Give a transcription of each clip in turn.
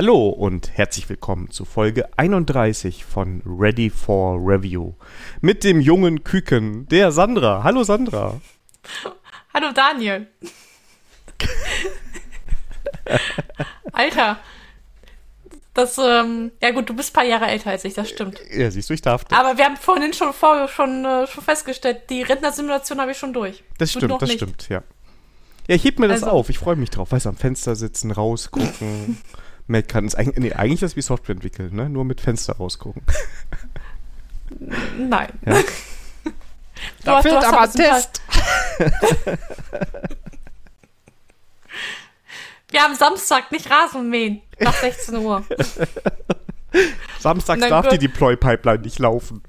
Hallo und herzlich willkommen zu Folge 31 von Ready for Review mit dem jungen Küken, der Sandra. Hallo Sandra. Hallo Daniel. Alter. Das, ähm, ja gut, du bist ein paar Jahre älter als ich, das stimmt. Ja, siehst du, ich darf. Aber wir haben vorhin schon, vor, schon, äh, schon festgestellt, die Rentnersimulation habe ich schon durch. Das Du stimmt, das nicht. stimmt, ja. Ja, ich heb mir das Also- auf. Ich freue mich drauf. Weißt du, am Fenster sitzen, rausgucken, meckern. Ist eigentlich, nee, eigentlich ist das wie Software entwickeln, ne? Nur mit Fenster rausgucken. Nein. Ja. Du hast- du hast aber ein paar- Wir haben Samstag, nicht Rasenmähen. Nach 16 Uhr. Samstags darf die Deploy-Pipeline nicht laufen.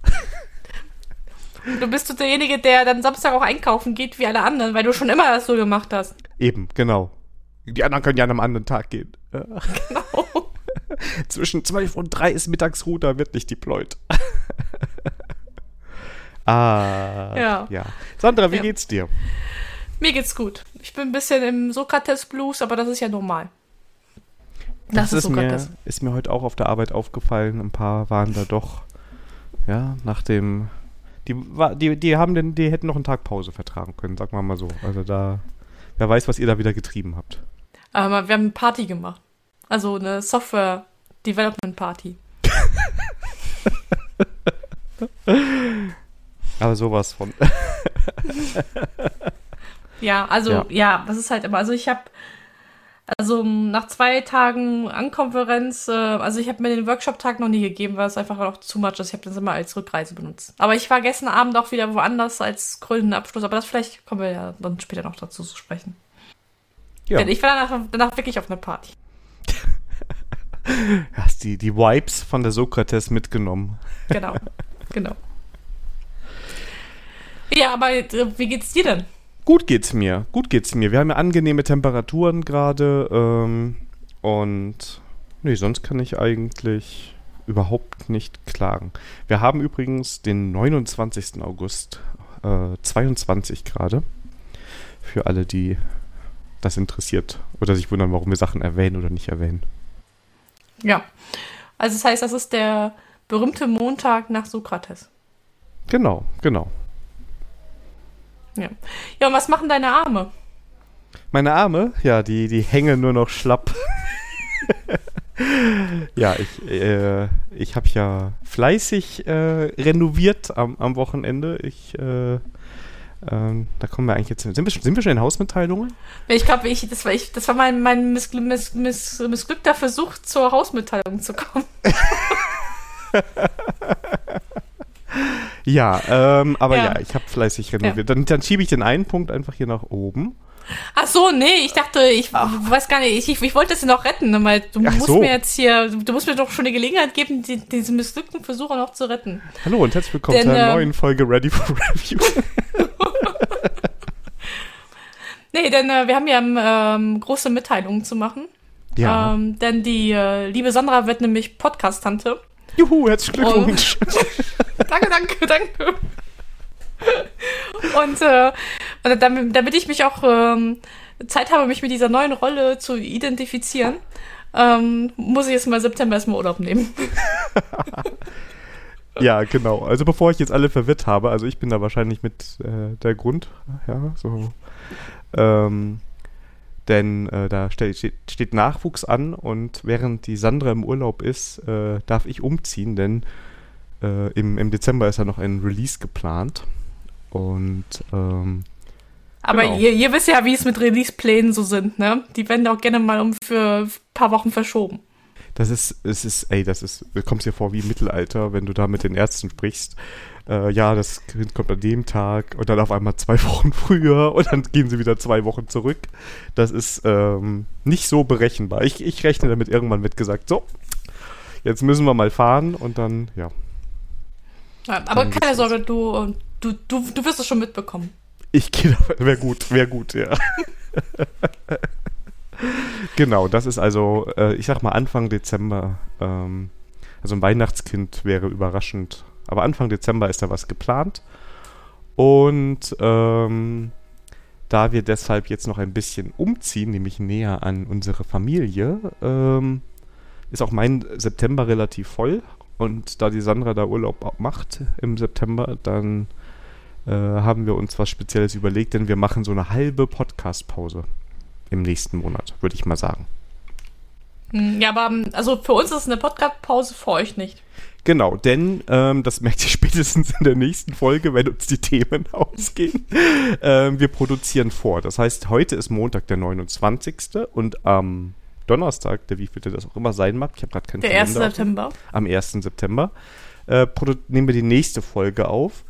Du bist du derjenige, der dann Samstag auch einkaufen geht wie alle anderen, weil du schon immer das so gemacht hast. Eben, genau. Die anderen können ja an einem anderen Tag gehen. Genau. Zwischen 12 und 3 ist Mittagsruhe, da wird nicht deployed. ah, Ja. ja. Sandra, wie Ja. geht's dir? Mir geht's gut. Ich bin ein bisschen im Sokrates-Blues, aber das ist ja normal. Das, ist ist mir, Sokrates. ist mir heute auch auf der Arbeit aufgefallen. Ein paar waren da doch, ja, nach dem. Die, die, die haben den, die hätten noch einen Tag Pause vertragen können, sagen wir mal so. Also da, wer weiß, was ihr da wieder getrieben habt. Aber wir haben eine Party gemacht. Also eine Software-Development-Party. Aber sowas von. Ja, also Ja. ja. das ist halt immer. Also ich habe also nach zwei Tagen Ankonferenz, äh, also ich habe mir den Workshop-Tag noch nie gegeben, weil es einfach auch zu much ist. Ich habe das immer als Rückreise benutzt. Aber ich war gestern Abend auch wieder woanders als krönenden Abschluss. Aber das vielleicht kommen wir ja dann später noch dazu zu sprechen. Ja, Denn ich war danach, danach wirklich auf einer Party. hast die, die Vibes von der Sokrates mitgenommen. Genau, genau. Ja, aber äh, wie geht's dir denn? Gut geht's mir, gut geht's mir. Wir haben ja angenehme Temperaturen gerade ähm, und nee, sonst kann ich eigentlich überhaupt nicht klagen. Wir haben übrigens den 29. August, äh, 22 gerade. Für alle, die das interessiert oder sich wundern, warum wir Sachen erwähnen oder nicht erwähnen. Ja. Also das heißt, das ist der berühmte Montag nach Sokrates. Genau, genau. Ja. Ja, und was machen deine Arme? Meine Arme, ja, die, die hängen nur noch schlapp. ja, ich, äh, ich habe ja fleißig äh, renoviert am, am Wochenende. Ich, äh, ähm, da kommen wir eigentlich jetzt. Sind wir sind wir schon in Hausmitteilungen? Ich glaube, ich, das war, ich, das war mein, mein missgl miss, miss, missglückter Versuch, zur Hausmitteilung zu kommen. Ja, ähm, aber ja, Ja. ich habe fleißig renoviert. Dann, dann schiebe ich den einen Punkt einfach hier nach oben. Ach so, nee, ich dachte, ich weiß gar nicht, ich, ich wollte das noch retten, weil du Ach musst so. mir jetzt hier, du musst mir doch schon die Gelegenheit geben, die, diesen missglückten Versuch noch zu retten. Hallo und herzlich willkommen Denn, zu einer ähm, neuen Folge Ready for Review. Nee, denn äh, wir haben ja ähm, große Mitteilungen zu machen. ja. Ähm, denn die äh, liebe Sandra wird nämlich Podcast-Tante. Juhu, herzlichen Glückwunsch. danke, danke, danke. Und, äh, und damit, damit ich mich auch ähm, Zeit habe, mich mit dieser neuen Rolle zu identifizieren, ähm, muss ich jetzt mal September erstmal Urlaub nehmen. Ja, genau. Also bevor ich jetzt alle verwirrt habe, also ich bin da wahrscheinlich mit äh, der Grund, ja, so. Ähm, denn äh, da ste steht, Nachwuchs an und während die Sandra im Urlaub ist, äh, darf ich umziehen, denn äh, im, im Dezember ist ja noch ein Release geplant. Und ähm, Aber Genau. ihr, ihr wisst ja, wie es mit Release-Plänen so sind, ne? Die werden auch gerne mal um für ein paar Wochen verschoben. das ist, es ist, ey, das ist, du kommst dir vor wie im Mittelalter, wenn du da mit den Ärzten sprichst. Äh, ja, das Kind kommt an dem Tag und dann auf einmal zwei Wochen früher und dann gehen sie wieder zwei Wochen zurück. Das ist ähm, nicht so berechenbar. Ich, ich rechne damit irgendwann wird gesagt, so, jetzt müssen wir mal fahren und dann, ja. Ja, aber Dann keine. Sorge, du, du, du, du wirst es schon mitbekommen. Ich gehe da, wäre gut, wäre gut, ja. genau, das ist also, äh, ich sag mal Anfang Dezember. Ähm, also ein Weihnachtskind wäre überraschend. Aber Anfang Dezember ist da was geplant. Und ähm, da wir deshalb jetzt noch ein bisschen umziehen, nämlich näher an unsere Familie, ähm, ist auch mein September relativ voll. Und da die Sandra da Urlaub macht im September, dann äh, haben wir uns was Spezielles überlegt, denn wir machen so eine halbe Podcast-Pause im nächsten Monat, würde ich mal sagen. Hm, ja, aber also für uns ist eine Podcast-Pause, für euch nicht. Genau, denn ähm, das merkt ihr spätestens in der nächsten Folge, wenn uns die Themen ausgehen. ähm, wir produzieren vor. Das heißt, heute ist Montag, der 29. und am Donnerstag, der wievielte das auch immer sein mag, ich habe gerade keinen Der 1. September. Am 1. September äh, nehmen wir die nächste Folge auf.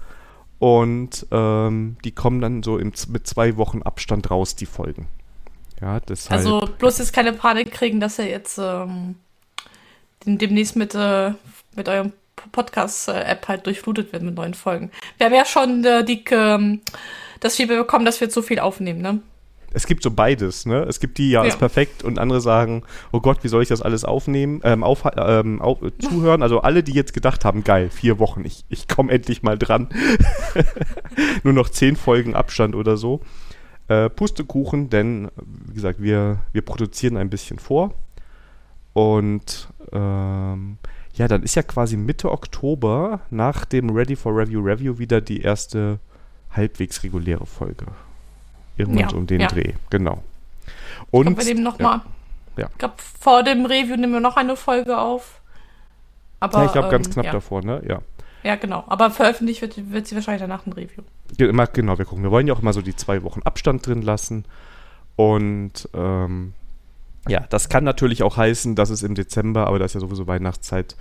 Und ähm, die kommen dann so im, mit zwei Wochen Abstand raus, die Folgen. Ja, deshalb. Also bloß jetzt keine Panik kriegen, dass ihr jetzt ähm, demnächst mit, äh, mit eurem Podcast-App halt durchflutet wird mit neuen Folgen. Wir haben ja schon äh, die, äh, das Feedback bekommen, dass wir zu viel aufnehmen, ne? Es gibt so beides, ne? Es gibt die, ja, ja, ist perfekt und andere sagen, oh Gott, wie soll ich das alles aufnehmen, ähm, auf, ähm, auf, äh, zuhören? Also alle, die jetzt gedacht haben, geil, vier Wochen, ich, ich komme endlich mal dran. Nur noch zehn Folgen Abstand oder so. Äh, Pustekuchen, denn, wie gesagt, wir, wir produzieren ein bisschen vor. Und ähm, ja, dann ist ja quasi Mitte Oktober nach dem Ready for Review Review wieder die erste halbwegs reguläre Folge. Irgendwann ja, um den ja. Dreh, genau. Und ich glaub, wir nehmen noch ja, mal, ja. Ich glaube, vor dem Review nehmen wir noch eine Folge auf. Aber, ja, ich glaube, ähm, ganz knapp davor, ne? Ja. Ja, genau. Aber veröffentlicht wird, wird sie wahrscheinlich danach ein Review. Ja, immer, genau, wir gucken. Wir wollen ja auch immer so die zwei Wochen Abstand drin lassen. Und ähm, ja, das kann natürlich auch heißen, dass es im Dezember, aber da ist ja sowieso Weihnachtszeit,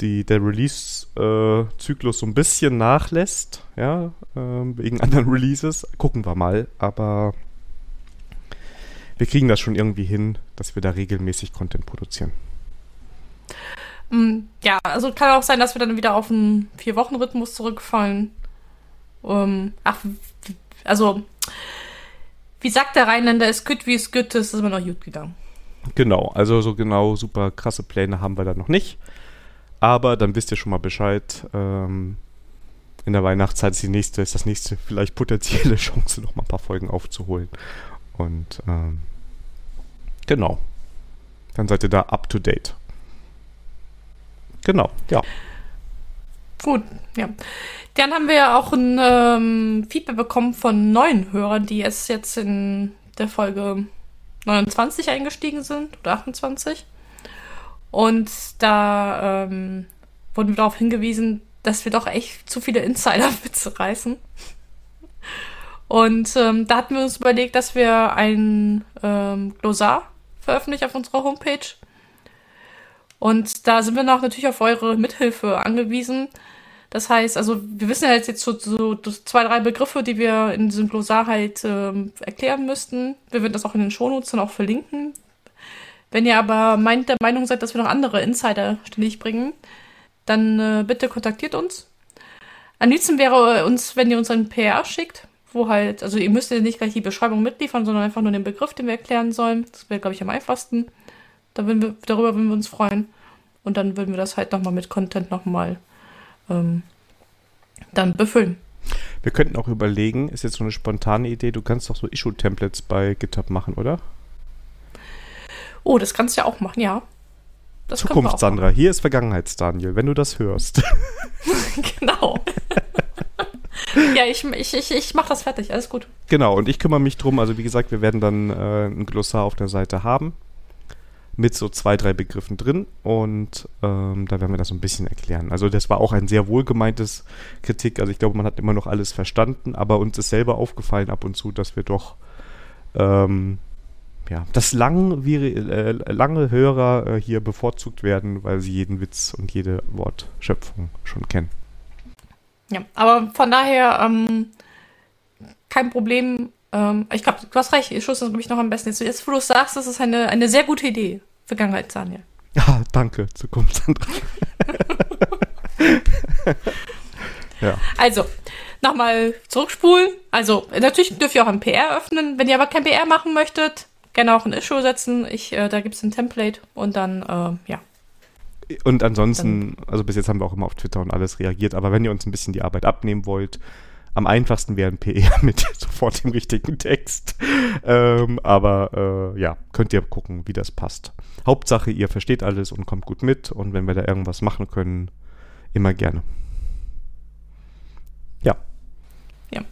die, der Release-Zyklus so ein bisschen nachlässt, ja, äh, wegen anderen Releases. Gucken wir mal, aber wir kriegen das schon irgendwie hin, dass wir da regelmäßig Content produzieren. Mm, ja, also kann auch sein, dass wir dann wieder auf einen Vier-Wochen-Rhythmus zurückfallen. Ähm, ach, also, wie sagt der Rheinländer, es gut wie es gut ist, ist immer noch gut gegangen. Genau, also so genau super krasse Pläne haben wir da noch nicht. Aber dann wisst ihr schon mal Bescheid. Ähm, in der Weihnachtszeit ist, die nächste, ist das nächste vielleicht potenzielle Chance, noch mal ein paar Folgen aufzuholen. Und ähm, genau. Dann seid ihr da up to date. Genau, ja. Gut, ja. Dann haben wir ja auch ein ähm, Feedback bekommen von neuen Hörern, die es jetzt in der Folge 29 eingestiegen sind oder 28. Und da ähm, wurden wir darauf hingewiesen, dass wir doch echt zu viele Insider-Witze reißen. Und ähm, da hatten wir uns überlegt, dass wir ein ähm, Glossar veröffentlichen auf unserer Homepage. Und da sind wir noch natürlich auf eure Mithilfe angewiesen. Das heißt, also wir wissen ja jetzt so, so zwei, drei Begriffe, die wir in diesem Glossar halt ähm, erklären müssten. Wir würden das auch in den Shownotes dann auch verlinken. Wenn ihr aber meint, der Meinung seid, dass wir noch andere Insider ständig bringen, dann äh, bitte kontaktiert uns. Am liebsten wäre uns, wenn ihr uns ein PR schickt, wo halt, also ihr müsst ja nicht gleich die Beschreibung mitliefern, sondern einfach nur den Begriff, den wir erklären sollen. Das wäre, glaube ich, am einfachsten. Da würden wir, darüber würden wir uns freuen. Und dann würden wir das halt nochmal mit Content nochmal ähm, dann befüllen. Wir könnten auch überlegen, ist jetzt so eine spontane Idee, du kannst doch so Issue-Templates bei GitHub machen, oder? Oh, das kannst du ja auch machen, ja. Das Zukunft, Sandra. Hier ist Vergangenheits-Daniel, wenn du das hörst. genau. ja, ich, ich, ich, ich mache das fertig, alles gut. Genau, und ich kümmere mich drum. Also, wie gesagt, wir werden dann äh, ein Glossar auf der Seite haben mit so zwei, drei Begriffen drin und ähm, da werden wir das so ein bisschen erklären. Also das war auch ein sehr wohlgemeintes Kritik. Also ich glaube, man hat immer noch alles verstanden, aber uns ist selber aufgefallen ab und zu, dass wir doch ähm, ja, dass lang, äh, lange Hörer äh, hier bevorzugt werden, weil sie jeden Witz und jede Wortschöpfung schon kennen. Ja, aber von daher ähm, kein Problem. Ähm, ich glaube, du hast recht, ich schuss das, glaube ich, noch am besten. Jetzt, jetzt, wo du sagst, das ist eine, eine sehr gute Idee. Vergangenheit, Daniel. Ja, danke, Zukunft, Sandra. ja. Also, nochmal zurückspulen. Also, natürlich dürft ihr auch ein PR öffnen. Wenn ihr aber kein PR machen möchtet, gerne auch ein Issue setzen. Ich, äh, da gibt es ein Template und dann, äh, ja. Und ansonsten, dann, also bis jetzt haben wir auch immer auf Twitter und alles reagiert, aber wenn ihr uns ein bisschen die Arbeit abnehmen wollt, Am einfachsten wäre ein PR mit sofort dem richtigen Text. Ähm, aber äh, ja, könnt ihr gucken, wie das passt. Hauptsache, ihr versteht alles und kommt gut mit. Und wenn wir da irgendwas machen können, immer gerne. Ja. Ja.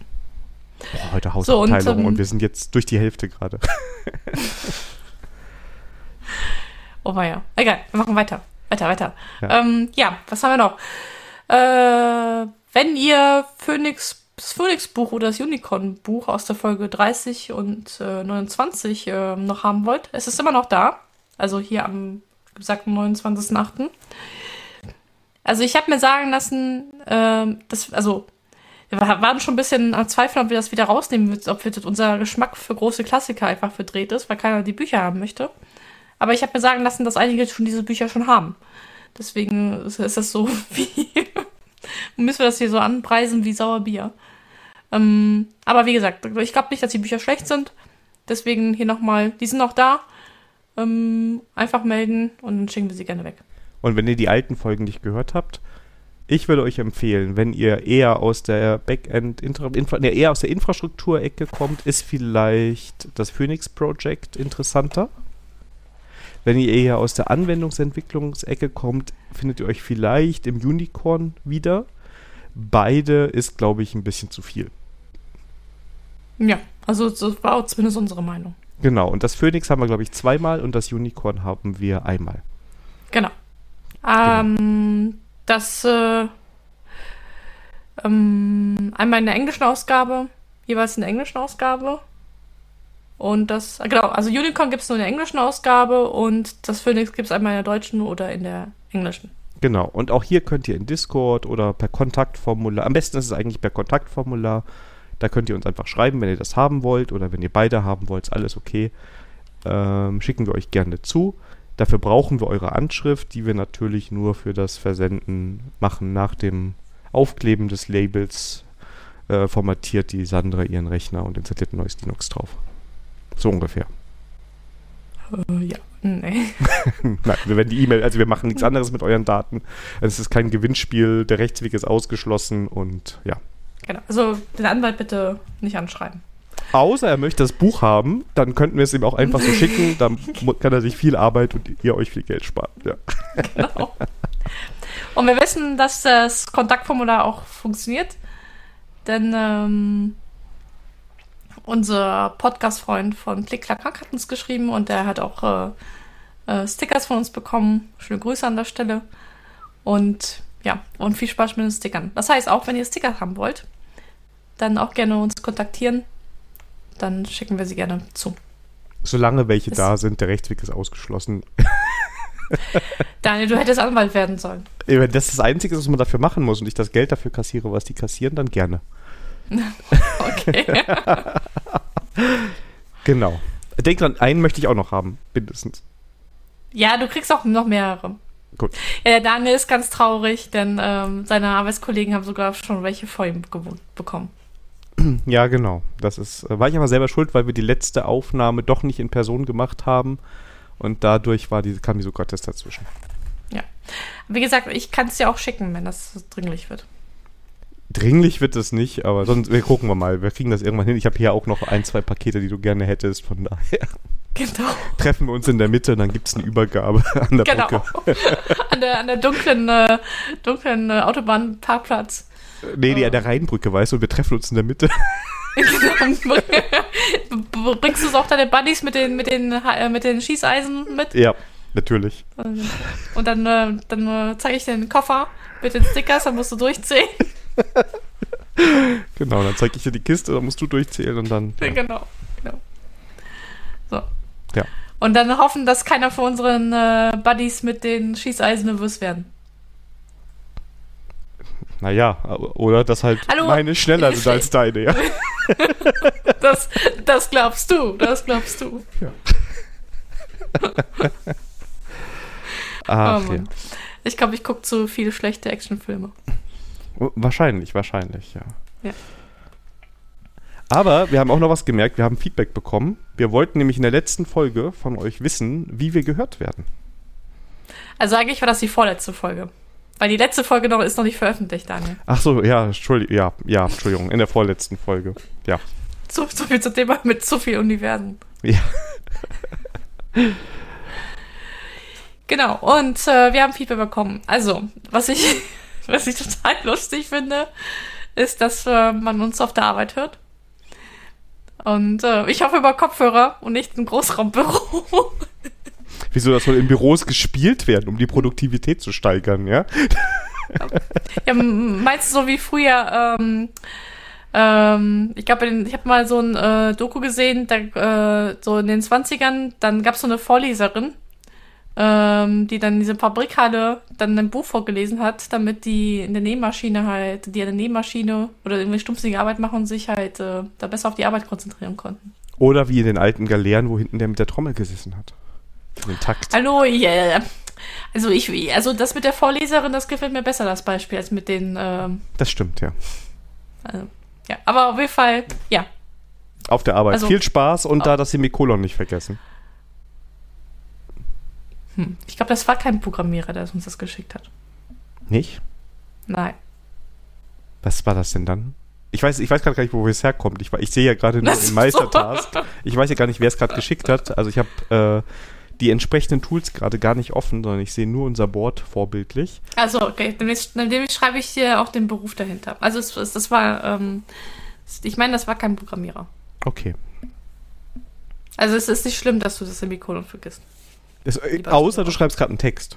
Boah, heute So, und, Hausabteilung und, ähm, wir sind jetzt durch die Hälfte gerade. Oh ja. Egal, wir machen weiter. Weiter, weiter. Ja. Ja, ähm, ja was haben wir noch? Äh, wenn ihr Phoenix, das Phoenix-Buch oder das Unicorn-Buch aus der Folge 30 und äh, 29 äh, noch haben wollt, es ist immer noch da. Also hier am gesagten 29.8. Also ich habe mir sagen lassen, ähm, das, also wir waren schon ein bisschen am Zweifeln, ob wir das wieder rausnehmen, ob unser Geschmack für große Klassiker einfach verdreht ist, weil keiner die Bücher haben möchte. Aber ich habe mir sagen lassen, dass einige schon diese Bücher schon haben. Deswegen ist das so wie. Müssen wir das hier so anpreisen wie Sauerbier. Ähm, aber wie gesagt, ich glaube nicht, dass die Bücher schlecht sind. Deswegen hier nochmal, die sind noch da. Ähm, einfach melden und dann schicken wir sie gerne weg. Und wenn ihr die alten Folgen nicht gehört habt, ich würde euch empfehlen, wenn ihr eher aus der Backend, nee, eher aus der Infrastrukturecke kommt, ist vielleicht das Phoenix Project interessanter. Wenn ihr eher aus der Anwendungsentwicklungsecke kommt, findet ihr euch vielleicht im Unicorn wieder. Beide ist, glaube ich, ein bisschen zu viel. Ja, also das war zumindest unsere Meinung. Genau, und das Phoenix haben wir, glaube ich, zweimal und das Unicorn haben wir einmal. Genau. Ähm, das äh, ähm, einmal in der englischen Ausgabe, jeweils in der englischen Ausgabe. Und das, genau, also Unicorn gibt es nur in der englischen Ausgabe und das Phoenix gibt es einmal in der deutschen oder in der englischen. Genau, und auch hier könnt ihr in Discord oder per Kontaktformular, am besten ist es eigentlich per Kontaktformular, da könnt ihr uns einfach schreiben, wenn ihr das haben wollt oder wenn ihr beide haben wollt, ist alles okay. Ähm, schicken wir euch gerne zu. Dafür brauchen wir eure Anschrift, die wir natürlich nur für das Versenden machen. Nach dem Aufkleben des Labels äh, formatiert die Sandra ihren Rechner und installiert ein neues Linux drauf. So ungefähr. Äh, ja, nee. Nein, wir werden die E-Mail, also wir machen nichts anderes mit euren Daten. Es ist kein Gewinnspiel, der Rechtsweg ist ausgeschlossen und ja. Genau. Also den Anwalt bitte nicht anschreiben. Außer er möchte das Buch haben, dann könnten wir es ihm auch einfach so schicken, dann kann er sich viel Arbeit und ihr euch viel Geld sparen. Ja. Genau. Und wir wissen, dass das Kontaktformular auch funktioniert. Denn ähm, unser Podcast-Freund von Klick Klack Klack hat uns geschrieben und der hat auch äh, äh, Stickers von uns bekommen. Schöne Grüße an der Stelle. Und ja, und viel Spaß mit den Stickern. Das heißt, auch wenn ihr Sticker haben wollt, dann auch gerne uns kontaktieren. Dann schicken wir sie gerne zu. Solange welche Ist- da sind, der Rechtsweg ist ausgeschlossen. Daniel, du hättest Anwalt werden sollen. Wenn das das Einzige ist, was man dafür machen muss und ich das Geld dafür kassiere, was die kassieren, dann gerne. Okay. Genau. Denk dran, einen möchte ich auch noch haben, mindestens. ja, du kriegst auch noch mehrere. Gut. Ja, der Daniel ist ganz traurig, denn ähm, seine Arbeitskollegen haben sogar schon welche vor ihm bekommen. Ja, genau. Das ist, äh, war ich aber selber schuld, weil wir die letzte Aufnahme doch nicht in Person gemacht haben. Und dadurch war die, kam die Sokrates dazwischen. Wie gesagt, ich kann es dir auch schicken, wenn das dringlich wird. Dringlich wird es nicht, aber sonst wir gucken wir mal. Wir kriegen das irgendwann hin. Ich habe hier auch noch ein, zwei Pakete, die du gerne hättest. Von daher Genau. treffen wir uns in der Mitte, dann gibt es eine Übergabe an der Genau. Brücke. an, der, an der dunklen, äh, dunklen äh, Autobahnparkplatz. Nee, die an der Rheinbrücke, weißt du, und wir treffen uns in der Mitte. Genau. Bringst du auch deine Buddies mit den, mit den, äh, mit den Schießeisen mit? ja, natürlich. Und dann, äh, dann äh, zeige ich dir den Koffer mit den Stickers, dann musst du durchzählen. Genau, dann zeige ich dir die Kiste, dann musst du durchzählen und dann. Ja. Genau. genau. So. Ja. Und dann hoffen, dass keiner von unseren äh, Buddies mit den Schießeisen nervös werden. Naja, oder dass halt Hallo? meine schneller sind als deine, ja. Das, das glaubst du, das glaubst du. Ach, oh ja. Ich glaube, ich gucke zu viele schlechte Actionfilme. Wahrscheinlich, wahrscheinlich, ja. Ja. Aber wir haben auch noch was gemerkt, wir haben Feedback bekommen. Wir wollten nämlich in der letzten Folge von euch wissen, wie wir gehört werden. Also eigentlich war das die vorletzte Folge. Weil die letzte Folge noch ist noch nicht veröffentlicht, Daniel. Ach so, ja, Entschuldigung, ja, ja, Entschuldigung, in der vorletzten Folge. Ja. So, so viel zum Thema mit zu viel Universen. Ja. Genau, und äh, wir haben Feedback bekommen. Also, was ich, was ich total lustig finde, ist, dass äh, man uns auf der Arbeit hört. Und äh, ich hoffe über Kopfhörer und nicht im Großraumbüro. Wieso, das soll in Büros gespielt werden, um die Produktivität zu steigern, ja? ja, meinst du so wie früher, ähm, ähm, ich glaube, ich habe mal so ein äh, Doku gesehen, da, äh, so in den 20ern, dann gab es so eine Vorleserin, ähm, die dann in diese Fabrikhalle dann ein Buch vorgelesen hat, damit die in der Nähmaschine halt, die an der Nähmaschine oder irgendwie stumpfsinnige Arbeit machen, sich halt äh, da besser auf die Arbeit konzentrieren konnten. Oder wie in den alten Galeeren, wo hinten der mit der Trommel gesessen hat. Für den Takt. Hallo, yeah. Also ich, also das mit der Vorleserin, das gefällt mir besser, das Beispiel, als mit den. Ähm, das stimmt, ja. Also, ja, aber auf jeden Fall, ja. Auf der Arbeit. Also, Viel Spaß und da das Semikolon nicht vergessen. Hm. Ich glaube, das war kein Programmierer, der uns das geschickt hat. Nicht? Nein. Was war das denn dann? Ich weiß, ich weiß gerade gar nicht, wo es herkommt. Ich, ich sehe ja gerade nur den Meistertask. So. Ich weiß ja gar nicht, wer es gerade geschickt hat. Also ich habe äh, die entsprechenden Tools gerade gar nicht offen, sondern ich sehe nur unser Board vorbildlich. Also, okay. Demnächst, demnächst schreibe ich dir auch den Beruf dahinter. Also es, es, das war, ähm, ich meine, das war kein Programmierer. Okay. Also es ist nicht schlimm, dass du das Semikolon vergisst. Das, äh, außer du schreibst gerade einen Text.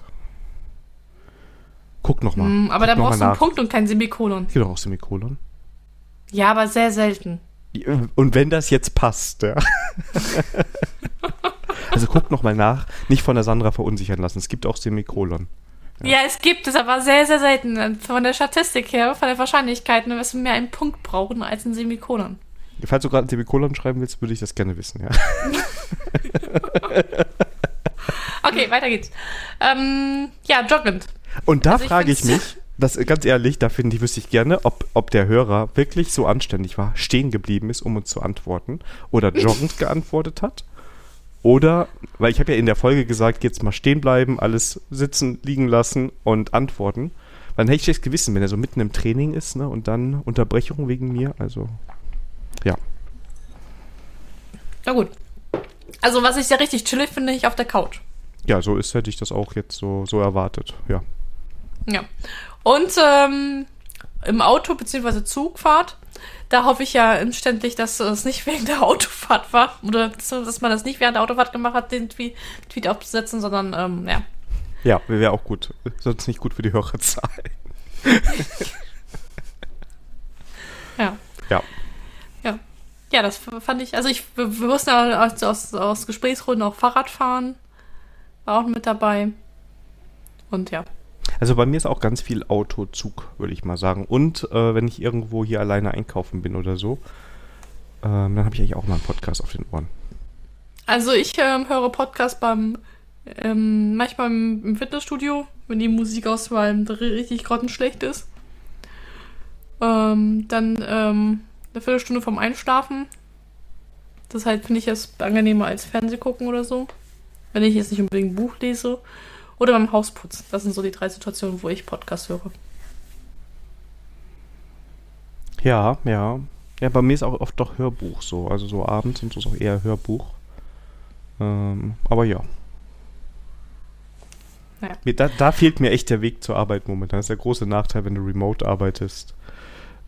Guck nochmal. Mm, aber Guck da brauchst du einen Punkt und kein Semikolon. Hier doch auch Semikolon. Ja, aber sehr selten. Und wenn das jetzt passt, ja. also guck nochmal nach. Nicht von der Sandra verunsichern lassen. Es gibt auch Semikolon. Ja. ja, es gibt es, aber sehr, sehr selten. Von der Statistik her, von der Wahrscheinlichkeit, dass wir mehr einen Punkt brauchen als ein Semikolon. Falls du gerade ein Semikolon schreiben willst, würde ich das gerne wissen, ja. Okay, weiter geht's. Ähm, ja, joggend. Und da also frage ich, ich mich, das ganz ehrlich, da finde ich, wüsste ich gerne, ob, ob der Hörer wirklich so anständig war, stehen geblieben ist, um uns zu antworten, oder joggend geantwortet hat. Oder, weil ich habe ja in der Folge gesagt, jetzt mal stehen bleiben, alles sitzen, liegen lassen und antworten. Dann hätte ich das Gewissen, wenn er so mitten im Training ist, ne, und dann Unterbrechung wegen mir, also, ja. Na gut. Also, was ich sehr richtig chillig finde, ich auf der Couch. Ja, so ist, hätte ich das auch jetzt so, so erwartet, ja. Ja. Und ähm, im Auto bzw. Zugfahrt, da hoffe ich ja inständig, dass es nicht wegen der Autofahrt war oder dass man das nicht während der Autofahrt gemacht hat, den Tweet, Tweet aufzusetzen, sondern ähm, ja. Ja, wäre auch gut. Sonst nicht gut für die Hörerzahl. ja. Ja. Ja. Ja, das fand ich, also ich, wir, mussten ja aus, aus, aus Gesprächsrunden auch Fahrrad fahren war auch mit dabei. Und ja. Also bei mir ist auch ganz viel Autozug, würde ich mal sagen. Und äh, wenn ich irgendwo hier alleine einkaufen bin oder so, ähm, dann habe ich eigentlich auch mal einen Podcast auf den Ohren. Also ich ähm, höre Podcast beim ähm, manchmal im, im, Fitnessstudio, wenn die Musikauswahl richtig grottenschlecht ist. Ähm, dann ähm, eine Viertelstunde vom Einschlafen. Das halt finde ich jetzt angenehmer als Fernseh gucken oder so wenn ich jetzt nicht unbedingt ein Buch lese. Oder beim Hausputz. Das sind so die drei Situationen, wo ich Podcast höre. Ja, ja. Ja, bei mir ist auch oft doch Hörbuch so. Also so abends und so ist auch eher Hörbuch. Ähm, aber ja. Naja. Da, da, fehlt mir echt der Weg zur Arbeit momentan. Das ist der große Nachteil, wenn du remote arbeitest.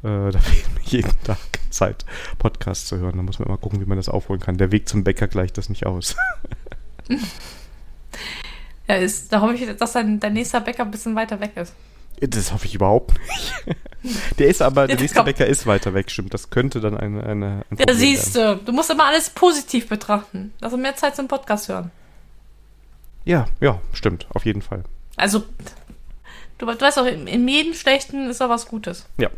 Äh, da fehlt mir jeden Tag Zeit, Podcasts zu hören. Da muss man mal gucken, wie man das aufholen kann. Der Weg zum Bäcker gleicht das nicht aus. ja, ist, da hoffe ich, dass dein, dein nächster Bäcker ein bisschen weiter weg ist. Das hoffe ich überhaupt nicht. Der ist aber, der nächste Bäcker ist weiter weg, stimmt. Das könnte dann eine. eine ein ja, siehst du. Du musst immer alles positiv betrachten. Also mehr Zeit zum Podcast hören. Ja, ja, stimmt. Auf jeden Fall. Also, du, du weißt auch, in jedem Schlechten ist auch was Gutes. Ja.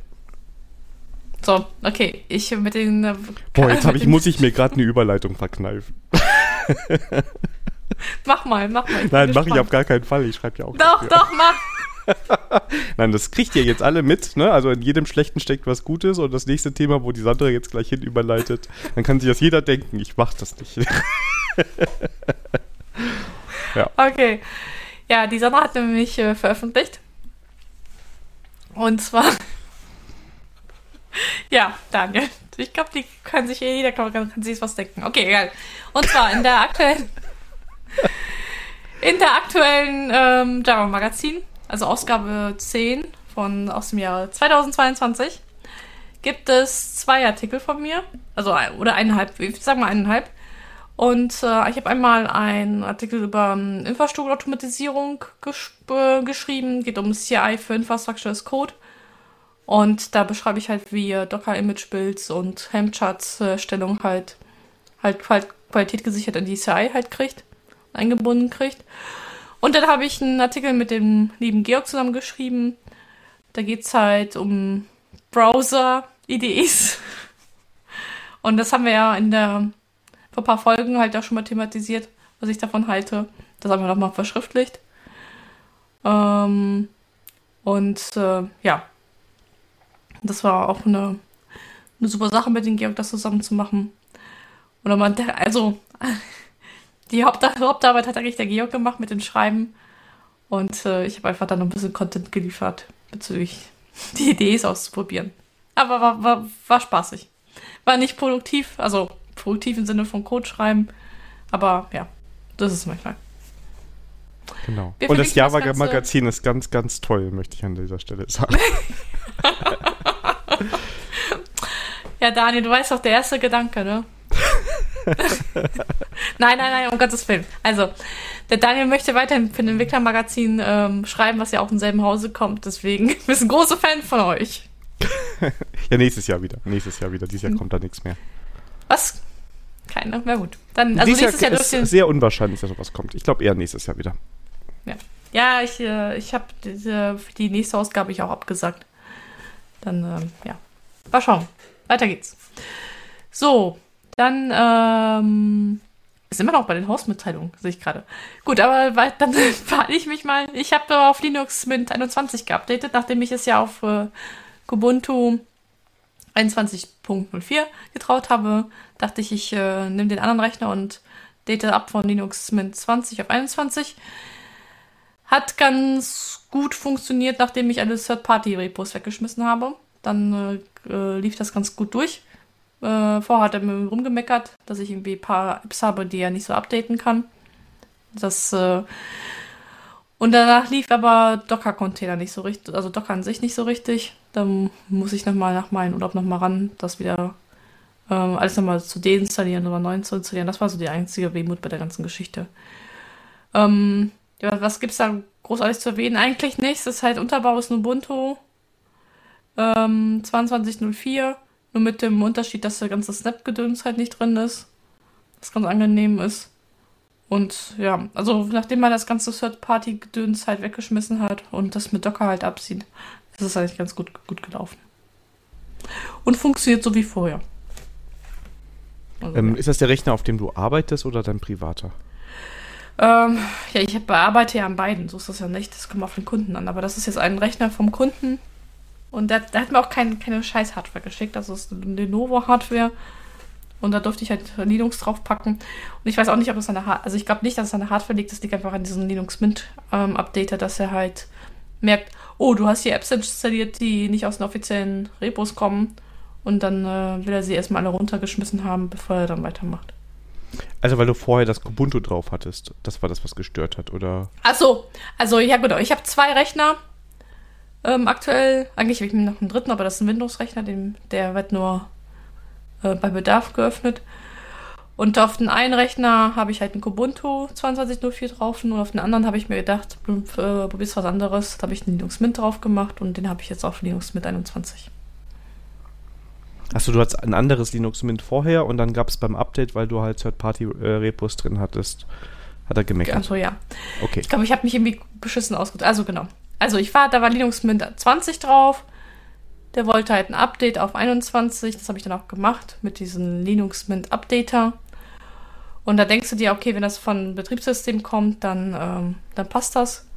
So, okay. Ich mit den. Äh, Boah, jetzt ich, muss ich mir gerade eine Überleitung verkneifen. mach mal, mach mal. Nein, mach ich auf gar keinen Fall. Ich schreibe ja auch. Doch, dafür. doch, mach. Nein, das kriegt ihr jetzt alle mit, ne? Also in jedem Schlechten steckt was Gutes und das nächste Thema, wo die Sandra jetzt gleich hin überleitet, dann kann sich das jeder denken, ich mach das nicht. ja. Okay. Ja, die Sandra hat nämlich äh, veröffentlicht, Und zwar. ja, Daniel. Ich glaube, die kann sich jeder kann, kann sich was denken. Okay, egal. Und zwar in der aktuellen. in der aktuellen ähm, Java Magazin, also Ausgabe 10 von aus dem Jahr 2022, gibt es zwei Artikel von mir. Also, oder eineinhalb, ich sag mal eineinhalb. Und äh, ich habe einmal einen Artikel über um, ähm, Infrastrukturautomatisierung gesch äh, geschrieben, geht um CI für Infrastructure as Code. Und da beschreibe ich halt, wie Docker Image Builds und Helm-Charts Stellung halt, halt, halt Qualität gesichert in die CI halt kriegt, eingebunden kriegt. Und dann habe ich einen Artikel mit dem lieben Georg zusammen geschrieben. Da geht es halt um Browser-IDEs. Und das haben wir ja in der vor ein paar Folgen halt auch schon mal thematisiert, was ich davon halte. Das haben wir nochmal verschriftlicht. Ähm, und äh, ja, das war auch eine, eine super Sache mit den Georg, das zusammen zu machen. Oder man, also die Hauptarbeit hat eigentlich der Georg gemacht mit dem Schreiben. Und äh, ich habe einfach dann noch ein bisschen Content geliefert bezüglich die Idee auszuprobieren. Aber war, war, war spaßig. War nicht produktiv, also produktiv im Sinne von Code schreiben. Aber ja, das ist manchmal. Genau. Wir Und das Java-Magazin ist ganz, ganz toll, möchte ich an dieser Stelle sagen. ja, Daniel, du weißt doch, der erste Gedanke, ne? nein, nein, nein, um Gottes Willen. Also, der Daniel möchte weiterhin für ein Entwicklermagazin ähm, schreiben, was ja auch im selben Hause kommt. Deswegen, wir sind große Fans von euch. ja, nächstes Jahr wieder. Nächstes Jahr wieder. Dieses Jahr hm. kommt da nichts mehr. Was? Keine, na gut. Dann, also Dieses nächstes Jahr, Jahr ist sehr unwahrscheinlich, dass sowas kommt. Ich glaube eher nächstes Jahr wieder. Ja, ja ich, äh, ich habe die nächste Ausgabe ich auch abgesagt. Dann, ähm, ja. Mal schauen. Weiter geht's. So, dann, ähm, sind wir noch bei den Hausmitteilungen, sehe ich gerade. Gut, aber dann verhalte ich mich mal. Ich habe auf Linux Mint 21 geupdatet, nachdem ich es ja auf äh, Kubuntu 21.04 getraut habe, dachte ich, ich äh, nehme den anderen Rechner und date ab von Linux Mint 20 auf 21. Hat ganz gut funktioniert, nachdem ich alle Third-Party-Repos weggeschmissen habe. Dann äh, äh, lief das ganz gut durch. Äh, vorher hat er mir rumgemeckert, dass ich irgendwie ein paar Apps habe, die er nicht so updaten kann. Das äh, und danach lief aber Docker-Container nicht so richtig, also Docker an sich nicht so richtig. Dann muss ich nochmal nach meinem Urlaub nochmal ran, das wieder ähm, alles nochmal zu deinstallieren oder neu zu installieren. Das war so die einzige Wehmut bei der ganzen Geschichte. Ähm, ja, was gibt's da großartig zu erwähnen? Eigentlich nichts. Das ist halt Unterbau ist Ubuntu ähm, 22.04. Nur mit dem Unterschied, dass der ganze Snap-Gedöns halt nicht drin ist. Was ganz angenehm ist. Und ja, also nachdem man das ganze Third-Party-Gedöns halt weggeschmissen hat und das mit Docker halt absieht, ist es eigentlich ganz gut, gut gelaufen. Und funktioniert so wie vorher. Also, ähm, ja. Ist das der Rechner, auf dem du arbeitest oder dein privater? Ähm, ja, ich bearbeite ja an beiden, so ist das ja nicht. Das kommt auf den Kunden an. Aber das ist jetzt ein Rechner vom Kunden. Und da, hat mir auch kein, keine scheiß Hardware geschickt. Das ist eine Lenovo-Hardware. Und da durfte ich halt Linux draufpacken. Und ich weiß auch nicht, ob es an der Hardware, also ich glaube nicht, dass es an der Hardware liegt, das liegt einfach an diesem Linux Mint ähm, Updater, dass er halt merkt, oh, du hast hier Apps installiert, die nicht aus den offiziellen Repos kommen. Und dann äh, will er sie erstmal alle runtergeschmissen haben, bevor er dann weitermacht. Also weil du vorher das Kubuntu drauf hattest. Das war das, was gestört hat, oder? Ach so. Also ja genau. Ich habe zwei Rechner ähm, aktuell. Eigentlich habe ich noch einen dritten, aber das ist ein Windows-Rechner. Der wird nur äh, bei Bedarf geöffnet. Und auf den einen Rechner habe ich halt ein Kubuntu 2204 drauf und auf den anderen habe ich mir gedacht, äh, probierst was anderes. Da habe ich einen Linux Mint drauf gemacht und den habe ich jetzt auf Linux Mint 21. Achso, du hattest ein anderes Linux Mint vorher und dann gab es beim Update, weil du halt Third-Party-Repos drin hattest, hat er gemeckert. Achso, ja. Okay. Ich glaube, ich habe mich irgendwie beschissen ausgedrückt. Also genau. Also ich war, da war Linux Mint 20 drauf der wollte halt ein Update auf 21. Das habe ich dann auch gemacht mit diesem Linux Mint Updater. Und da denkst du dir, okay, wenn das von Betriebssystem kommt, dann, ähm, dann passt das.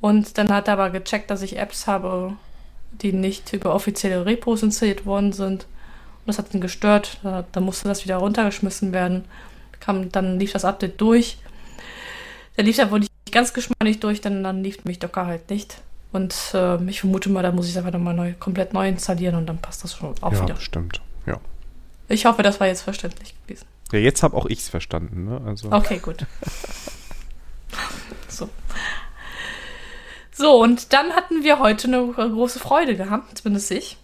Und dann hat er aber gecheckt, dass ich Apps habe, die nicht über offizielle Repos installiert worden sind. Und das hat ihn gestört. Da, da musste das wieder runtergeschmissen werden. Kam, dann lief das Update durch. Der lief ja wohl nicht ganz geschmeidig durch, denn dann lief mich Docker halt nicht. Und äh, ich vermute mal, da muss ich es einfach nochmal neu, komplett neu installieren und dann passt das schon auch ja, wieder. stimmt. Ja. Ich hoffe, das war jetzt verständlich gewesen. Ja, jetzt habe auch ich es verstanden. Ne? Also. Okay, gut. so. So, und dann hatten wir heute eine große Freude gehabt, zumindest ich.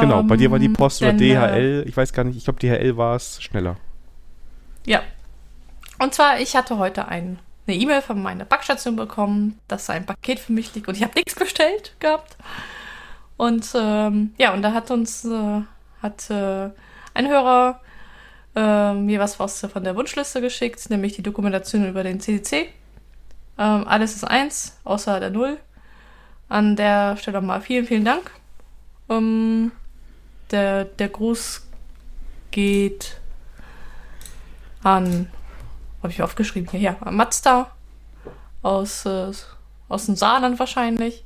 Genau, bei dir war die Ähm, Post oder denn, DHL, ich weiß gar nicht, ich glaube DHL war es schneller. Ja. Und zwar, ich hatte heute ein, eine E-Mail von meiner Packstation bekommen, dass ein Paket für mich liegt und ich habe nichts bestellt gehabt. Und ähm, ja, und da hat uns äh, hat äh, ein Hörer äh, mir was von der Wunschliste geschickt, nämlich die Dokumentation über den CDC. Ähm, alles ist eins, außer der Null. An der Stelle mal vielen, vielen Dank. Ähm, der, der Gruß geht an, habe ich aufgeschrieben hier, ja, Mazda aus, äh, aus dem Saarland wahrscheinlich,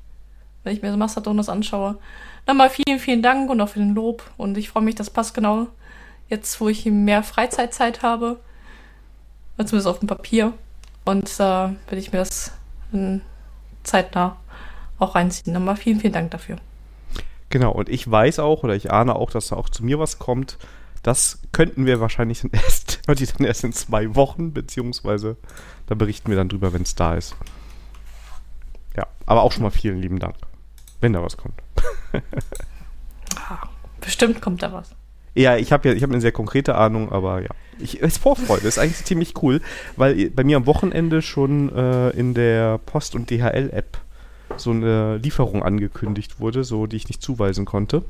wenn ich mir das Mastodon anschaue. Nochmal vielen, vielen Dank und auch für den Lob und ich freue mich, das passt genau jetzt, wo ich mehr Freizeitzeit habe, zumindest auf dem Papier und äh, werde ich mir das zeitnah auch reinziehen. Nochmal vielen, vielen Dank dafür. Genau, und ich weiß auch oder ich ahne auch, dass da auch zu mir was kommt. Das könnten wir wahrscheinlich dann erst, dann erst in zwei Wochen, beziehungsweise da berichten wir dann drüber, wenn es da ist. Ja, aber auch schon mal vielen lieben Dank, wenn da was kommt. Ah, bestimmt kommt da was. Ja, ich habe ja, ich habe eine sehr konkrete Ahnung, aber ja. Ich, es ist Vorfreude, ist eigentlich ziemlich cool, weil bei mir am Wochenende schon äh, in der Post- und DHL-App so eine Lieferung angekündigt wurde, so die ich nicht zuweisen konnte.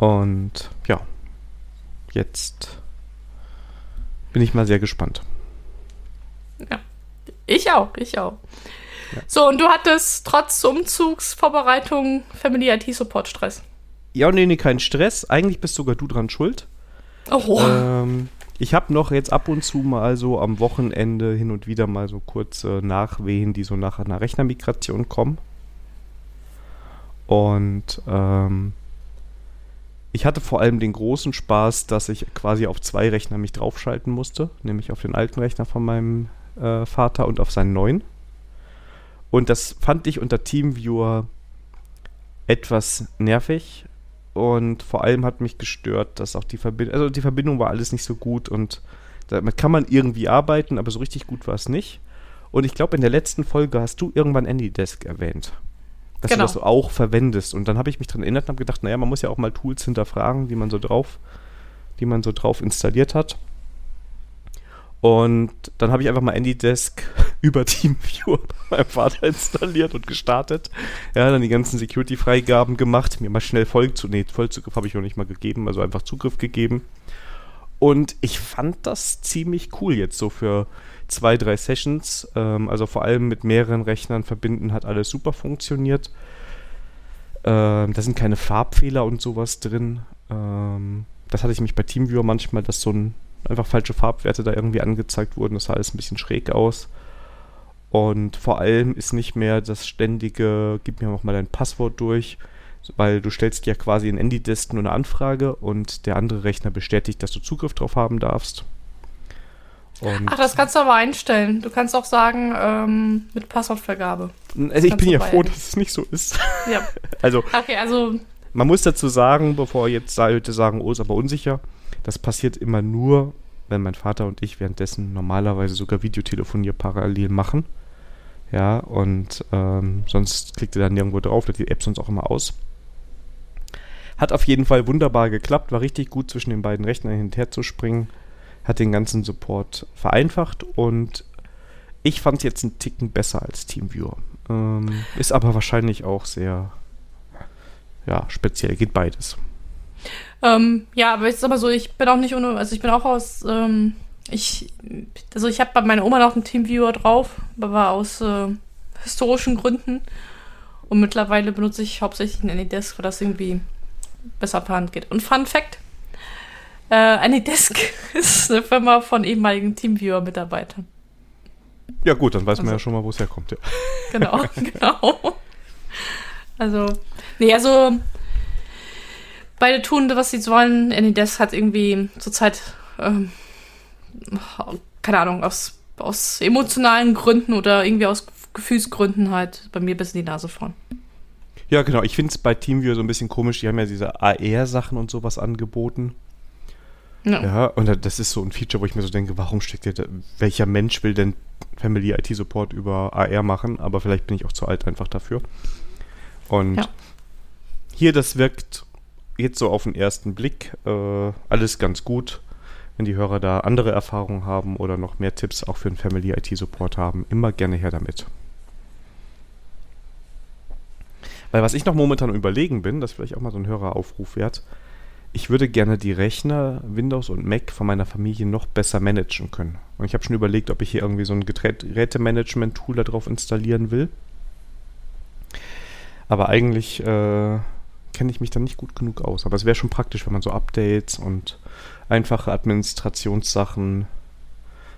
Und ja, jetzt bin ich mal sehr gespannt. Ja. Ich auch, ich auch. Ja. So, und du hattest trotz Umzugsvorbereitung Family IT Support Stress. Ja, nee, nee, kein Stress. Eigentlich bist sogar du dran schuld. Oh. Ähm, ich habe noch jetzt ab und zu mal so am Wochenende hin und wieder mal so kurze Nachwehen, die so nach einer Rechnermigration kommen. Und ähm, ich hatte vor allem den großen Spaß, dass ich quasi auf zwei Rechner mich draufschalten musste, nämlich auf den alten Rechner von meinem äh, Vater und auf seinen neuen. Und das fand ich unter TeamViewer etwas nervig, und vor allem hat mich gestört, dass auch die Verbindung, also die Verbindung war alles nicht so gut und damit kann man irgendwie arbeiten, aber so richtig gut war es nicht. Und ich glaube, in der letzten Folge hast du irgendwann AnyDesk erwähnt. Dass Genau. du das auch verwendest. Und dann habe ich mich daran erinnert und habe gedacht, naja, man muss ja auch mal Tools hinterfragen, die man so drauf, die man so drauf installiert hat. Und dann habe ich einfach mal AnyDesk über TeamViewer bei meinem Vater installiert und gestartet. Ja, dann die ganzen Security-Freigaben gemacht, mir mal schnell voll zu, nee, Vollzugriff habe ich noch nicht mal gegeben, also einfach Zugriff gegeben. Und ich fand das ziemlich cool jetzt so für zwei, drei Sessions. Ähm, also vor allem mit mehreren Rechnern verbinden hat alles super funktioniert. Ähm, da sind keine Farbfehler und sowas drin. Ähm, das hatte ich mich bei TeamViewer manchmal, dass so ein einfach falsche Farbwerte da irgendwie angezeigt wurden. Das sah alles ein bisschen schräg aus. Und vor allem ist nicht mehr das ständige, gib mir noch mal dein Passwort durch, weil du stellst ja quasi in AnyDesk nur eine Anfrage und der andere Rechner bestätigt, dass du Zugriff drauf haben darfst. Und Ach, das kannst du aber einstellen. Du kannst auch sagen, ähm, mit Passwortvergabe. also ich bin ja froh, dass es nicht so ist. Ja. Also Okay, also, man muss dazu sagen, bevor jetzt Leute sagen, oh, ist aber unsicher, das passiert immer nur, wenn mein Vater und ich währenddessen normalerweise sogar Videotelefonier parallel machen. Ja, und ähm, sonst klickt ihr dann nirgendwo drauf, lädt die App sonst auch immer aus. Hat auf jeden Fall wunderbar geklappt, war richtig gut zwischen den beiden Rechnern hin und her zu springen, hat den ganzen Support vereinfacht und ich fand es jetzt einen Ticken besser als TeamViewer. Ähm, ist aber wahrscheinlich auch sehr ja, speziell, geht beides. ähm, ja, aber ich sag mal so, ich bin auch nicht ohne, also ich bin auch aus, ähm, ich, also ich habe bei meiner Oma noch einen Teamviewer drauf, aber aus äh, historischen Gründen. Und mittlerweile benutze ich hauptsächlich ein AnyDesk, weil das irgendwie besser per Hand geht. Und Fun Fact, äh, AnyDesk ist eine Firma von ehemaligen Teamviewer-Mitarbeitern. Ja gut, dann weiß man Also- ja schon mal, wo es herkommt. Ja. Genau, genau. Also, nee, also beide tun, was sie wollen. AnyDesk hat irgendwie zurzeit, ähm, keine Ahnung, aus aus emotionalen Gründen oder irgendwie aus Gefühlsgründen halt bei mir bis in die Nase fahren. Ja, genau. Ich finde es bei TeamViewer so ein bisschen komisch. Die haben ja diese AR-Sachen und sowas angeboten. Ja. ja, und das ist so ein Feature, wo ich mir so denke, warum steckt der, da, welcher Mensch will denn Family IT Support über AR machen? Aber vielleicht bin ich auch zu alt einfach dafür. Und ja. hier, das wirkt jetzt so auf den ersten Blick äh, alles ganz gut. Wenn die Hörer da andere Erfahrungen haben oder noch mehr Tipps auch für den Family IT Support haben, immer gerne her damit. Weil was ich noch momentan überlegen bin, das vielleicht auch mal so ein Höreraufruf wert, ich würde gerne die Rechner Windows und Mac von meiner Familie noch besser managen können. Und ich habe schon überlegt, ob ich hier irgendwie so ein Gerätemanagement-Tool darauf installieren will. Aber eigentlich äh, kenne ich mich da nicht gut genug aus. Aber es wäre schon praktisch, wenn man so Updates und einfache Administrationssachen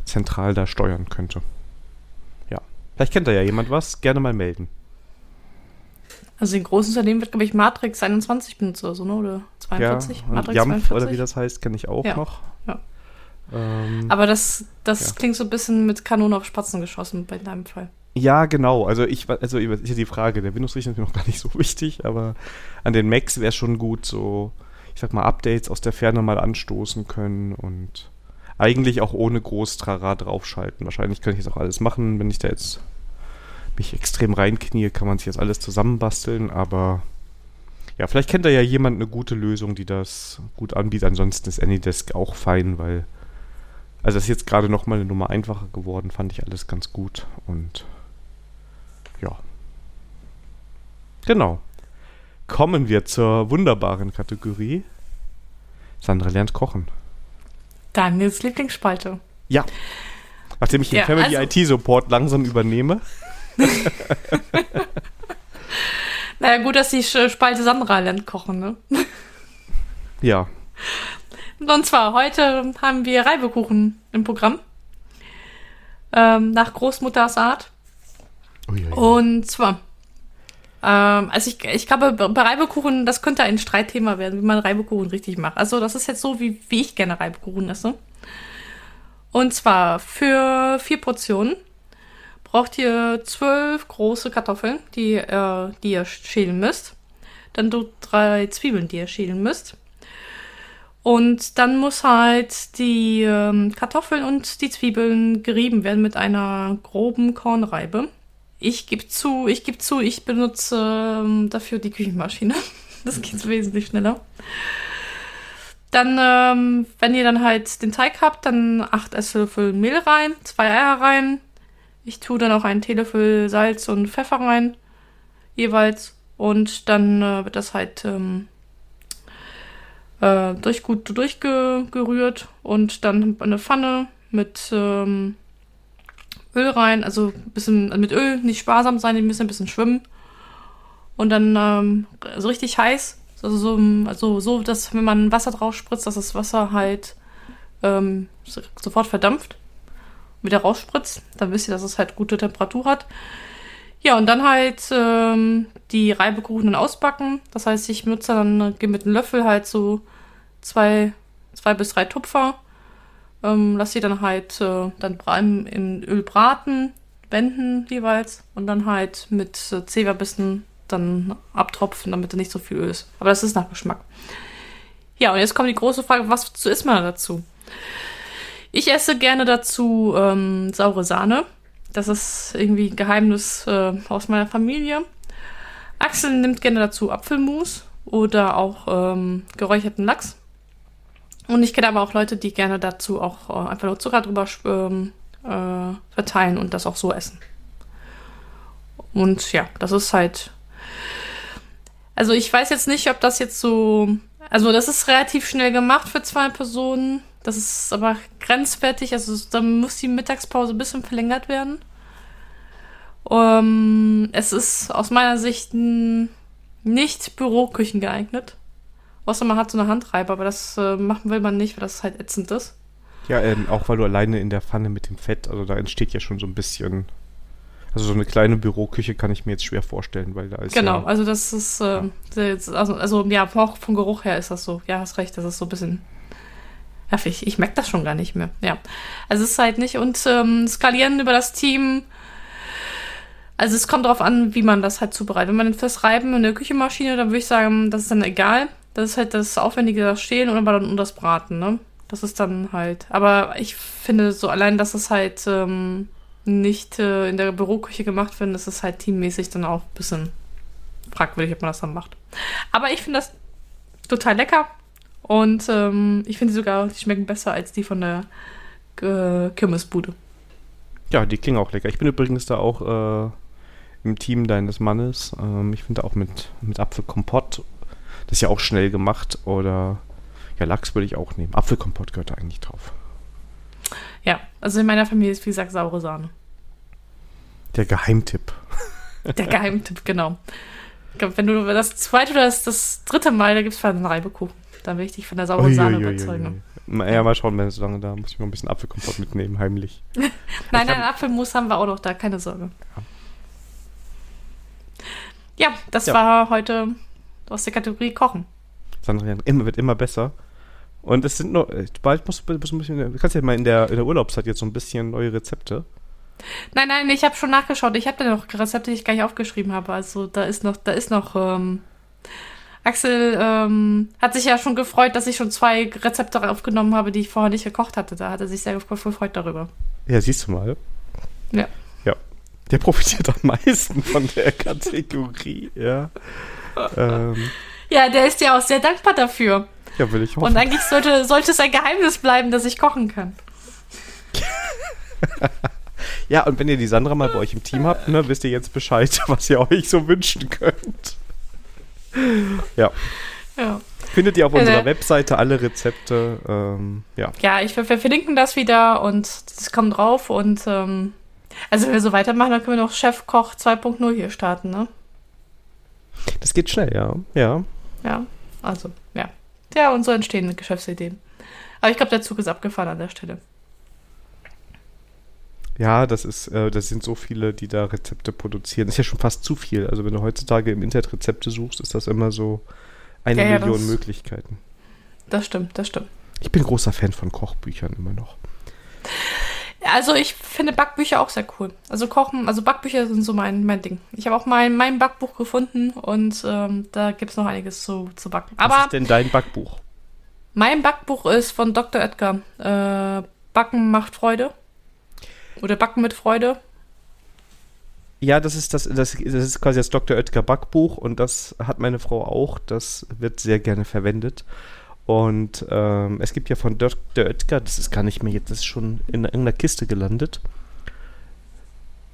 zentral da steuern könnte. Ja. Vielleicht kennt da ja jemand was. Gerne mal melden. Also in großen Unternehmen wird, glaube ich, Matrix 21 benutzt oder so, ne? Oder 42? Ja, Matrix Jamf 42? oder wie das heißt, kenne ich auch ja. noch. Ja. Ähm, Aber das, das ja. klingt so ein bisschen mit Kanonen auf Spatzen geschossen bei deinem Fall. Ja, genau. Also ich, also ja die Frage, der Windows-Rechner ist mir noch gar nicht so wichtig, aber an den Macs wäre schon gut, so, ich sag mal, Updates aus der Ferne mal anstoßen können und eigentlich auch ohne groß Trara draufschalten. Wahrscheinlich könnte ich das auch alles machen, wenn ich da jetzt mich extrem reinknie, kann man sich das alles zusammenbasteln, aber ja, vielleicht kennt da ja jemand eine gute Lösung, die das gut anbietet. Ansonsten ist AnyDesk auch fein, weil also das ist jetzt gerade noch mal eine Nummer einfacher geworden, fand ich alles ganz gut und ja. Genau. Kommen wir zur wunderbaren Kategorie. Sandra lernt kochen. Daniels Lieblingsspalte. Ja. Nachdem ich den ja, Family also, IT Support langsam übernehme. naja, gut, dass die Spalte Sandra lernt kochen, ne? Ja. Und zwar, heute haben wir Reibekuchen im Programm. Ähm, nach Großmutters Art. Uiuiui. Und zwar, ähm, also ich, ich glaube, bei Reibekuchen, das könnte ein Streitthema werden, wie man Reibekuchen richtig macht. Also das ist jetzt so, wie, wie ich gerne Reibekuchen esse. Und zwar für vier Portionen braucht ihr zwölf große Kartoffeln, die, äh, die ihr schälen müsst. Dann drei Zwiebeln, die ihr schälen müsst. Und dann muss halt die ähm, Kartoffeln und die Zwiebeln gerieben werden mit einer groben Kornreibe. Ich gebe zu, ich gebe zu, ich benutze ähm, dafür die Küchenmaschine. Das geht wesentlich schneller. Dann, ähm, wenn ihr dann halt den Teig habt, dann acht Esslöffel Mehl rein, zwei Eier rein, ich tue dann auch einen Teelöffel Salz und Pfeffer rein, jeweils. Und dann äh, wird das halt ähm, äh, durch gut durchgerührt und dann eine Pfanne mit ähm, Öl rein, also ein bisschen mit Öl, nicht sparsam sein, ein bisschen, ein bisschen schwimmen. Und dann ähm, so richtig heiß, also so, also so, dass wenn man Wasser drauf spritzt, dass das Wasser halt ähm, sofort verdampft wieder rausspritzt. Dann wisst ihr, dass es halt gute Temperatur hat. Ja, und dann halt ähm, die Reibekuchen ausbacken. Das heißt, ich benutze dann gehe mit einem Löffel halt so zwei, zwei bis drei Tupfer. Ähm, lass sie dann halt äh, dann in Öl braten, wenden jeweils und dann halt mit äh, Zeberbissen dann abtropfen, damit da nicht so viel Öl ist. Aber das ist nach Geschmack. Ja, und jetzt kommt die große Frage, was zu isst man dazu? Ich esse gerne dazu ähm, saure Sahne. Das ist irgendwie ein Geheimnis äh, aus meiner Familie. Axel nimmt gerne dazu Apfelmus oder auch ähm, geräucherten Lachs. Und ich kenne aber auch Leute, die gerne dazu auch äh, einfach nur Zucker drüber ähm, äh, verteilen und das auch so essen. Und ja, das ist halt. Also ich weiß jetzt nicht, ob das jetzt so. Also das ist relativ schnell gemacht für zwei Personen. Das ist aber grenzwertig. Also da muss die Mittagspause ein bisschen verlängert werden. Um, ähm, es ist aus meiner Sicht nicht Büroküchen geeignet. Außer man hat so eine Handreibe, aber das äh, machen will man nicht, weil das halt ätzend ist. Ja, ähm, auch weil du alleine in der Pfanne mit dem Fett, also da entsteht ja schon so ein bisschen. Also so eine kleine Büroküche kann ich mir jetzt schwer vorstellen, weil da ist. Genau, ja, also das ist, äh, ja. also, also ja, auch vom Geruch her ist das so. Ja, hast recht, das ist so ein bisschen Ja, ich, merke das schon gar nicht mehr. Ja. Also es ist halt nicht. Und ähm, skalieren über das Team. Also es kommt darauf an, wie man das halt zubereitet. Wenn man fürs Reiben in der Küchenmaschine, dann würde ich sagen, das ist dann egal. Das ist halt das Aufwendige, das Stehlen und dann das Braten, ne? Das ist dann halt. Aber ich finde so allein, dass es halt ähm, nicht äh, in der Büroküche gemacht wird, das ist halt teammäßig dann auch ein bisschen fragwürdig, ob man das dann macht. Aber ich finde das total lecker. Und ähm, ich finde sogar, die schmecken besser als die von der äh, Kirmesbude. Ja, die klingen auch lecker. Ich bin übrigens da auch äh, im Team deines Mannes. Ähm, ich finde auch mit, mit Apfelkompott, das ist ja auch schnell gemacht. Oder ja, Lachs würde ich auch nehmen. Apfelkompott gehört da eigentlich drauf. Ja, also in meiner Familie ist, wie gesagt, saure Sahne. Der Geheimtipp. Der Geheimtipp, genau. Ich glaube, wenn du das zweite oder das, das dritte Mal, da gibt es einen Reibekuchen. Dann will ich dich von der sauren Sahne überzeugen. Ja, mal schauen, wenn es lange da muss ich mal ein bisschen Apfelkompott mitnehmen, heimlich. nein, nein, Apfelmus haben wir auch noch da, keine Sorge. Ja, ja das ja. war heute aus der Kategorie Kochen. Sandra, immer, wird immer besser. Und es sind noch, äh, bald musst du, du, du kannst ja mal in der, in der Urlaubszeit jetzt so ein bisschen neue Rezepte. Nein, nein, ich habe schon nachgeschaut. Ich habe da noch Rezepte, die ich gar nicht aufgeschrieben habe. Also da ist noch, da ist noch. Ähm, Axel ähm, hat sich ja schon gefreut, dass ich schon zwei Rezepte aufgenommen habe, die ich vorher nicht gekocht hatte. Da hat er sich sehr gefreut darüber. Ja, siehst du mal. Ja. Ja. Der profitiert am meisten von der Kategorie, ja. ähm. Ja, der ist ja auch sehr dankbar dafür. Ja, will ich hoffen. Und eigentlich sollte, sollte es ein Geheimnis bleiben, dass ich kochen kann. Ja, und wenn ihr die Sandra mal bei euch im Team habt, ne, wisst ihr jetzt Bescheid, was ihr euch so wünschen könnt. Ja. Ja. Findet ihr auf unserer äh, Webseite alle Rezepte. Ähm, ja. Ja, ich, wir verlinken das wieder und das kommt drauf. Und ähm, also wenn wir so weitermachen, dann können wir noch Chefkoch 2.0 hier starten, ne? Das geht schnell, ja. Ja. Ja, also, ja. Ja, und so entstehen Geschäftsideen. Aber ich glaube, der Zug ist abgefahren an der Stelle. Ja, das ist, äh, das sind so viele, die da Rezepte produzieren. Das ist ja schon fast zu viel. Also wenn du heutzutage im Internet Rezepte suchst, ist das immer so eine ja, Million ja, das, Möglichkeiten. Das stimmt, das stimmt. Ich bin großer Fan von Kochbüchern immer noch. Also ich finde Backbücher auch sehr cool. Also Kochen, also Backbücher sind so mein, mein Ding. Ich habe auch mein, mein Backbuch gefunden und ähm, da gibt es noch einiges zu, zu backen. Aber Was ist denn dein Backbuch? Mein Backbuch ist von Dr. Edgar. Äh, Backen macht Freude. Oder Backen mit Freude? Ja, das ist das, das, das ist quasi das Dr. Oetker Backbuch und das hat meine Frau auch. Das wird sehr gerne verwendet. Und ähm, es gibt ja von Dr. Oetker, das ist gar nicht mehr jetzt, das ist schon in irgendeiner Kiste gelandet.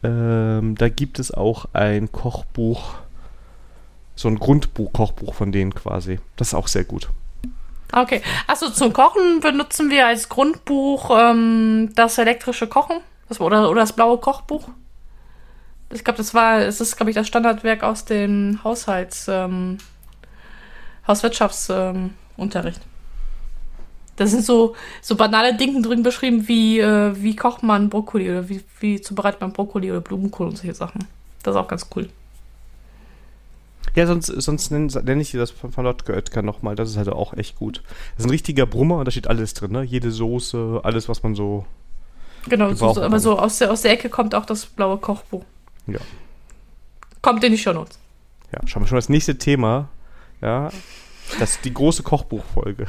Ähm, da gibt es auch ein Kochbuch, so ein Grundbuch-Kochbuch von denen quasi. Das ist auch sehr gut. Okay, also zum Kochen benutzen wir als Grundbuch ähm, das elektrische Kochen. Das, oder, oder das blaue Kochbuch. Ich glaube, das war, es ist, glaube ich, das Standardwerk aus dem Haushalts, ähm, Hauswirtschaftsunterricht. Ähm, da sind so, so banale Dinge drin beschrieben, wie, äh, wie kocht man Brokkoli oder wie, wie zubereitet man Brokkoli oder Blumenkohl und solche Sachen. Das ist auch ganz cool. Ja, sonst, sonst nenne, nenn ich dir das von, von Oetker nochmal. Das ist halt auch echt gut. Das ist ein richtiger Brummer und da steht alles drin, ne? Jede Soße, alles, was man so Genau, so, so, aber so aus der, aus der Ecke kommt auch das blaue Kochbuch. Ja. Kommt in die Shownotes. Ja, schauen wir schon das nächste Thema. Ja, das ist die große Kochbuchfolge.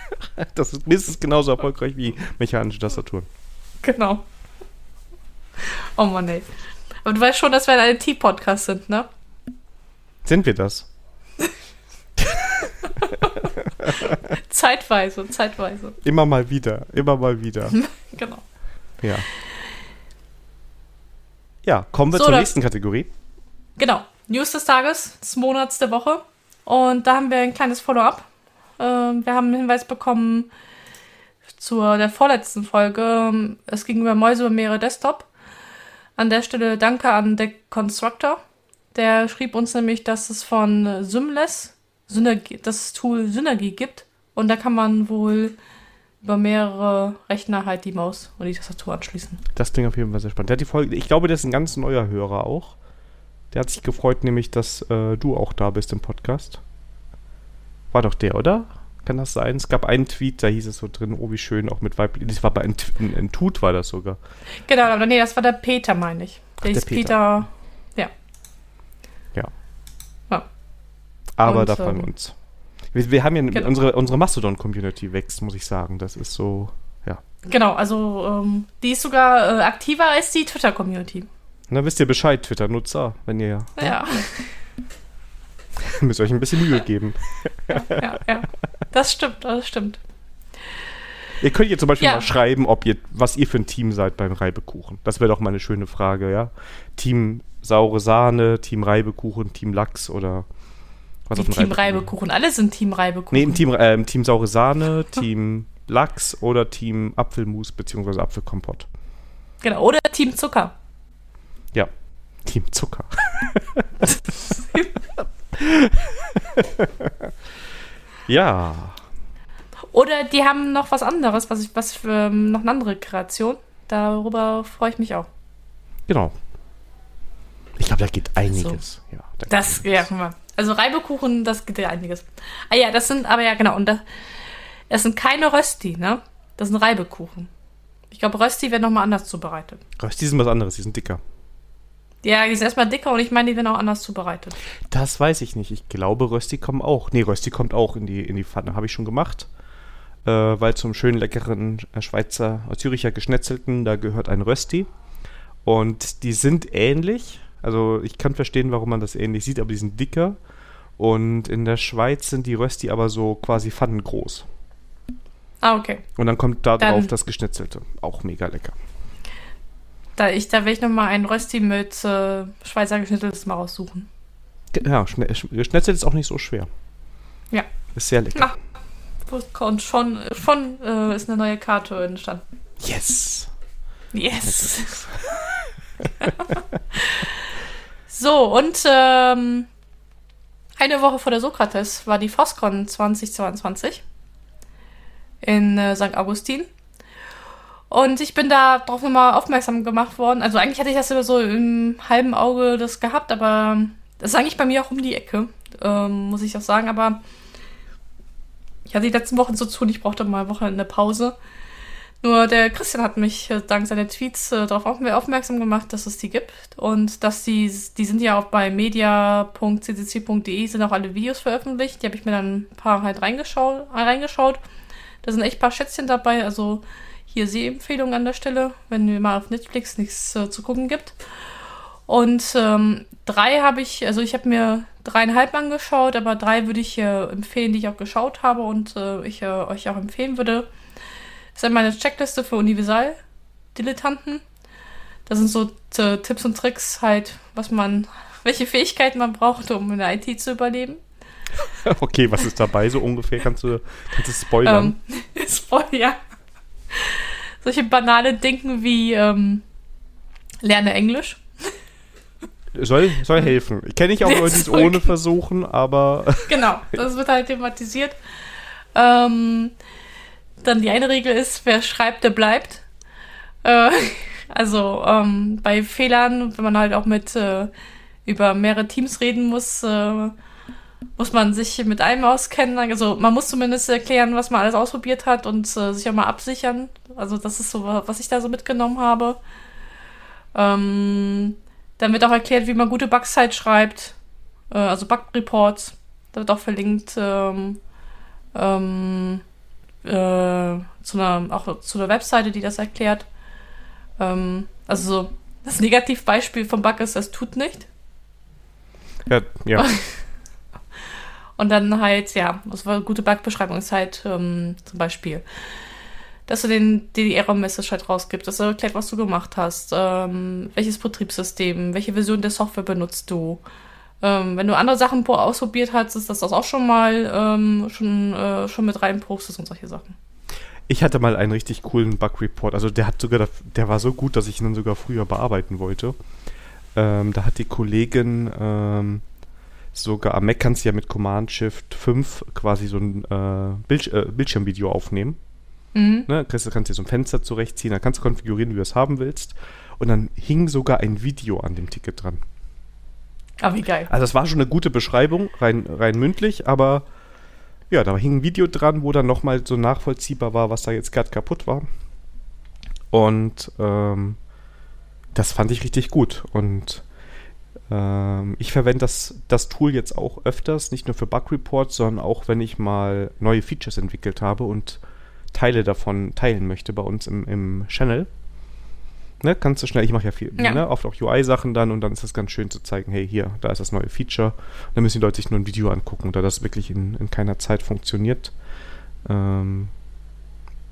das ist mindestens genauso erfolgreich wie mechanische Tastaturen. Genau. Oh Mann, ey. Aber du weißt schon, dass wir ein IT-Podcast sind, ne? Sind wir das? zeitweise, zeitweise. Immer mal wieder, immer mal wieder. genau. Ja. Ja, kommen wir so, zur nächsten Kategorie. Genau. News des Tages, des Monats, der Woche. Und da haben wir ein kleines Follow-up. Ähm, wir haben einen Hinweis bekommen zur der vorletzten Folge. Es ging über Mäuse über mehrere Desktop. An der Stelle danke an The Constructor. Der schrieb uns nämlich, dass es von Symless Synergie, das Tool Synergie gibt. Und da kann man wohl über mehrere Rechner halt die Maus und die Tastatur anschließen. Das klingt auf jeden Fall sehr spannend. Der hat die Folge, ich glaube, der ist ein ganz neuer Hörer auch. Der hat sich gefreut, nämlich, dass äh, du auch da bist im Podcast. War doch der, oder? Kann das sein? Es gab einen Tweet, da hieß es so drin, oh wie schön, auch mit weiblich. Das war bei ein, ein Tut war das sogar. Genau, aber nee, das war der Peter, meine ich. Der Ach, ist der Peter. Peter. Ja. Ja. Ja. Aber Und, da freuen ähm, wir uns. Wir, wir haben ja genau. unsere, unsere Mastodon-Community wächst, muss ich sagen. Das ist so, ja. Genau, also ähm, die ist sogar äh, aktiver als die Twitter-Community. Na, wisst ihr Bescheid, Twitter-Nutzer, wenn ihr Ja. müsst euch ein bisschen Mühe geben. ja, ja. Das stimmt, das stimmt. Ihr könnt ihr zum Beispiel Ja. mal schreiben, ob ihr, was ihr für ein Team seid beim Reibekuchen. Das wäre doch mal eine schöne Frage, ja? Team saure Sahne, Team Reibekuchen, Team Lachs oder was Team Reibekuchen. Alle sind Team Reibekuchen. Nee, im Team, ähm, Team saure Sahne, Team Lachs oder Team Apfelmus bzw. Apfelkompott. Genau. Oder Team Zucker. Ja. Team Zucker. ja. Oder die haben noch was anderes, was ich, was für ähm, noch eine andere Kreation. Darüber freue ich mich auch. Genau. Ich glaube, da geht einiges. Ja, da Das, geht ja, einiges. guck mal. Also Reibekuchen, das geht ja einiges. Ah ja, das sind, aber ja, genau. Und das, das sind keine Rösti, ne? Das sind Reibekuchen. Ich glaube, Rösti werden nochmal anders zubereitet. Die sind was anderes, die sind dicker. Ja, die sind erstmal dicker und ich meine, die werden auch anders zubereitet. Das weiß ich nicht. Ich glaube, Rösti kommen auch. Nee, Rösti kommt auch in die, in die Pfanne. Habe ich schon gemacht. Äh, weil zum schönen, leckeren äh, Schweizer, Züricher Geschnetzelten, da gehört ein Rösti. Und die sind ähnlich. Also ich kann verstehen, warum man das ähnlich sieht, aber die sind dicker. Und in der Schweiz sind die Rösti aber so quasi pfannengroß. Ah, okay. Und dann kommt da Dann- drauf das Geschnetzelte. Auch mega lecker. Da, ich, da will ich nochmal einen Rösti mit äh, Schweizer Geschnitzeltes mal raussuchen. Ja, Schne Geschnetzelt ist auch nicht so schwer. Ja. Ist sehr lecker. Na. Und schon, schon äh, ist eine neue Karte entstanden. Yes. Yes. so, und ähm, eine Woche vor der Sokrates war die Foscon 2022 in äh, St. Augustin. Und ich bin da drauf nochmal aufmerksam gemacht worden. Also eigentlich hatte ich das immer so im halben Auge das gehabt, aber das ist eigentlich bei mir auch um die Ecke, ähm, muss ich auch sagen. Aber ich hatte die letzten Wochen so zu und ich brauchte mal eine Woche eine Pause. Nur der Christian hat mich äh, dank seiner Tweets äh, darauf auf, aufmerksam gemacht, dass es die gibt und dass die, die sind ja auch bei media.ccc.de sind auch alle Videos veröffentlicht. Die habe ich mir dann ein paar halt reingeschaut. Äh, reingeschaut. Da sind echt ein paar Schätzchen dabei, also hier Sehempfehlung an der Stelle, wenn mir mal auf Netflix nichts äh, zu gucken gibt. Und ähm, drei habe ich, also ich habe mir dreieinhalb angeschaut, aber drei würde ich äh, empfehlen, die ich auch geschaut habe und äh, ich äh, euch auch empfehlen würde. Das ist einmal eine Checkliste für Universal-Dilettanten. Da sind so Tipps und Tricks halt, was man, welche Fähigkeiten man braucht, um in der IT zu überleben. Okay, was ist dabei so ungefähr? Kannst du, kannst du spoilern? Ähm, Spoiler. Solche banale Dinge wie ähm, lerne Englisch. soll, soll helfen. Ich kenne nicht auch Leute, die es ohne versuchen, aber Genau, das wird halt thematisiert. Ähm, dann die eine Regel ist, wer schreibt, der bleibt. Äh, also ähm, bei Fehlern, wenn man halt auch mit äh, über mehrere Teams reden muss, äh, muss man sich mit einem auskennen. Also man muss zumindest erklären, was man alles ausprobiert hat und äh, sich auch mal absichern. Also das ist so, was ich da so mitgenommen habe. Ähm, dann wird auch erklärt, wie man gute Bugs halt schreibt. Äh, also Bug-Reports. Da wird auch verlinkt ähm, ähm, äh, zu einer, auch zu einer Webseite, die das erklärt. Ähm, also so, das Negativbeispiel vom Bug ist, das tut nicht. ja, ja. Und dann halt, ja, also eine gute Bugbeschreibung ist halt ähm, zum Beispiel, dass du den, dir die Error-Message halt rausgibst, dass du erklärt, was du gemacht hast, ähm, welches Betriebssystem, welche Version der Software benutzt du. Ähm, wenn du andere Sachen pro- ausprobiert hast, ist das, auch schon mal ähm, schon, äh, schon mit reinpostest und solche Sachen. Ich hatte mal einen richtig coolen Bug-Report. Also der hat sogar, der war so gut, dass ich ihn dann sogar früher bearbeiten wollte. Ähm, da hat die Kollegin ähm, sogar am Mac kannst du ja mit Command Shift 5 quasi so ein äh, Bild, äh, Bildschirmvideo aufnehmen. Mhm. Ne? Kannst, du kannst dir so ein Fenster zurechtziehen, dann kannst du konfigurieren, wie du es haben willst. Und dann hing sogar ein Video an dem Ticket dran. Ah, wie geil. Also es war schon eine gute Beschreibung, rein, rein mündlich, aber ja, da hing ein Video dran, wo dann nochmal so nachvollziehbar war, was da jetzt gerade kaputt war. Und ähm, das fand ich richtig gut. Und ähm, ich verwende das, das Tool jetzt auch öfters, nicht nur für Bug Reports, sondern auch, wenn ich mal neue Features entwickelt habe und Teile davon teilen möchte bei uns im, im Channel. Ne, kannst du schnell, ich mache ja viel, ja. Ne, oft auch UI-Sachen dann und dann ist es ganz schön zu zeigen, hey, hier, da ist das neue Feature. Und dann müssen die Leute sich nur ein Video angucken, da das wirklich in, in keiner Zeit funktioniert. Ähm,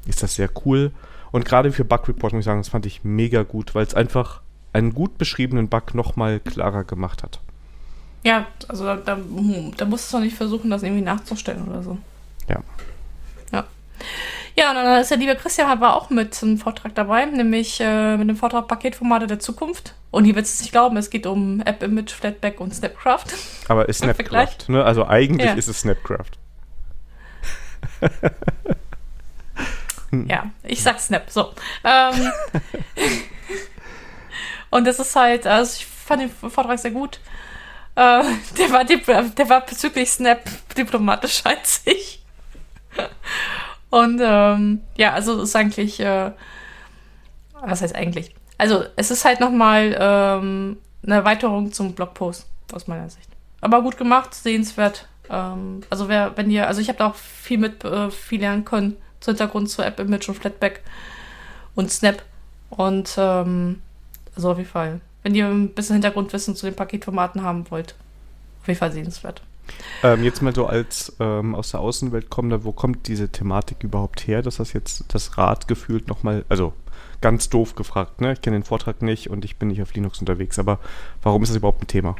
ist das sehr cool. Und gerade für Bug Report muss ich sagen, das fand ich mega gut, weil es einfach einen gut beschriebenen Bug nochmal klarer gemacht hat. Ja, also da, da, da musst du doch nicht versuchen, das irgendwie nachzustellen oder so. Ja. Ja. Ja, und dann ist der liebe Christian war auch mit einem Vortrag dabei, nämlich äh, mit dem Vortrag Paketformate der Zukunft. Und ihr werdet es nicht glauben, es geht um App Image, Flatpak und Snapcraft. Aber ist Snapcraft, ne? Also eigentlich ja. ist es Snapcraft. ja, ich sag Snap, so. Ähm, und das ist halt, also ich fand den Vortrag sehr gut. Äh, der, war der war bezüglich Snap diplomatisch, als ich. Und ähm, ja, also es ist eigentlich, äh, was heißt eigentlich? Also es ist halt nochmal ähm, eine Erweiterung zum Blogpost aus meiner Sicht. Aber gut gemacht, sehenswert. Ähm, also wer, wenn ihr, also ich habe da auch viel mit äh, viel lernen können zu Hintergrund zur App Image und Flatback und Snap. Und ähm, also auf jeden Fall. Wenn ihr ein bisschen Hintergrundwissen zu den Paketformaten haben wollt, auf jeden Fall sehenswert. Ähm, jetzt mal so als ähm, aus der Außenwelt kommender, wo kommt diese Thematik überhaupt her, dass das jetzt das Rad gefühlt nochmal, also ganz doof gefragt, ne? Ich kenne den Vortrag nicht und ich bin nicht auf Linux unterwegs, aber warum ist das überhaupt ein Thema?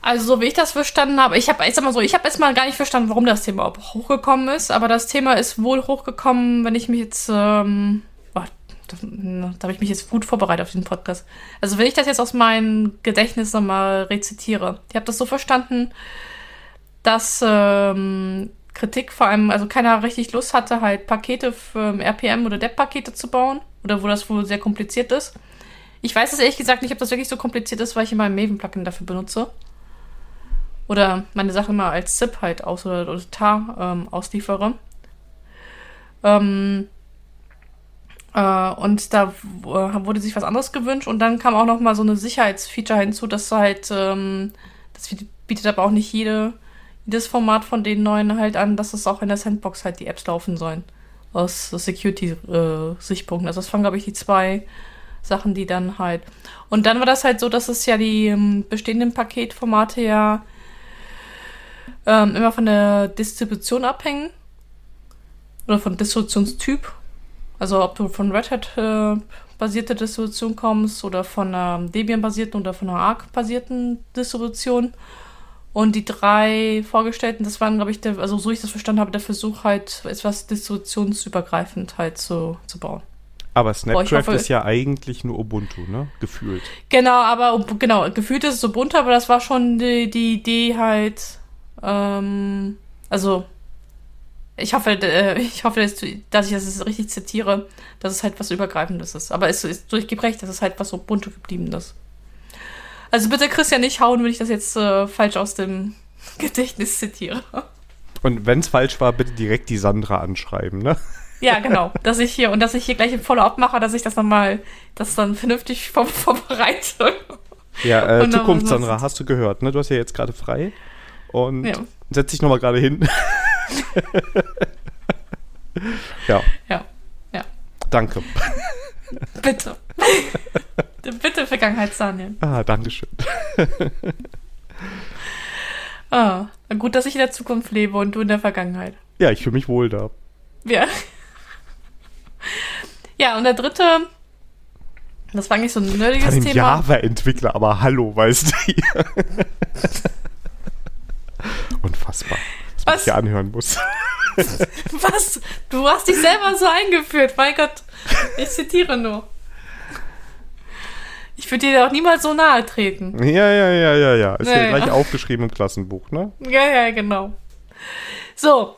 Also, so wie ich das verstanden habe, ich habe, sag mal so, ich habe erstmal gar nicht verstanden, warum das Thema hochgekommen ist, aber das Thema ist wohl hochgekommen, wenn ich mich jetzt ähm, da, da habe ich mich jetzt gut vorbereitet auf diesen Podcast. Also wenn ich das jetzt aus meinem Gedächtnis nochmal rezitiere, ich habe das so verstanden, dass ähm, Kritik vor allem, also keiner richtig Lust hatte, halt Pakete für RPM oder DEP-Pakete zu bauen oder wo das wohl sehr kompliziert ist. Ich weiß es ehrlich gesagt nicht, ob das wirklich so kompliziert ist, weil ich immer ein Maven-Plugin dafür benutze. Oder meine Sachen mal als ZIP halt aus oder, oder tar ähm, ausliefere. Ähm, äh, und da äh, wurde sich was anderes gewünscht und dann kam auch noch mal so eine Sicherheitsfeature hinzu, dass halt, ähm, das bietet aber auch nicht jede, jedes Format von den neuen halt an, dass es auch in der Sandbox halt die Apps laufen sollen. Aus Security-Sichtpunkten. Äh, also das waren, glaube ich, die zwei Sachen, die dann halt. Und dann war das halt so, dass es ja die ähm, bestehenden Paketformate ja ähm, immer von der Distribution abhängen. Oder von Distributionstyp. Also ob du von Red Hat äh, basierte Distribution kommst oder von einer Debian-basierten oder von einer Arc-basierten Distribution. Und die drei vorgestellten, das waren, glaube ich, der, also so ich das verstanden habe, der Versuch halt etwas distributionsübergreifend halt zu, zu bauen. Aber Snapcraft ist ja eigentlich nur Ubuntu, ne? Gefühlt. Genau, aber genau, gefühlt ist es Ubuntu, aber das war schon die, die Idee halt, ähm, also ich hoffe, äh, ich hoffe, dass, ich das richtig zitiere, dass es halt was Übergreifendes ist. Aber es ist durchgehend recht, dass es halt was so bunte gebliebenes. Also bitte Christian nicht hauen, wenn ich das jetzt äh, falsch aus dem Gedächtnis zitiere. Und wenn es falsch war, bitte direkt die Sandra anschreiben, ne? Ja, genau. Dass ich hier und dass ich hier gleich ein Follow-up mache, dass ich das nochmal, das dann vernünftig vor, vorbereite. Ja, äh, Zukunft, Sandra, hast du gehört, ne? Du hast ja jetzt gerade frei. Und ja. setz dich nochmal gerade hin. Ja. Ja. Ja. Danke. Bitte. Bitte, Vergangenheits-Daniel. Ah, danke schön. ah, gut, dass ich in der Zukunft lebe und du in der Vergangenheit. Ja, ich fühle mich wohl da. Ja. Ja, und der dritte, das war eigentlich so ein nerdiges Thema. Java-Entwickler, aber hallo, weißt du. Unfassbar was? ich anhören muss. Was? Du hast dich selber so eingeführt, mein Gott. Ich zitiere nur. Ich würde dir auch niemals so nahe treten. Ja, ja, ja, ja, ja. Ist ja, ja gleich aufgeschrieben im Klassenbuch, ne? Ja, ja, genau. So.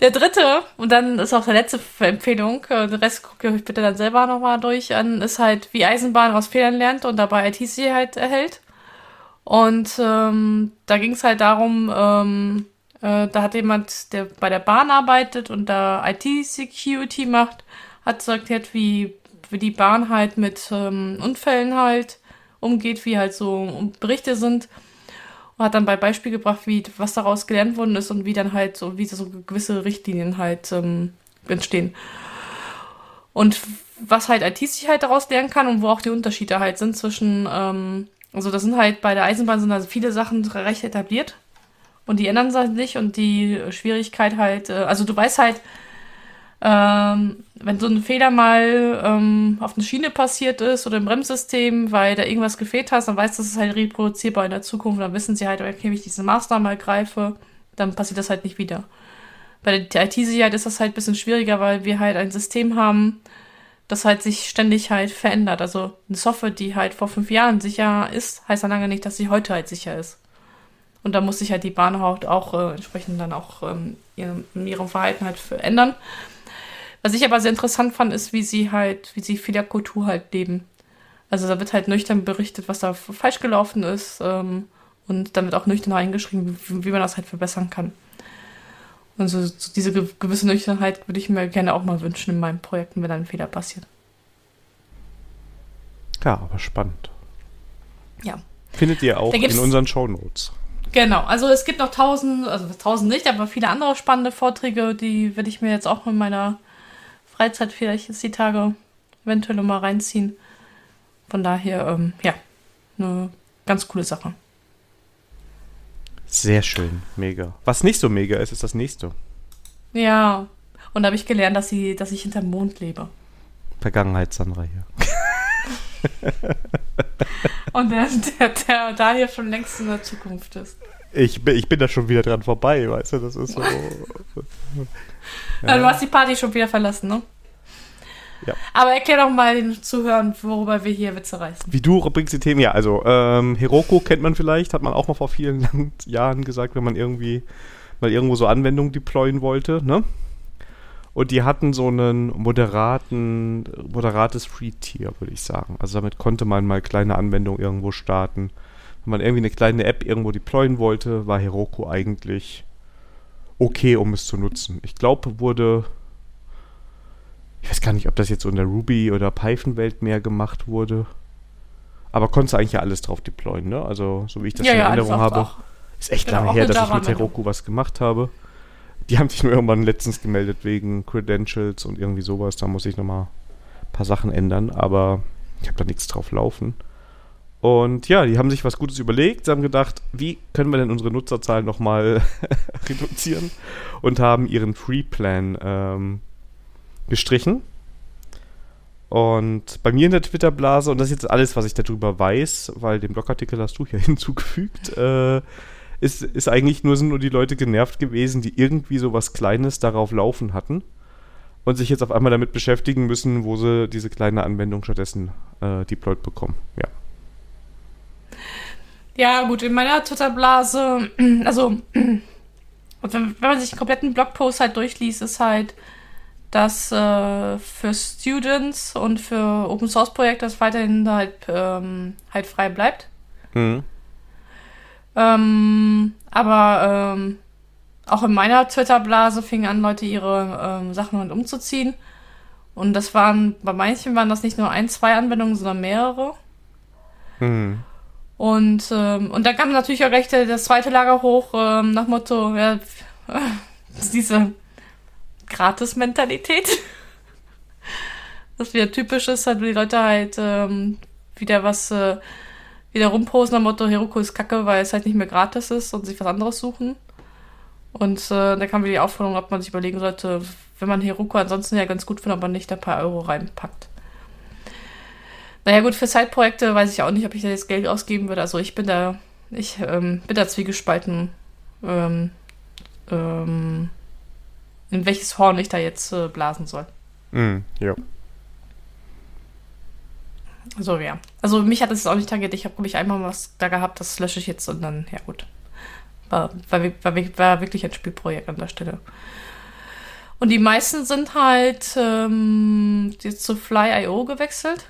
Der dritte, und dann ist auch die letzte Empfehlung, äh, den Rest gucke ich euch bitte dann selber nochmal durch an, ist halt, wie Eisenbahn aus Fehlern lernt und dabei IT-Sicherheit erhält. Und ähm, da ging es halt darum, ähm, Äh, da hat jemand, der bei der Bahn arbeitet und da IT-Security macht, hat so erklärt, wie, wie die Bahn halt mit ähm, Unfällen halt umgeht, wie halt so Berichte sind. Und hat dann bei Beispiel gebracht, wie was daraus gelernt worden ist und wie dann halt so, wie so gewisse Richtlinien halt ähm, entstehen. Und was halt IT-Sicherheit daraus lernen kann und wo auch die Unterschiede halt sind zwischen, ähm, also das sind halt bei der Eisenbahn sind also viele Sachen recht etabliert und die ändern sich nicht und die Schwierigkeit halt, äh, also du weißt halt, ähm, wenn so ein Fehler mal ähm, auf einer Schiene passiert ist oder im Bremssystem, weil da irgendwas gefehlt hast, dann weißt du, das ist halt reproduzierbar in der Zukunft. Dann wissen sie halt, okay, wenn ich diese Maßnahme ergreife, dann passiert das halt nicht wieder. Bei der IT-Sicherheit ist das halt ein bisschen schwieriger, weil wir halt ein System haben, das halt sich ständig halt verändert. Also eine Software, die halt vor fünf Jahren sicher ist, heißt dann lange nicht, dass sie heute halt sicher ist. Und da muss sich halt die Bahn auch, auch äh, entsprechend dann auch ähm, in ihrem Verhalten halt verändern. Was ich aber sehr interessant fand, ist, wie sie halt, wie sie Fehlerkultur halt leben. Also da wird halt nüchtern berichtet, was da falsch gelaufen ist ähm, und dann wird auch nüchtern eingeschrieben, wie, wie, man das halt verbessern kann. Und so, so diese ge gewisse Nüchternheit würde ich mir gerne auch mal wünschen in meinen Projekten, wenn ein Fehler passiert. Ja, aber spannend. Ja. Findet ihr auch in unseren Show Notes. Genau, also es gibt noch tausend, also tausend nicht, aber viele andere spannende Vorträge, die werde ich mir jetzt auch in meiner Freizeit vielleicht jetzt die Tage eventuell mal reinziehen. Von daher, ähm, ja, eine ganz coole Sache. Sehr schön, mega. Was nicht so mega ist, ist das nächste. Ja, und da habe ich gelernt, dass, sie, dass ich hinterm Mond lebe. Vergangenheit, Sandra hier. und der, der, der Daniel schon längst in der Zukunft ist. Ich bin, ich bin da schon wieder dran vorbei, weißt du, das ist so. Ja. Du hast die Party schon wieder verlassen, ne? Ja. Aber erklär doch mal den Zuhörern, worüber wir hier Witze reißen. Wie du bringst die Themen, ja, also ähm, Heroku kennt man vielleicht, hat man auch mal vor vielen Jahren gesagt, wenn man irgendwie mal irgendwo so Anwendungen deployen wollte, ne? Und die hatten so einen moderaten, moderates Free-Tier, würde ich sagen. Also damit konnte man mal kleine Anwendungen irgendwo starten. Wenn man irgendwie eine kleine App irgendwo deployen wollte, war Heroku eigentlich okay, um es zu nutzen. Ich glaube, wurde. Ich weiß gar nicht, ob das jetzt so in der Ruby- oder Python-Welt mehr gemacht wurde. Aber konntest eigentlich ja alles drauf deployen, ne? Also, so wie ich das ja, in ja, Erinnerung habe. Auch. Ist echt genau, lange her, dass ich mit Heroku was gemacht habe. Die haben sich nur irgendwann letztens gemeldet wegen Credentials und irgendwie sowas. Da muss ich nochmal ein paar Sachen ändern, aber ich habe da nichts drauf laufen. Und ja, die haben sich was Gutes überlegt. Sie haben gedacht, wie können wir denn unsere Nutzerzahlen nochmal reduzieren? Und haben ihren Free-Plan ähm, gestrichen. Und bei mir in der Twitter-Blase, und das ist jetzt alles, was ich darüber weiß, weil den Blogartikel hast du hier hinzugefügt, äh, ist, ist eigentlich nur, sind nur die Leute genervt gewesen, die irgendwie so was Kleines darauf laufen hatten und sich jetzt auf einmal damit beschäftigen müssen, wo sie diese kleine Anwendung stattdessen äh, deployed bekommen. Ja. Ja, gut, in meiner Twitter-Blase, also, wenn, wenn, man sich den kompletten Blogpost halt durchliest, ist halt, dass äh, für Students und für Open Source Projekte das weiterhin halt, ähm, halt frei bleibt. Mhm. Ähm, aber ähm, auch in meiner Twitter-Blase fingen an, Leute ihre ähm, Sachen halt umzuziehen. Und das waren, bei manchen waren das nicht nur ein, zwei Anwendungen, sondern mehrere. Mhm. Und, ähm, und dann kam natürlich auch gleich das zweite Lager hoch, ähm, nach Motto, ja, diese Gratis-Mentalität. Das wieder typisch ist, halt, die Leute halt ähm, wieder was, äh, wieder rumposen nach Motto, Heroku ist kacke, weil es halt nicht mehr gratis ist und sich was anderes suchen. Und äh, da kam wieder die Aufforderung, ob man sich überlegen sollte, wenn man Heroku ansonsten ja ganz gut findet, ob man nicht ein paar Euro reinpackt. Naja, gut, für Side-Projekte weiß ich auch nicht, ob ich da jetzt Geld ausgeben würde. Also ich bin da, ich ähm, bin da zwiegespalten, ähm, ähm, in welches Horn ich da jetzt äh, blasen soll. Mm, ja. So, ja. Also mich hat es auch nicht tangiert. Ich habe, glaube ich, einmal was da gehabt, das lösche ich jetzt und dann, ja gut. War, war, war, war wirklich ein Spielprojekt an der Stelle. Und die meisten sind halt ähm, jetzt zu Fly.io gewechselt.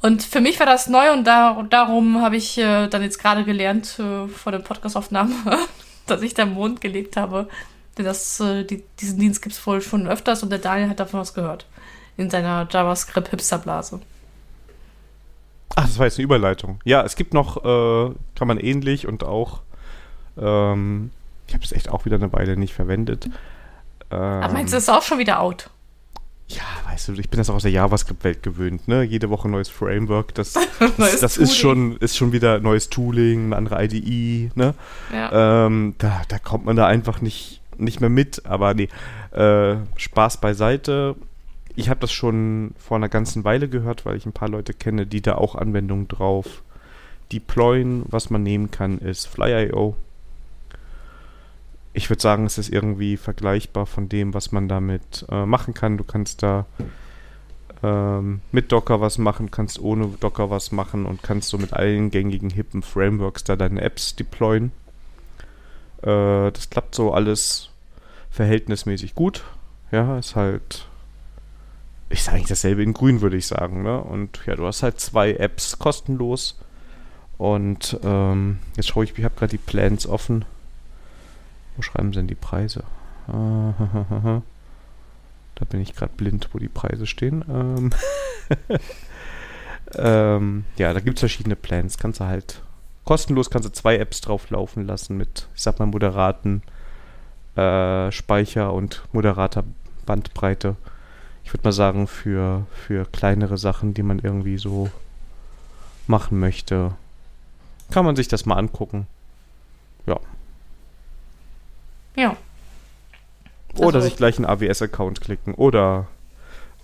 Und für mich war das neu und da, darum habe ich äh, dann jetzt gerade gelernt äh, vor der Podcastaufnahme, dass ich da im Mond gelebt habe. Denn das, äh, die, diesen Dienst gibt es wohl schon öfters und der Daniel hat davon was gehört. In seiner JavaScript-Hipsterblase. Ach, das war jetzt eine Überleitung. Ja, es gibt noch, äh, kann man ähnlich und auch, ähm, ich habe es echt auch wieder eine Weile nicht verwendet. Ähm, Aber meinst du, das ist auch schon wieder out? Ja, weißt du, ich bin das auch aus der JavaScript-Welt gewöhnt, ne? Jede Woche neues Framework, das, das, das ist, schon, ist schon wieder neues Tooling, eine andere IDE, ne? Ja. Ähm, da, da kommt man da einfach nicht, nicht mehr mit, aber nee, äh, Spaß beiseite. Ich habe das schon vor einer ganzen Weile gehört, weil ich ein paar Leute kenne, die da auch Anwendungen drauf deployen. Was man nehmen kann, ist Fly.io ich würde sagen, es ist irgendwie vergleichbar von dem, was man damit äh, machen kann. Du kannst da ähm, mit Docker was machen, kannst ohne Docker was machen und kannst so mit allen gängigen hippen Frameworks da deine Apps deployen. Äh, das klappt so alles verhältnismäßig gut. Ja, ist halt. Ich sage eigentlich dasselbe in grün, würde ich sagen. Ne? Und ja, du hast halt zwei Apps kostenlos. Und ähm, jetzt schaue ich, ich habe gerade die Plans offen. Wo schreiben sie denn die Preise? da bin ich gerade blind, wo die Preise stehen. Ähm, ähm, ja, da gibt es verschiedene Plans. Kannst du halt kostenlos kannst du zwei Apps drauf laufen lassen mit, ich sag mal, moderaten äh, Speicher und moderater Bandbreite. Ich würde mal sagen, für, für kleinere Sachen, die man irgendwie so machen möchte, kann man sich das mal angucken. Ja, ja. Oder also, sich gleich einen AWS-Account klicken oder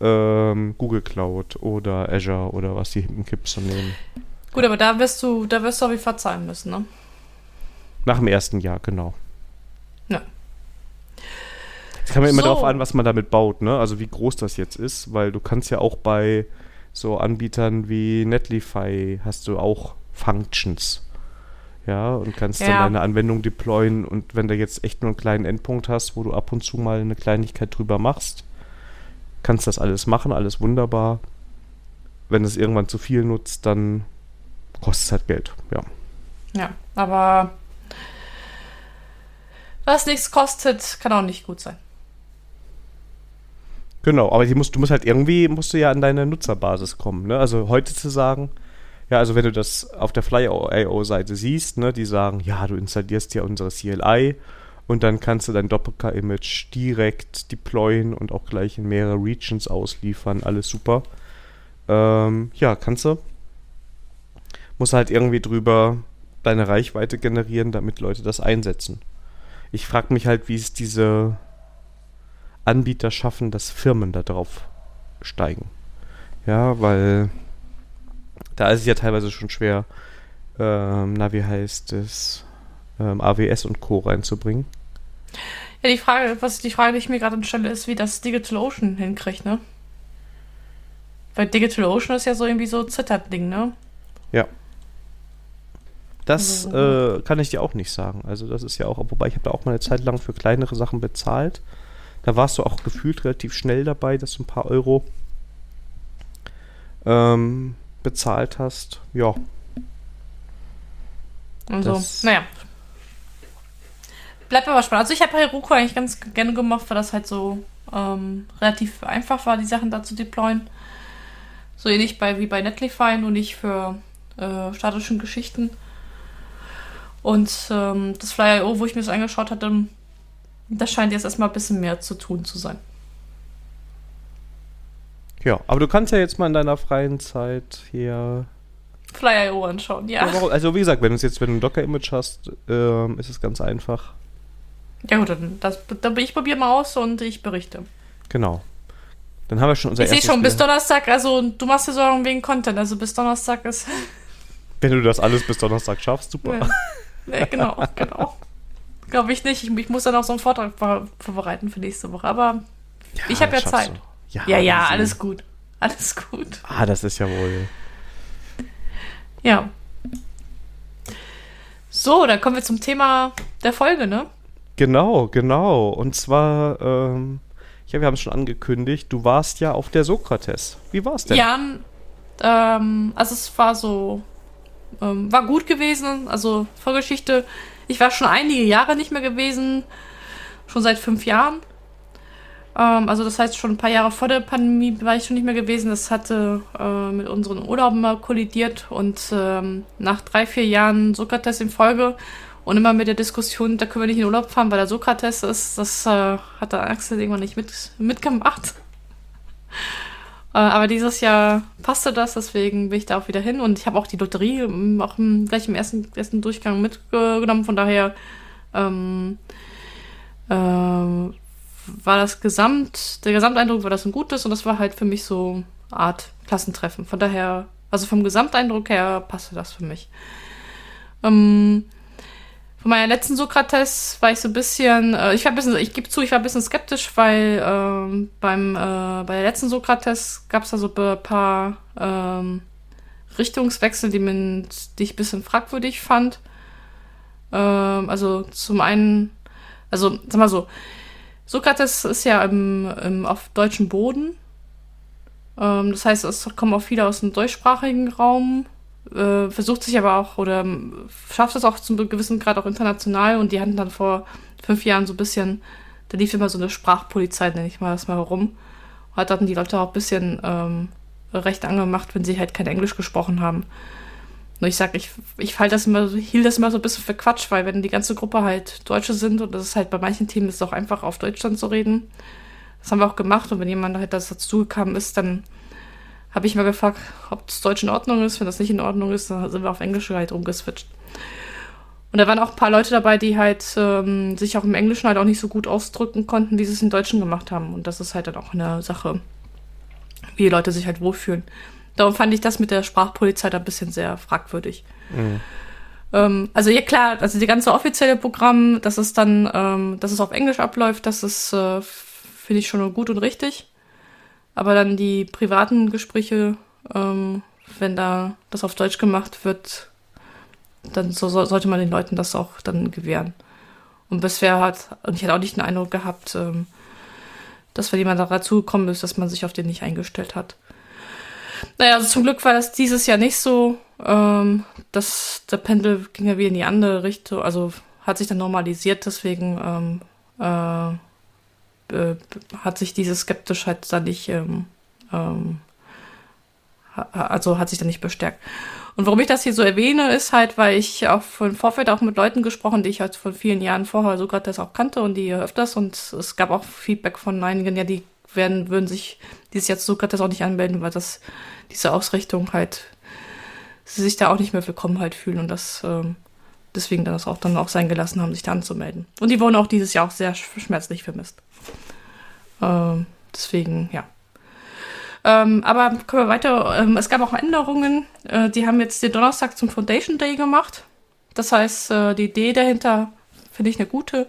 ähm, Google Cloud oder Azure oder was die hinten gibt zu nehmen. Gut, aber da wirst du, da wirst du auf jeden Fall zahlen müssen, ne? Nach dem ersten Jahr, genau. Ja. Es kann man immer so. darauf an, was man damit baut, ne? Also wie groß das jetzt ist, weil du kannst ja auch bei so Anbietern wie Netlify hast du auch Functions ja, und kannst ja. dann deine Anwendung deployen und wenn du jetzt echt nur einen kleinen Endpunkt hast, wo du ab und zu mal eine Kleinigkeit drüber machst, kannst das alles machen, alles wunderbar. Wenn es irgendwann zu viel nutzt, dann kostet es halt Geld, ja. Ja, aber was nichts kostet, kann auch nicht gut sein. Genau, aber musst, du musst halt irgendwie, musst du ja an deine Nutzerbasis kommen, ne? Also heute zu sagen, ja, also wenn du das auf der Fly.io-Seite siehst, ne, die sagen, ja, du installierst ja unsere CLI und dann kannst du dein Doppelk-Image direkt deployen und auch gleich in mehrere Regions ausliefern, alles super. Ähm, ja, kannst du. Muss halt irgendwie drüber deine Reichweite generieren, damit Leute das einsetzen. Ich frage mich halt, wie es diese Anbieter schaffen, dass Firmen da drauf steigen. Ja, weil da ist es ja teilweise schon schwer, ähm, na, wie heißt es, ähm, AWS und Co. reinzubringen. Ja, die Frage, was die Frage, die ich mir gerade stelle, ist, wie das DigitalOcean hinkriegt, ne? Weil DigitalOcean ist ja so irgendwie so Zittert-Ding, ne? Ja. Das also, äh, kann ich dir auch nicht sagen. Also das ist ja auch, wobei ich habe da auch mal eine Zeit lang für kleinere Sachen bezahlt. Da warst du auch gefühlt relativ schnell dabei, dass du ein paar Euro ähm, bezahlt hast, ja. Also, naja. Bleibt aber spannend. Also ich habe Heroku eigentlich ganz gerne gemacht, weil das halt so ähm, relativ einfach war, die Sachen da zu deployen. So ähnlich bei, wie bei Netlify, nur nicht für äh, statischen Geschichten. Und ähm, das Fly.io, wo ich mir das angeschaut hatte, das scheint jetzt erstmal ein bisschen mehr zu tun zu sein. Ja, aber du kannst ja jetzt mal in deiner freien Zeit hier Fly.io anschauen, ja. Also wie gesagt, wenn du jetzt, wenn du ein Docker-Image hast, ähm, ist es ganz einfach. Ja gut, dann, das, dann ich probiere mal aus und ich berichte. Genau. Dann haben wir schon unser Ich sehe schon, bis Donnerstag, also du machst dir Sorgen wegen Content, also bis Donnerstag ist. Wenn du das alles bis Donnerstag schaffst, super. Ja. Nee, genau, genau. Glaube ich nicht. Ich, ich, muss dann auch so einen Vortrag vorbereiten für nächste Woche, aber ja, ich habe ja Zeit. Ja, ja, ja alles gut. Alles gut. Ah, das ist ja wohl. Ja. So, dann kommen wir zum Thema der Folge, ne? Genau, genau. Und zwar, ähm, ja, wir haben es schon angekündigt, du warst ja auf der Sokrates. Wie war es denn? Ja, ähm, also es war so, ähm, war gut gewesen. Also Vorgeschichte, Ich war schon einige Jahre nicht mehr gewesen, schon seit fünf Jahren. Ähm, also das heißt, schon ein paar Jahre vor der Pandemie war ich schon nicht mehr gewesen. Das hatte äh, mit unseren Urlauben mal kollidiert und ähm, nach drei, vier Jahren Sokrates in Folge und immer mit der Diskussion, da können wir nicht in Urlaub fahren, weil der Sokrates ist, das äh, hat der Axel irgendwann nicht mit, mitgemacht. Äh, aber dieses Jahr passte das, deswegen bin ich da auch wieder hin und ich habe auch die Lotterie ähm, auch gleich im ersten, ersten Durchgang mitgenommen, von daher ähm, äh, war das Gesamt, der Gesamteindruck war das ein gutes und das war halt für mich so eine Art Klassentreffen. Von daher, also vom Gesamteindruck her passte das für mich. Ähm, von meiner letzten Sokrates war ich so ein bisschen, äh, ich war ein bisschen, ich gebe zu, ich war ein bisschen skeptisch, weil ähm, beim äh, bei der letzten Sokrates gab es da so ein paar ähm, Richtungswechsel, die, man, die ich ein bisschen fragwürdig fand. Ähm, also zum einen, also sag mal so, Sokrates ist ja im, im, auf deutschem Boden. Ähm, das heißt, es kommen auch viele aus dem deutschsprachigen Raum, äh, versucht sich aber auch oder schafft es auch zum gewissen Grad auch international und die hatten dann vor fünf Jahren so ein bisschen, da lief immer so eine Sprachpolizei, nenne ich mal das mal herum. Hat dann die Leute auch ein bisschen ähm, recht angemacht, wenn sie halt kein Englisch gesprochen haben. Nur ich sag, ich, ich fall das immer, hielt das immer so ein bisschen für Quatsch, weil wenn die ganze Gruppe halt Deutsche sind und das ist halt bei manchen Themen ist es auch einfach auf Deutschland zu reden. Das haben wir auch gemacht und wenn jemand halt dazu gekommen ist, dann habe ich mal gefragt, ob das Deutsch in Ordnung ist. Wenn das nicht in Ordnung ist, dann sind wir auf Englisch halt umgeswitcht. Und da waren auch ein paar Leute dabei, die halt ähm, sich auch im Englischen halt auch nicht so gut ausdrücken konnten, wie sie es im Deutschen gemacht haben. Und das ist halt dann auch eine Sache, wie die Leute sich halt wohlfühlen. Darum fand ich das mit der Sprachpolizei da ein bisschen sehr fragwürdig. Mhm. Ähm, also ja klar, also die ganze offizielle Programm, dass es dann, ähm, dass es auf Englisch abläuft, das ist, äh, finde ich schon gut und richtig. Aber dann die privaten Gespräche, ähm, wenn da das auf Deutsch gemacht wird, dann so, so, sollte man den Leuten das auch dann gewähren. Und bisher hat, und ich hatte auch nicht den Eindruck gehabt, ähm, dass wenn jemand dazu gekommen ist, dass man sich auf den nicht eingestellt hat. Naja, also zum Glück war das dieses Jahr nicht so. Ähm, das, der Pendel ging ja wieder in die andere Richtung, also hat sich dann normalisiert, deswegen ähm, äh, äh, hat sich diese Skeptischheit dann nicht, ähm, ähm, also hat sich dann nicht bestärkt. Und warum ich das hier so erwähne, ist halt, weil ich auch von Vorfeld auch mit Leuten gesprochen, die ich halt von vielen Jahren vorher so das auch kannte und die öfters und es gab auch Feedback von einigen, ja, die werden, würden sich dieses Jahr Sokrates auch nicht anmelden, weil das, diese Ausrichtung halt, sie sich da auch nicht mehr willkommen halt fühlen und das, ähm, deswegen dann das auch dann auch sein gelassen haben, sich da anzumelden. Und die wurden auch dieses Jahr auch sehr schmerzlich vermisst. Ähm, deswegen, ja. Ähm, aber kommen wir weiter. Ähm, es gab auch Änderungen. Äh, die haben jetzt den Donnerstag zum Foundation Day gemacht. Das heißt, äh, die Idee dahinter finde ich eine gute.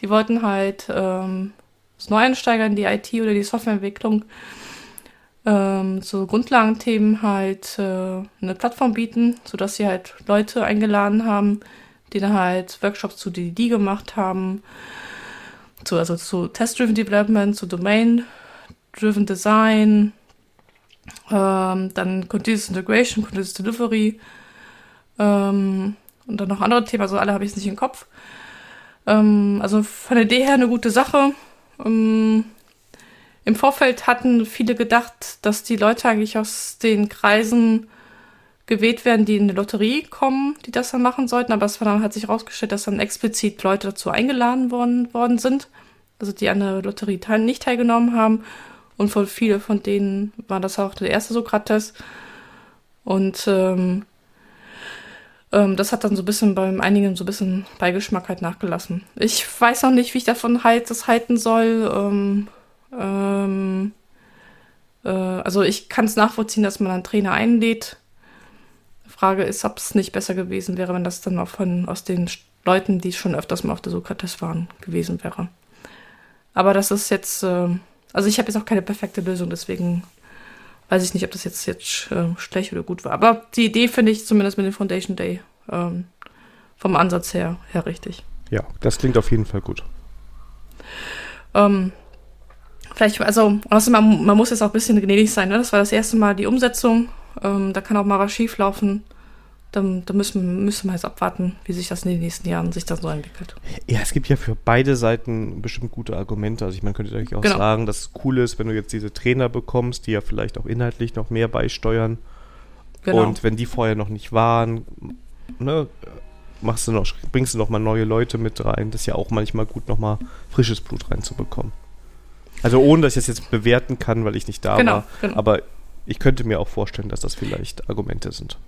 Die wollten halt ähm, als Neueinsteiger in die IT oder die Softwareentwicklung ähm, so Grundlagenthemen halt äh, eine Plattform bieten, sodass sie halt Leute eingeladen haben, die dann halt Workshops zu DDD gemacht haben, zu, also zu Test-Driven Development, zu Domain-Driven Design, ähm, dann Continuous Integration, Continuous Delivery ähm, und dann noch andere Themen, also alle habe ich es nicht im Kopf. Ähm, also von der Idee her eine gute Sache. Ähm, Im Vorfeld hatten viele gedacht, dass die Leute eigentlich aus den Kreisen gewählt werden, die in die Lotterie kommen, die das dann machen sollten. Aber es hat sich herausgestellt, dass dann explizit Leute dazu eingeladen worden, worden sind, also die an der Lotterie teil nicht teilgenommen haben. Und von viele von denen war das auch der erste Sokrates. Und ähm, ähm, das hat dann so ein bisschen beim einigen so ein bisschen Beigeschmack halt nachgelassen. Ich weiß noch nicht, wie ich davon halt das halten soll. Ähm, ähm, äh, also ich kann es nachvollziehen, dass man einen Trainer einlädt. Frage ist, ob es nicht besser gewesen wäre, wenn das dann auch von aus den Leuten, die schon öfters mal auf der Sokrates waren, gewesen wäre. Aber das ist jetzt, äh, also ich habe jetzt auch keine perfekte Lösung, deswegen weiß ich nicht, ob das jetzt, jetzt äh, schlecht oder gut war. Aber die Idee finde ich zumindest mit dem Foundation Day ähm, vom Ansatz her, her richtig. Ja, das klingt auf jeden Fall gut. Ähm, vielleicht, also, man, man, muss jetzt auch ein bisschen gnädig sein. Ne? Das war das erste Mal die Umsetzung. Ähm, da kann auch mal was schief laufen. dann, dann müssen, müssen wir jetzt abwarten, wie sich das in den nächsten Jahren sich dann so entwickelt. Ja, es gibt ja für beide Seiten bestimmt gute Argumente. Also ich meine, könnte natürlich auch genau. sagen, dass es cool ist, wenn du jetzt diese Trainer bekommst, die ja vielleicht auch inhaltlich noch mehr beisteuern. Genau. Und wenn die vorher noch nicht waren, ne, machst du noch, bringst du noch mal neue Leute mit rein. Das ist ja auch manchmal gut, noch mal frisches Blut reinzubekommen. Also ohne, dass ich das jetzt bewerten kann, weil ich nicht da genau, war. Genau. Aber ich könnte mir auch vorstellen, dass das vielleicht Argumente sind.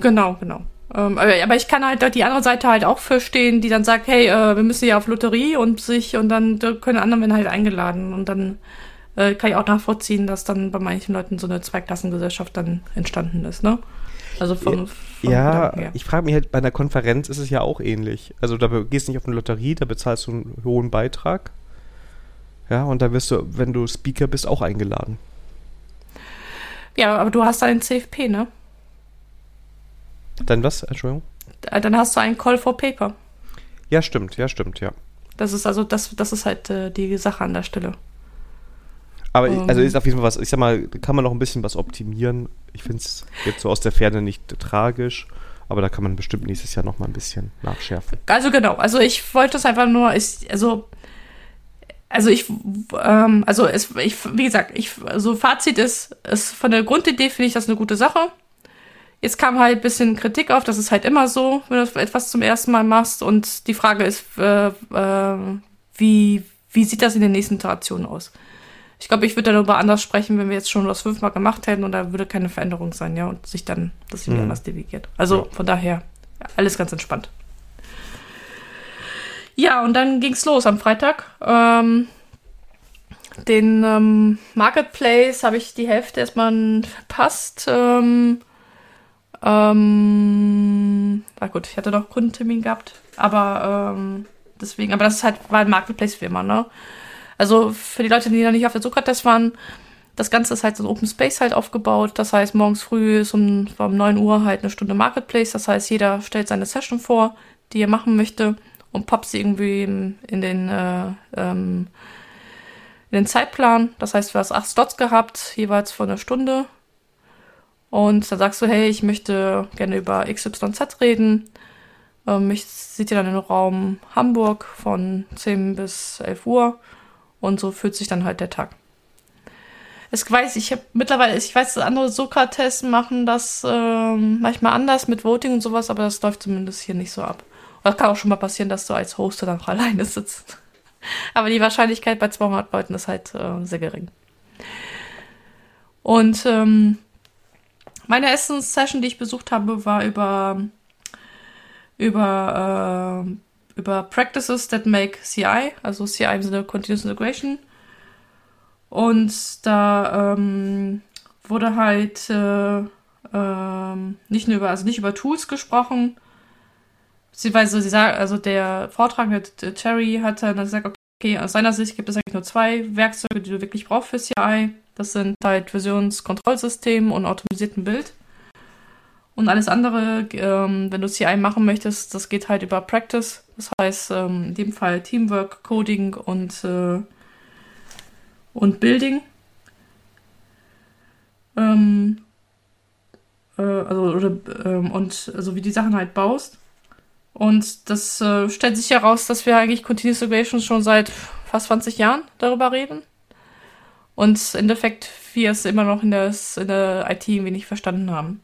Genau, genau. Ähm, aber ich kann halt die andere Seite halt auch verstehen, die dann sagt, hey, äh, wir müssen ja auf Lotterie und sich und dann können andere werden halt eingeladen und dann äh, kann ich auch nachvollziehen, dass dann bei manchen Leuten so eine Zweiklassengesellschaft dann entstanden ist, ne? Also von, von ja, ich frage mich halt, bei einer Konferenz ist es ja auch ähnlich. Also da gehst du nicht auf eine Lotterie, da bezahlst du einen hohen Beitrag. Ja, und da wirst du, wenn du Speaker bist, auch eingeladen. Ja, aber du hast einen CFP, ne? Dann was, Entschuldigung? Äh, dann hast du einen Call for Paper. Ja, stimmt, ja, stimmt, ja. Das ist also, das, das ist halt äh, die Sache an der Stelle. Aber um, also ähm. ist auf jeden Fall was, ich sag mal, kann man noch ein bisschen was optimieren. Ich finde es jetzt so aus der Ferne nicht tragisch, aber da kann man bestimmt nächstes Jahr noch mal ein bisschen nachschärfen. Also genau, also ich wollte es einfach nur, ich, also also ich, ähm, also es, ich, wie gesagt, ich, also Fazit ist, ist von der Grundidee finde ich das eine gute Sache. Jetzt kam halt ein bisschen Kritik auf, das ist halt immer so, wenn du etwas zum ersten Mal machst. Und die Frage ist, äh, äh, wie, wie sieht das in den nächsten Iterationen aus? Ich glaube, ich würde darüber anders sprechen, wenn wir jetzt schon das fünfmal gemacht hätten und da würde keine Veränderung sein, ja, und sich dann das wieder mhm. anders devigiert. Also ja. von daher, alles ganz entspannt. Ja, und dann ging's los am Freitag. Ähm, den ähm, Marketplace habe ich die Hälfte erstmal verpasst. Ähm, ähm, war gut, ich hatte noch Kundentermin gehabt, aber ähm, deswegen, aber das ist halt, war ein Marketplace-Firma, ne? Also für die Leute, die noch nicht auf der Sokrates waren, das Ganze ist halt so ein Open Space halt aufgebaut. Das heißt, morgens früh ist um, um 9 Uhr halt eine Stunde Marketplace. Das heißt, jeder stellt seine Session vor, die er machen möchte und poppt sie irgendwie in, den, äh, ähm, in den Zeitplan. Das heißt, du hast acht Slots gehabt, jeweils vor einer Stunde. Und dann sagst du, hey, ich möchte gerne über XYZ reden. Ähm, mich sieht ihr dann im Raum Hamburg von 10 bis 11 Uhr. Und so fühlt sich dann halt der Tag. Es weiß, ich habe mittlerweile, ich weiß, dass andere Sokrates machen das ähm, manchmal anders mit Voting und sowas, aber das läuft zumindest hier nicht so ab. Das kann auch schon mal passieren, dass du als Host dann alleine sitzt. aber die Wahrscheinlichkeit bei 200 Leuten ist halt äh, sehr gering. Und ähm, meine Essenssession, die ich besucht habe, war über, über, äh, über Practices that make CI, also CI im Sinne Continuous Integration. Und da ähm, wurde halt äh, äh, nicht nur über, also nicht über Tools gesprochen, beziehungsweise sie sagt, also der Vortragende Terry hat dann gesagt, okay, aus seiner Sicht gibt es eigentlich nur zwei Werkzeuge, die du wirklich brauchst für CI. Das sind halt Versionskontrollsystem und automatisierten Bild. Und alles andere, ähm, wenn du CI machen möchtest, das geht halt über Practice. Das heißt, ähm, in dem Fall Teamwork, Coding und, äh, und Building. Ähm, äh, also, oder, ähm, und also wie die Sachen halt baust. Und das äh, stellt sich heraus, dass wir eigentlich Continuous Integration schon seit fast 20 Jahren darüber reden. Und im Endeffekt wir es immer noch in der, in der IT irgendwie nicht verstanden haben.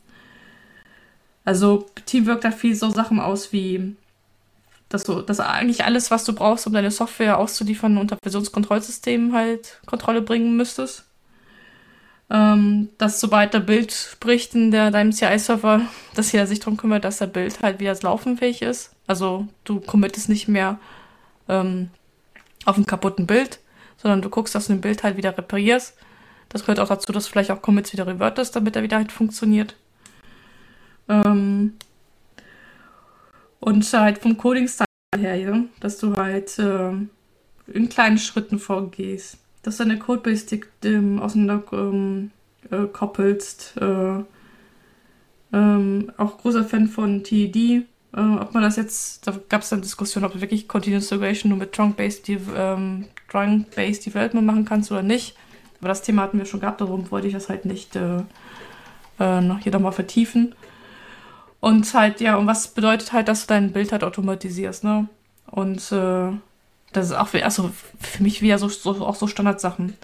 Also Teamwork da viel so Sachen aus wie, dass du, dass eigentlich alles, was du brauchst, um deine Software auszuliefern, unter Versionskontrollsystemen halt Kontrolle bringen müsstest. Ähm, dass sobald der Bild spricht in der, deinem CI-Server, dass jeder sich darum kümmert, dass der Bild halt wieder laufenfähig ist. Also du committest nicht mehr ähm, auf einen kaputten Bild, sondern du guckst, dass du den Bild halt wieder reparierst. Das gehört auch dazu, dass du vielleicht auch Commits wieder revertest, damit er wieder halt funktioniert. Ähm, und halt vom Coding-Style her, ja, dass du halt äh, in kleinen Schritten vorgehst, dass du deine Codebase ähm, auseinander ähm, äh, koppelst. Äh, ähm, auch großer Fan von TED. Äh, ob man das jetzt, da gab es dann Diskussion, ob du wirklich Continuous Integration nur mit Trunk-Based ähm, Trunk Development machen kannst oder nicht. Aber das Thema hatten wir schon gehabt, darum wollte ich das halt nicht äh, äh, noch hier nochmal vertiefen. Und halt, ja, und was bedeutet halt, dass du dein Bild halt automatisierst, ne? Und äh, das ist auch, also für mich wieder so, so, auch so Standardsachen.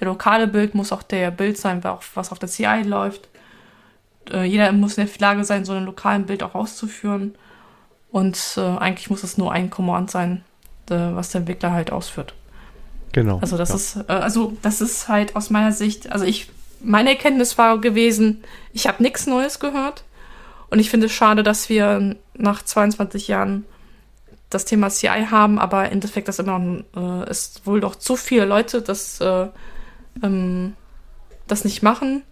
Der lokale Bild muss auch der Bild sein, was auf der CI läuft. Äh, jeder muss in der Lage sein, so ein lokalen Bild auch auszuführen. Und äh, eigentlich muss es nur ein Command sein, äh, was der Entwickler halt ausführt. Genau. Also das ja. ist, äh, also das ist halt aus meiner Sicht, also ich, meine Erkenntnis war gewesen, ich habe nichts Neues gehört. Und ich finde es schade, dass wir nach 22 Jahren das Thema CI haben, aber im Endeffekt das immer noch, äh, ist wohl doch zu viele Leute, das, äh, ähm, das nicht machen.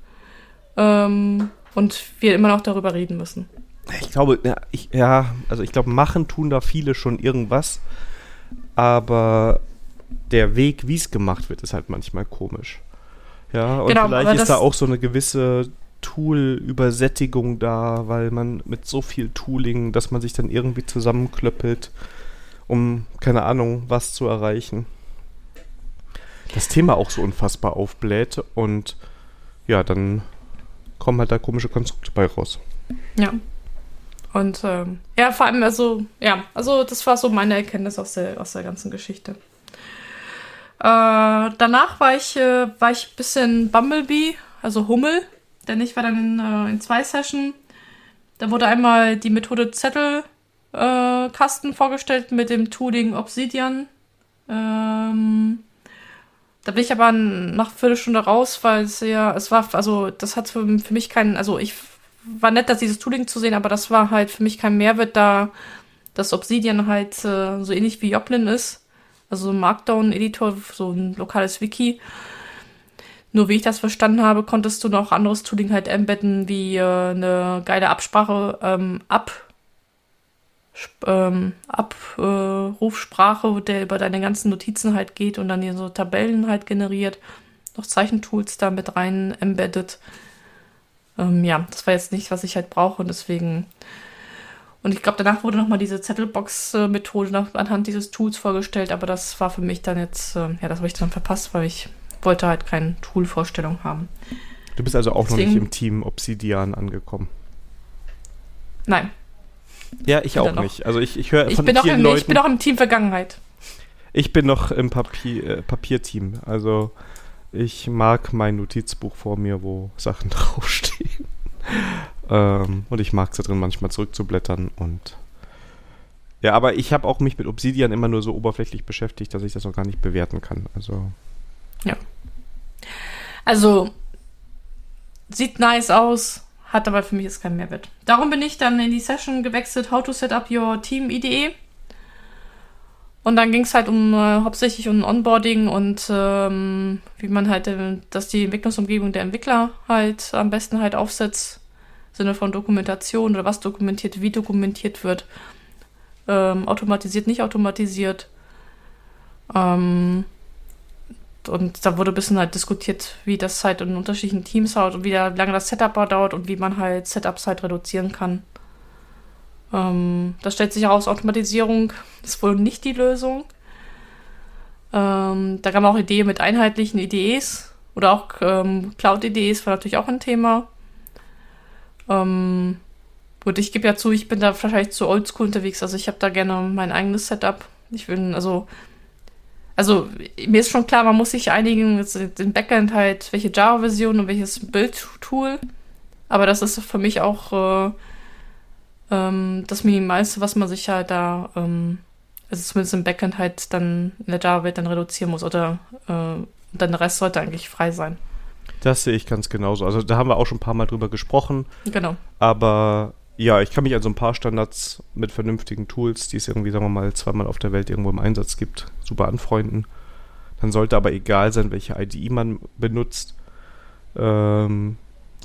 Ähm, und wir immer noch darüber reden müssen. Ich glaube, ja, ich, ja, also ich glaube, machen tun da viele schon irgendwas, aber der Weg, wie es gemacht wird, ist halt manchmal komisch. Ja, und genau, vielleicht ist da auch so eine gewisse Tool-Übersättigung da, weil man mit so viel Tooling, dass man sich dann irgendwie zusammenklöppelt, um, keine Ahnung, was zu erreichen. Das Thema auch so unfassbar aufbläht und ja, dann kommen halt da komische Konstrukte bei raus. Ja. Und ähm, ja, vor allem, also, ja, also das war so meine Erkenntnis aus der, aus der ganzen Geschichte. Äh, danach war ich, äh, war ich ein bisschen Bumblebee, also Hummel, denn ich war dann in, äh, in zwei Sessions. Da wurde einmal die Methode Zettelkasten äh, vorgestellt mit dem Tooling Obsidian. Ähm, da bin ich aber nach Viertelstunde raus, weil es ja, es war, also das hat für, für mich keinen, also ich war nett, dass dieses Tooling zu sehen, aber das war halt für mich kein Mehrwert, da das Obsidian halt äh, so ähnlich wie Joplin ist. Also ein Markdown-Editor, so ein lokales Wiki. Nur wie ich das verstanden habe, konntest du noch anderes Tooling halt embedden, wie äh, eine geile Absprache, ähm, ab, ähm, Abrufsprache, der über deine ganzen Notizen halt geht und dann hier so Tabellen halt generiert, noch Zeichentools da mit rein embedded. Ähm, ja, das war jetzt nicht, was ich halt brauche und deswegen. Und ich glaube, danach wurde nochmal diese Zettelbox-Methode anhand dieses Tools vorgestellt, aber das war für mich dann jetzt, äh, ja, das habe ich dann verpasst, weil ich wollte halt keine Tool-Vorstellung haben. Du bist also auch deswegen, noch nicht im Team Obsidian angekommen. Nein. Ja, ich auch nicht. Also ich, ich höre von bin vielen im, Leuten. Ich bin auch im Team Vergangenheit. Ich bin noch im Papier, äh, Papierteam. Also ich mag mein Notizbuch vor mir, wo Sachen draufstehen. ähm, und ich mag es da drin manchmal zurückzublättern und ja, aber ich habe auch mich mit Obsidian immer nur so oberflächlich beschäftigt, dass ich das noch gar nicht bewerten kann. Also ja. Also sieht nice aus, hat aber für mich jetzt keinen Mehrwert. Darum bin ich dann in die Session gewechselt, How to Set Up Your Team IDE. Und dann ging es halt um äh, hauptsächlich um Onboarding und ähm, wie man halt, äh, dass die Entwicklungsumgebung der Entwickler halt am besten halt aufsetzt. Sinne von Dokumentation oder was dokumentiert, wie dokumentiert wird. Ähm, automatisiert, nicht automatisiert. Ähm, und da wurde ein bisschen halt diskutiert, wie das halt in unterschiedlichen Teams halt und wie lange das Setup dauert und wie man halt Setups halt reduzieren kann. Ähm, das stellt sich heraus, Automatisierung ist wohl nicht die Lösung. Ähm, da gab es auch Ideen mit einheitlichen IDEs oder auch ähm, Cloud-IDEs war natürlich auch ein Thema. Ähm, gut, ich gebe ja zu, ich bin da wahrscheinlich zu oldschool unterwegs, also ich habe da gerne mein eigenes Setup. Ich bin, also also mir ist schon klar, man muss sich einigen, den Backend halt, welche Java-Version und welches Build-Tool. Aber das ist für mich auch äh, ähm, das Minimalste, was man sich halt da, ähm, also zumindest im Backend halt dann in der Java-Welt dann reduzieren muss. Oder äh, dann der Rest sollte eigentlich frei sein. Das sehe ich ganz genauso. Also da haben wir auch schon ein paar Mal drüber gesprochen. Genau. Aber ja, ich kann mich an so ein paar Standards mit vernünftigen Tools, die es irgendwie, sagen wir mal, zweimal auf der Welt irgendwo im Einsatz gibt, super anfreunden. Dann sollte aber egal sein, welche IDE man benutzt. Ähm,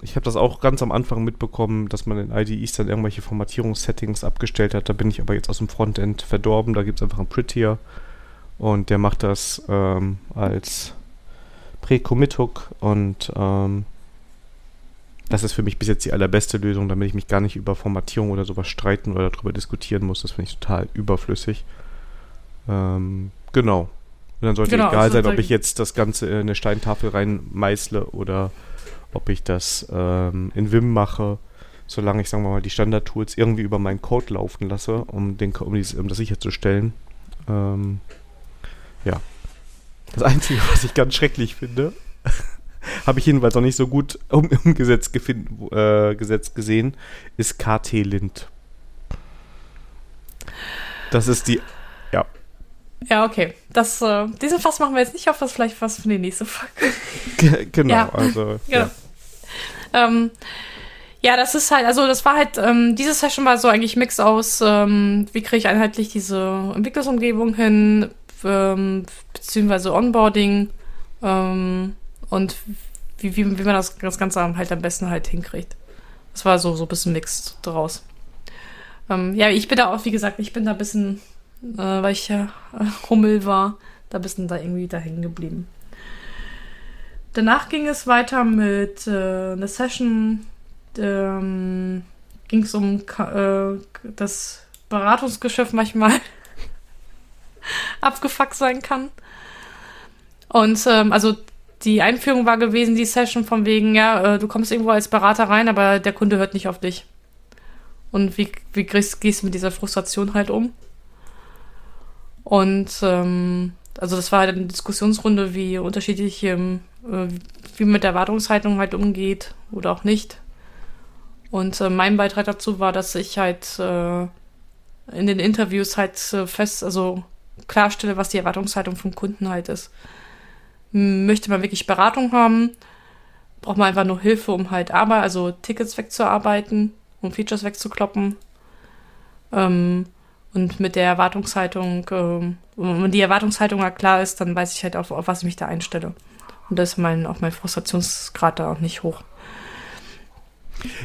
ich habe das auch ganz am Anfang mitbekommen, dass man in IDEs dann irgendwelche Formatierungssettings abgestellt hat. Da bin ich aber jetzt aus dem Frontend verdorben. Da gibt es einfach einen Prettier und der macht das ähm, als Pre-Commit-Hook und ähm, das ist für mich bis jetzt die allerbeste Lösung, damit ich mich gar nicht über Formatierung oder sowas streiten oder darüber diskutieren muss. Das finde ich total überflüssig. Ähm, genau. Und dann sollte genau, egal sein, ob ich jetzt das Ganze in eine Steintafel reinmeißle oder ob ich das ähm, in Vim mache. solange ich, sagen wir mal, die Standard-Tools irgendwie über meinen Code laufen lasse, um, den, um, dies, um das sicherzustellen. Ähm, ja. Das Einzige, was ich ganz schrecklich finde, habe ich jedenfalls auch nicht so gut um, umgesetzt äh, gesetzt gesehen, ist KT-Lint. Das ist die, ja. Ja, okay. Das, äh, diesen Fass machen wir jetzt nicht auf, das vielleicht was für die nächste Folge. genau, ja. also. Ja. Ja. Ähm, ja, das ist halt, also das war halt, ähm, diese Session war so eigentlich Mix aus, ähm, wie kriege ich einheitlich diese Entwicklungsumgebung hin, ähm, beziehungsweise Onboarding ähm, und wie, wie, wie man das, das Ganze halt am besten halt hinkriegt. Das war so, so ein bisschen Mix draus. Ähm, ja, ich bin da auch, wie gesagt, ich bin da ein bisschen, äh, weil ich ja äh, Hummel war, da ein bisschen da irgendwie da hängen geblieben. Danach ging es weiter mit äh, einer Session, ähm, ging es um äh, das Beratungsgeschäft manchmal abgefuckt sein kann. Und ähm, also die Einführung war gewesen, die Session von wegen, ja, äh, du kommst irgendwo als Berater rein, aber der Kunde hört nicht auf dich. Und wie, wie gehst, gehst du mit dieser Frustration halt um? Und ähm, also das war halt eine Diskussionsrunde, wie unterschiedlich, ähm, äh, wie man mit der Erwartungshaltung halt umgeht oder auch nicht. Und äh, mein Beitrag dazu war, dass ich halt äh, in den Interviews halt äh, fest, also klarstelle, was die Erwartungshaltung vom Kunden halt ist. Möchte man wirklich Beratung haben, braucht man einfach nur Hilfe, um halt aber, also Tickets wegzuarbeiten, um Features wegzukloppen. Ähm, und mit der Erwartungshaltung, ähm, wenn die Erwartungshaltung halt klar ist, dann weiß ich halt, auf, auf was ich mich da einstelle. Und da ist mein, auch mein Frustrationsgrad da auch nicht hoch.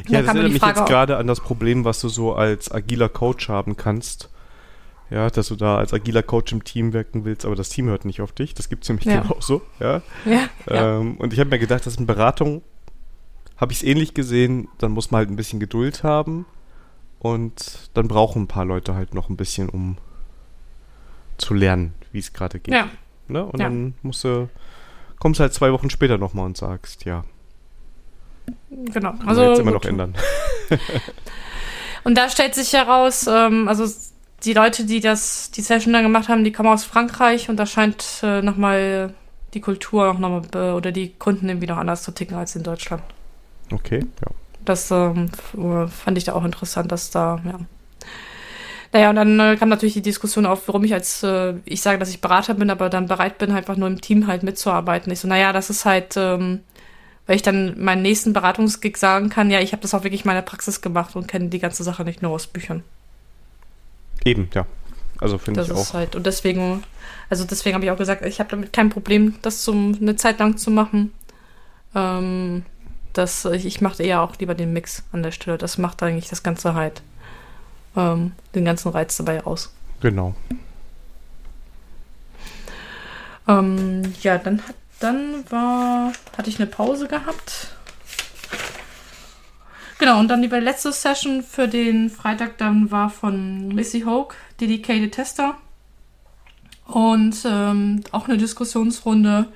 Ja, das erinnert mich jetzt gerade an das Problem, was du so als agiler Coach haben kannst. Ja, dass du da als agiler Coach im Team wirken willst, aber das Team hört nicht auf dich. Das gibt es nämlich ja. auch so. Ja. ja, ähm, Und ich habe mir gedacht, dass in Beratung habe ich es ähnlich gesehen. Dann muss man halt ein bisschen Geduld haben und dann brauchen ein paar Leute halt noch ein bisschen, um zu lernen, wie es gerade geht. Ja. Ne? Und dann musst du, kommst halt zwei Wochen später nochmal und sagst, ja, Genau. Also jetzt immer noch ändern. Und da stellt sich heraus, ähm, also die Leute, die das, die Session dann gemacht haben, die kommen aus Frankreich und da scheint äh, nochmal die Kultur auch nochmal oder die Kunden irgendwie noch anders zu ticken als in Deutschland. Okay, ja. Das ähm, fand ich da auch interessant, dass da, ja. Naja, und dann äh, kam natürlich die Diskussion auf, warum ich als, äh, ich sage, dass ich Berater bin, aber dann bereit bin, einfach nur im Team halt mitzuarbeiten. Ich so, naja, das ist halt, ähm, weil ich dann meinen nächsten Beratungsgig sagen kann, ja, ich habe das auch wirklich in meiner Praxis gemacht und kenne die ganze Sache nicht nur aus Büchern. Eben, ja. Also finde ich auch. Ist halt, und deswegen, also deswegen habe ich auch gesagt, ich habe damit kein Problem, das zum, eine Zeit lang zu machen. Ähm, das, ich, ich mache eher auch lieber den Mix an der Stelle. Das macht eigentlich das Ganze halt ähm, den ganzen Reiz dabei aus. Genau. Ähm, ja, dann hat dann war, hatte ich eine Pause gehabt. Genau, und dann die letzte Session für den Freitag dann war von Missy Hoke, Dedicated Tester. Und ähm, auch eine Diskussionsrunde,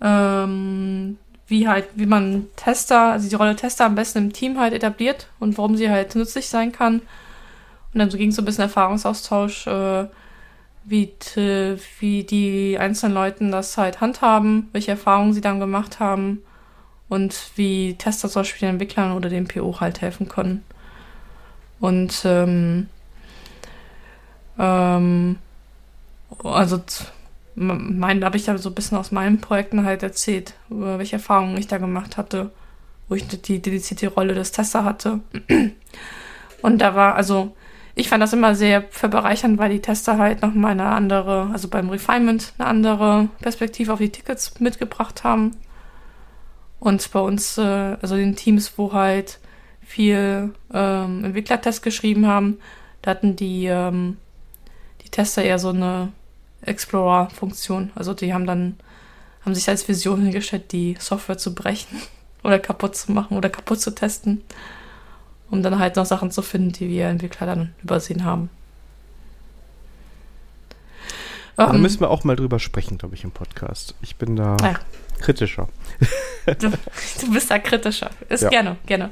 ähm, wie halt, wie man Tester, also die Rolle Tester am besten im Team halt etabliert und warum sie halt nützlich sein kann. Und dann so ging es so ein bisschen Erfahrungsaustausch, äh, wie, wie die einzelnen Leuten das halt handhaben, welche Erfahrungen sie dann gemacht haben und wie Tester zum Beispiel den Entwicklern oder dem PO halt helfen können. Und ähm, ähm, also mein, habe ich da so ein bisschen aus meinen Projekten halt erzählt, welche Erfahrungen ich da gemacht hatte, wo ich die dedizierte Rolle des Tester hatte. Und da war, also ich fand das immer sehr verbereichernd, weil die Tester halt nochmal eine andere, also beim Refinement eine andere Perspektive auf die Tickets mitgebracht haben. Und bei uns, äh, also den Teams, wo halt viel ähm, Entwicklertests geschrieben haben, da hatten die, ähm, die Tester eher so eine Explorer-Funktion. Also die haben dann, haben sich als Vision hingestellt, die Software zu brechen oder kaputt zu machen oder kaputt zu testen um dann halt noch Sachen zu finden, die wir Entwickler dann übersehen haben. Da ähm, müssen wir auch mal drüber sprechen, glaube ich, im Podcast. Ich bin da. Ja, Kritischer. Du, du bist da kritischer. Ist Ja. gerne, gerne.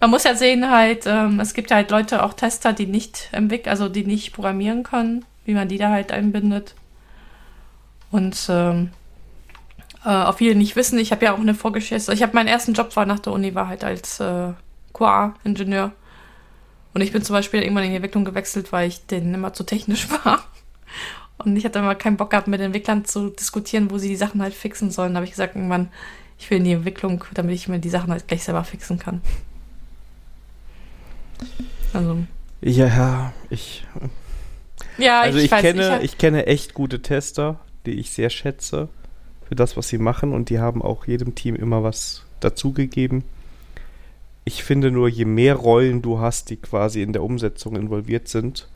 Man muss ja sehen, halt, ähm, es gibt ja halt Leute, auch Tester, die nicht entwickeln, also die nicht programmieren können, wie man die da halt einbindet. Und ähm, äh, auch viele nicht wissen, ich habe ja auch eine Vorgeschichte. Ich habe meinen ersten Job war nach der Uni, war halt als äh, QA-Ingenieur. Und ich bin zum Beispiel irgendwann in die Entwicklung gewechselt, weil ich denen immer zu technisch war. Und ich hatte immer keinen Bock gehabt, mit Entwicklern zu diskutieren, wo sie die Sachen halt fixen sollen. Da habe ich gesagt, irgendwann, ich will in die Entwicklung, damit ich mir die Sachen halt gleich selber fixen kann. Also, Ja, ich, ja, also ich, weiß, kenne, hab- ich, kenne echt gute Tester, die ich sehr schätze für das, was sie machen und die haben auch jedem Team immer was dazugegeben. Ich finde nur, je mehr Rollen du hast, die quasi in der Umsetzung involviert sind,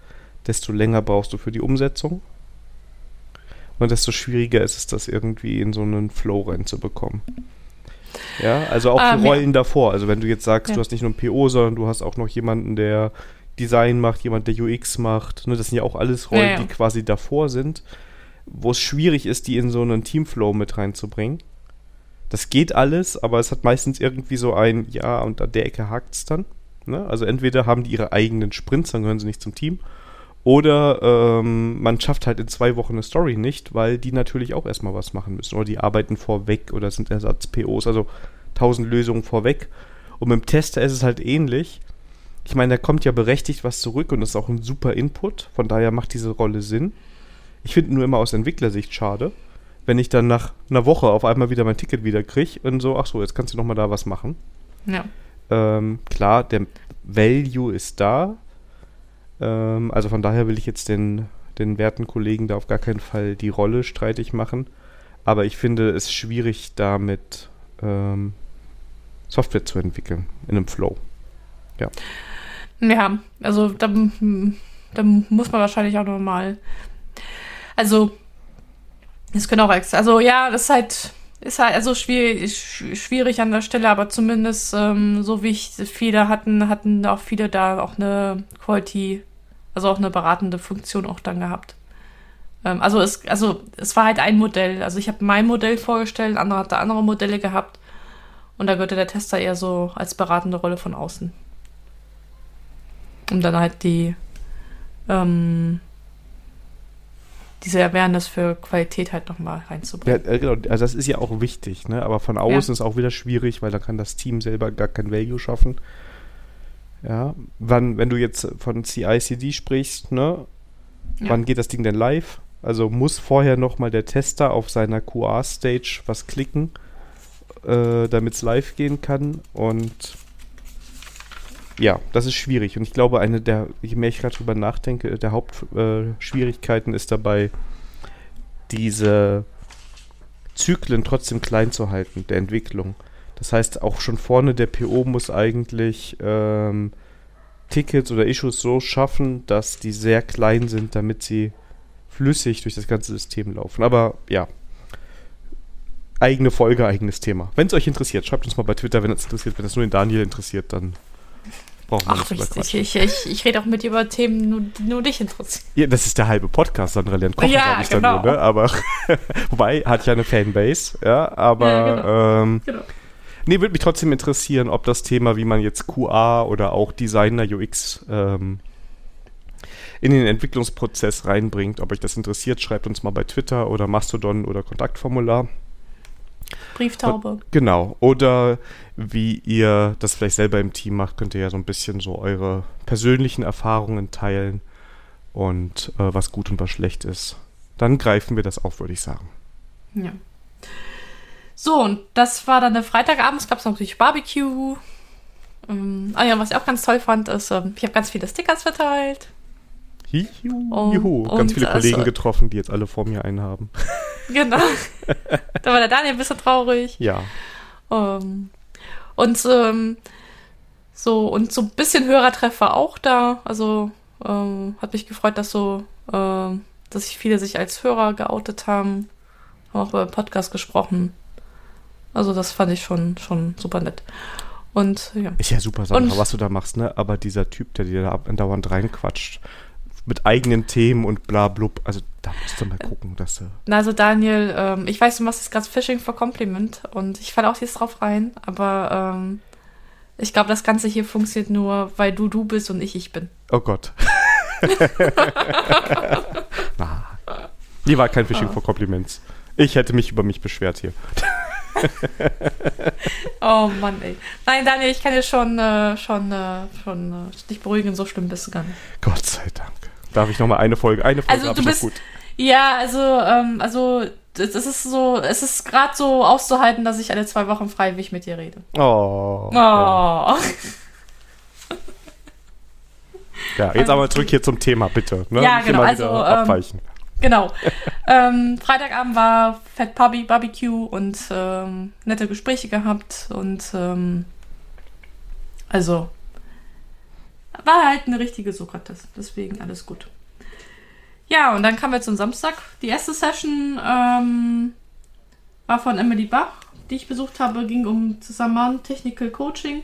desto länger brauchst du für die Umsetzung. Und desto schwieriger ist es, das irgendwie in so einen Flow reinzubekommen. Ja, also auch Ähm, die ja. Rollen davor. Also wenn du jetzt sagst, Ja. du hast nicht nur einen PO, sondern du hast auch noch jemanden, der Design macht, jemand, der UX macht. Ne, das sind ja auch alles Rollen, Ja, ja. die quasi davor sind, wo es schwierig ist, die in so einen Teamflow mit reinzubringen. Das geht alles, aber es hat meistens irgendwie so ein, ja, und an der Ecke hakt es dann. Ne? Also entweder haben die ihre eigenen Sprints, dann gehören sie nicht zum Team. Oder ähm, man schafft halt in zwei Wochen eine Story nicht, weil die natürlich auch erstmal was machen müssen. Oder die arbeiten vorweg oder sind Ersatz-POs, also tausend Lösungen vorweg. Und mit dem Tester ist es halt ähnlich. Ich meine, da kommt ja berechtigt was zurück und das ist auch ein super Input. Von daher macht diese Rolle Sinn. Ich finde nur immer aus Entwicklersicht schade, wenn ich dann nach einer Woche auf einmal wieder mein Ticket wieder kriege und so, ach so, jetzt kannst du nochmal da was machen. ja. Ähm, klar, der Value ist da. Ähm, also von daher will ich jetzt den, den werten Kollegen da auf gar keinen Fall die Rolle streitig machen. Aber ich finde es schwierig, damit ähm, Software zu entwickeln in einem Flow. Ja, also da, da muss man wahrscheinlich auch nochmal. Also, es können auch ex. Also ja, das ist halt, ist halt also schwierig, sch- schwierig an der Stelle, aber zumindest, ähm, so wie ich viele hatten, hatten auch viele da auch eine Quality, also auch eine beratende Funktion auch dann gehabt. Ähm, also es, also es war halt ein Modell. Also ich habe mein Modell vorgestellt, andere hatte andere Modelle gehabt. Und da gehörte der Tester eher so als beratende Rolle von außen um dann halt die ähm, diese Awareness für Qualität halt nochmal Ja, reinzubringen. äh, genau, also das ist ja auch wichtig, ne? aber von außen Ja. ist auch wieder schwierig, weil da kann das Team selber gar kein Value schaffen. Ja, wann, wenn du jetzt von CI/CD sprichst, ne? Ja. Wann geht das Ding denn live? Also muss vorher nochmal der Tester auf seiner QA-Stage was klicken, äh, damit es live gehen kann. Und ja, das ist schwierig. Und ich glaube, eine der, je mehr ich gerade drüber nachdenke, der Hauptschwierigkeiten äh, ist dabei, diese Zyklen trotzdem klein zu halten, der Entwicklung. Das heißt, auch schon vorne der PO muss eigentlich ähm, Tickets oder Issues so schaffen, dass die sehr klein sind, damit sie flüssig durch das ganze System laufen. Aber ja, eigene Folge, eigenes Thema. Wenn es euch interessiert, schreibt uns mal bei Twitter, wenn es interessiert. Wenn es nur den Daniel interessiert, dann brauchen wir Ach, nicht drüber ich, ich, ich, ich rede auch mit dir über Themen, nur, die nur dich interessieren. Ja, das ist der halbe Podcast, Sandra lernt kochen, Ja, ich dann genau. nur, ne? Aber, wobei, hat ja eine Fanbase, ja, aber, Ja, ähm, Genau. nee, würde mich trotzdem interessieren, ob das Thema, wie man jetzt QA oder auch Designer UX, ähm, in den Entwicklungsprozess reinbringt. Ob euch das interessiert, schreibt uns mal bei Twitter oder Mastodon oder Kontaktformular. Brieftaube. Genau. Oder wie ihr das vielleicht selber im Team macht, könnt ihr ja so ein bisschen so eure persönlichen Erfahrungen teilen und äh, was gut und was schlecht ist. Dann greifen wir das auf, würde ich sagen. Ja. So, und das war dann der Freitagabend. Es gab natürlich Barbecue. Ähm, ah ja, was ich auch ganz toll fand, ist, ähm, ich habe ganz viele Stickers verteilt. Juhu. Oh, Juhu. Ganz viele also- Kollegen getroffen, die jetzt alle vor mir einen haben. Genau. da war der Daniel ein bisschen traurig. Ja. Ähm, und ähm, so und so ein bisschen Hörertreffer auch da. Also ähm, hat mich gefreut, dass so, dass sich viele sich als Hörer geoutet haben, haben auch über den Podcast gesprochen. Also das fand ich schon schon super nett. Und ja, Ist ja super, Sandra, Und- was du da machst, ne? Aber dieser Typ, der dir da andauernd reinquatscht, mit eigenen Themen und bla blub, also da musst du mal gucken, dass du. Na, also Daniel, ähm, ich weiß, du machst jetzt gerade Fishing for Compliment und ich falle auch jetzt drauf rein, aber ähm, ich glaube, das Ganze hier funktioniert nur, weil du du bist und ich ich bin. Oh Gott. Na. Die war kein Fishing Ah. for Compliments. Ich hätte mich über mich beschwert hier. Oh Mann, ey. Nein, Daniel, ich kann dir schon, äh, schon, äh, schon äh, dich beruhigen, so schlimm bist du gar nicht. Gott sei Dank. Darf ich noch mal eine Folge? Eine Folge Also, du bist-. Ja, also, ähm, also, es ist so, es ist gerade so auszuhalten, dass ich alle zwei Wochen freiwillig mit dir rede. Oh. Oh. Ja. ja, jetzt aber zurück hier zum Thema, bitte. Ne? Ja, Nicht genau, also, ähm, abweichen. Genau. ähm, Freitagabend war Fat Barbie Barbecue und ähm, nette Gespräche gehabt und ähm, also war halt eine richtige Sokrates, deswegen alles gut. Ja, und dann kamen wir zum Samstag. Die erste Session ähm, war von Emily Bach, die ich besucht habe, ging um Saman Technical Coaching.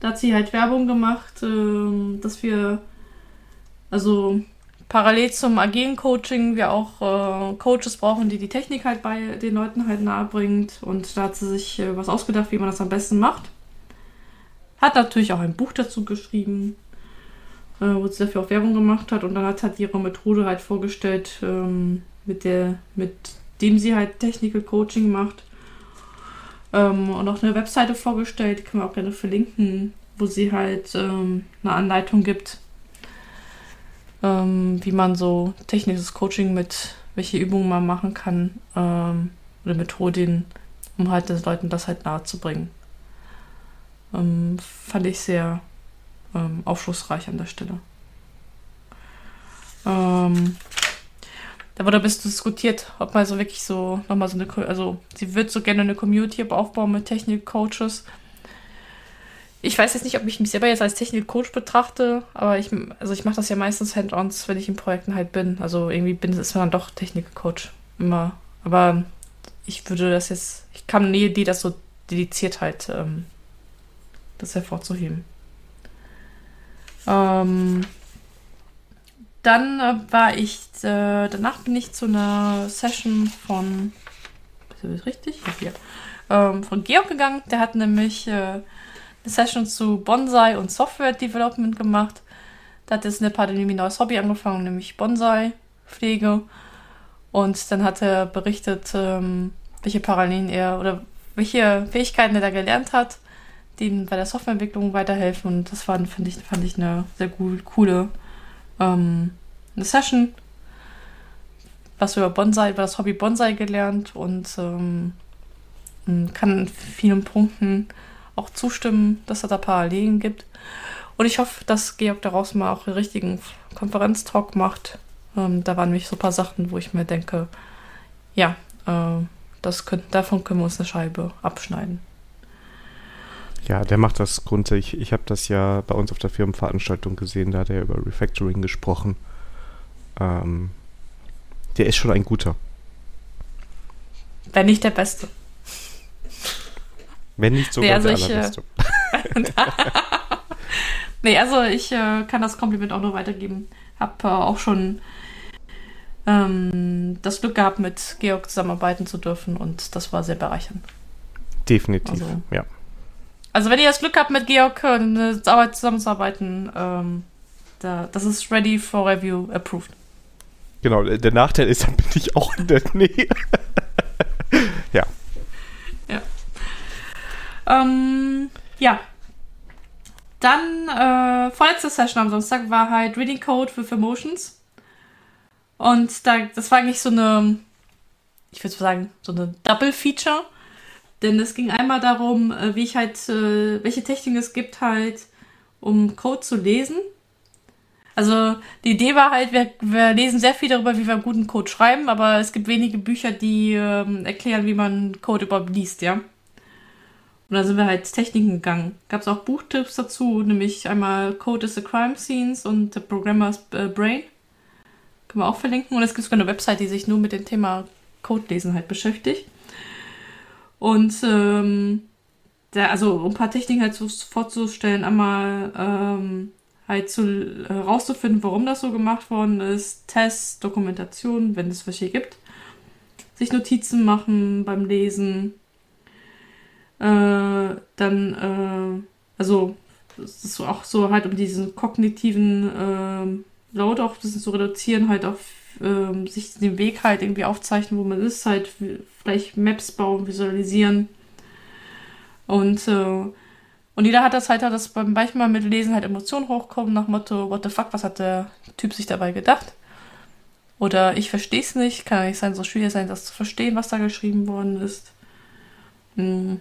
Da hat sie halt Werbung gemacht, ähm, dass wir also parallel zum agilen Coaching wir auch äh, Coaches brauchen, die die Technik halt bei den Leuten halt nahe bringt. Und da hat sie sich äh, was ausgedacht, wie man das am besten macht. Hat natürlich auch ein Buch dazu geschrieben, äh, wo sie dafür auch Werbung gemacht hat. Und dann hat halt ihre Methode halt vorgestellt, ähm, mit der, mit dem sie halt Technical Coaching macht. Ähm, und auch eine Webseite vorgestellt, die können wir auch gerne verlinken, wo sie halt ähm, eine Anleitung gibt, ähm, wie man so technisches Coaching mit, welche Übungen man machen kann ähm, oder Methoden, um halt den Leuten das halt nahe zu bringen. Ähm, fand ich sehr ähm, aufschlussreich an der Stelle. Ähm, da wurde ein bisschen diskutiert, ob man so wirklich so nochmal so eine, also sie wird so gerne eine Community aufbauen mit Technik-Coaches. Ich weiß jetzt nicht, ob ich mich selber jetzt als Technik-Coach betrachte, aber ich, also ich mache das ja meistens Hand-ons, wenn ich in Projekten halt bin. Also irgendwie bin ist man dann doch Technik-Coach immer. Aber ich würde das jetzt, ich kam nie die das so dediziert halt, ähm, das hervorzuheben. Ähm, dann äh, war ich, äh, danach bin ich zu einer Session von, ist das richtig? Ja, hier. Ähm, von Georg gegangen. Der hat nämlich äh, eine Session zu Bonsai und Software Development gemacht. Da hat jetzt eine Pandemie ein neues Hobby angefangen, nämlich Bonsai-Pflege. Und dann hat er berichtet, ähm, welche Parallelen er oder welche Fähigkeiten er da gelernt hat, ihm bei der Softwareentwicklung weiterhelfen. Und das war, finde ich, fand ich eine sehr gut, coole ähm, eine Session. Was über Bonsai, über das Hobby Bonsai gelernt und ähm, kann in vielen Punkten auch zustimmen, dass es da Parallelen gibt. Und ich hoffe, dass Georg daraus mal auch einen richtigen Konferenztalk macht. Ähm, da waren nämlich so ein paar Sachen, wo ich mir denke, ja, äh, das könnt, davon können wir uns eine Scheibe abschneiden. Ja, der macht das grundsätzlich. Ich habe das ja bei uns auf der Firmenveranstaltung gesehen, da hat er über Refactoring gesprochen. Ähm, der ist schon ein guter. Wenn nicht der Beste. Wenn nicht sogar Nee, also der ich, äh, allerbeste. Nee, also ich äh, kann das Kompliment auch nur weitergeben. Hab äh, auch schon ähm, das Glück gehabt, mit Georg zusammenarbeiten zu dürfen und das war sehr bereichernd. Definitiv, also- ja. Also wenn ihr das Glück habt, mit Georg eine Arbeit zusammenzuarbeiten, ähm, da, das ist ready for review approved. Genau, der Nachteil ist, dann bin ich auch in der Nähe. ja, Ähm, ja. Dann, äh, vorletzte Session am Samstag war halt Reading Code with Emotions. Und da, das war eigentlich so eine, ich würde sagen, so eine Double Feature. Denn es ging einmal darum, äh, wie ich halt, äh, welche Techniken es gibt halt, um Code zu lesen. Also die Idee war halt, wir, wir lesen sehr viel darüber, wie wir guten Code schreiben, aber es gibt wenige Bücher, die ähm, erklären, wie man Code überhaupt liest, ja. Und da sind wir halt Techniken gegangen. Gab es auch Buchtipps dazu, nämlich einmal Code is the Crime Scenes und The Programmer's äh, Brain. Können wir auch verlinken. Und es gibt sogar eine Website, die sich nur mit dem Thema Codelesen halt beschäftigt. Und ähm, da, also um ein paar Techniken halt so vorzustellen, einmal ähm, halt zu herauszufinden, warum das so gemacht worden ist, Tests, Dokumentation, wenn es welche gibt, sich Notizen machen beim Lesen, äh, dann, äh, also es ist auch so halt um diesen kognitiven äh, Load auch ein bisschen zu reduzieren, halt auf ähm, sich den Weg halt irgendwie aufzeichnen, wo man ist, halt vielleicht Maps bauen, visualisieren. Und, äh, und jeder hat das halt, dass beim manchmal mit Lesen halt Emotionen hochkommen, nach Motto, what the fuck, was hat der Typ sich dabei gedacht? Oder ich verstehe es nicht, kann nicht sein, so schwierig sein, das zu verstehen, was da geschrieben worden ist. Hm.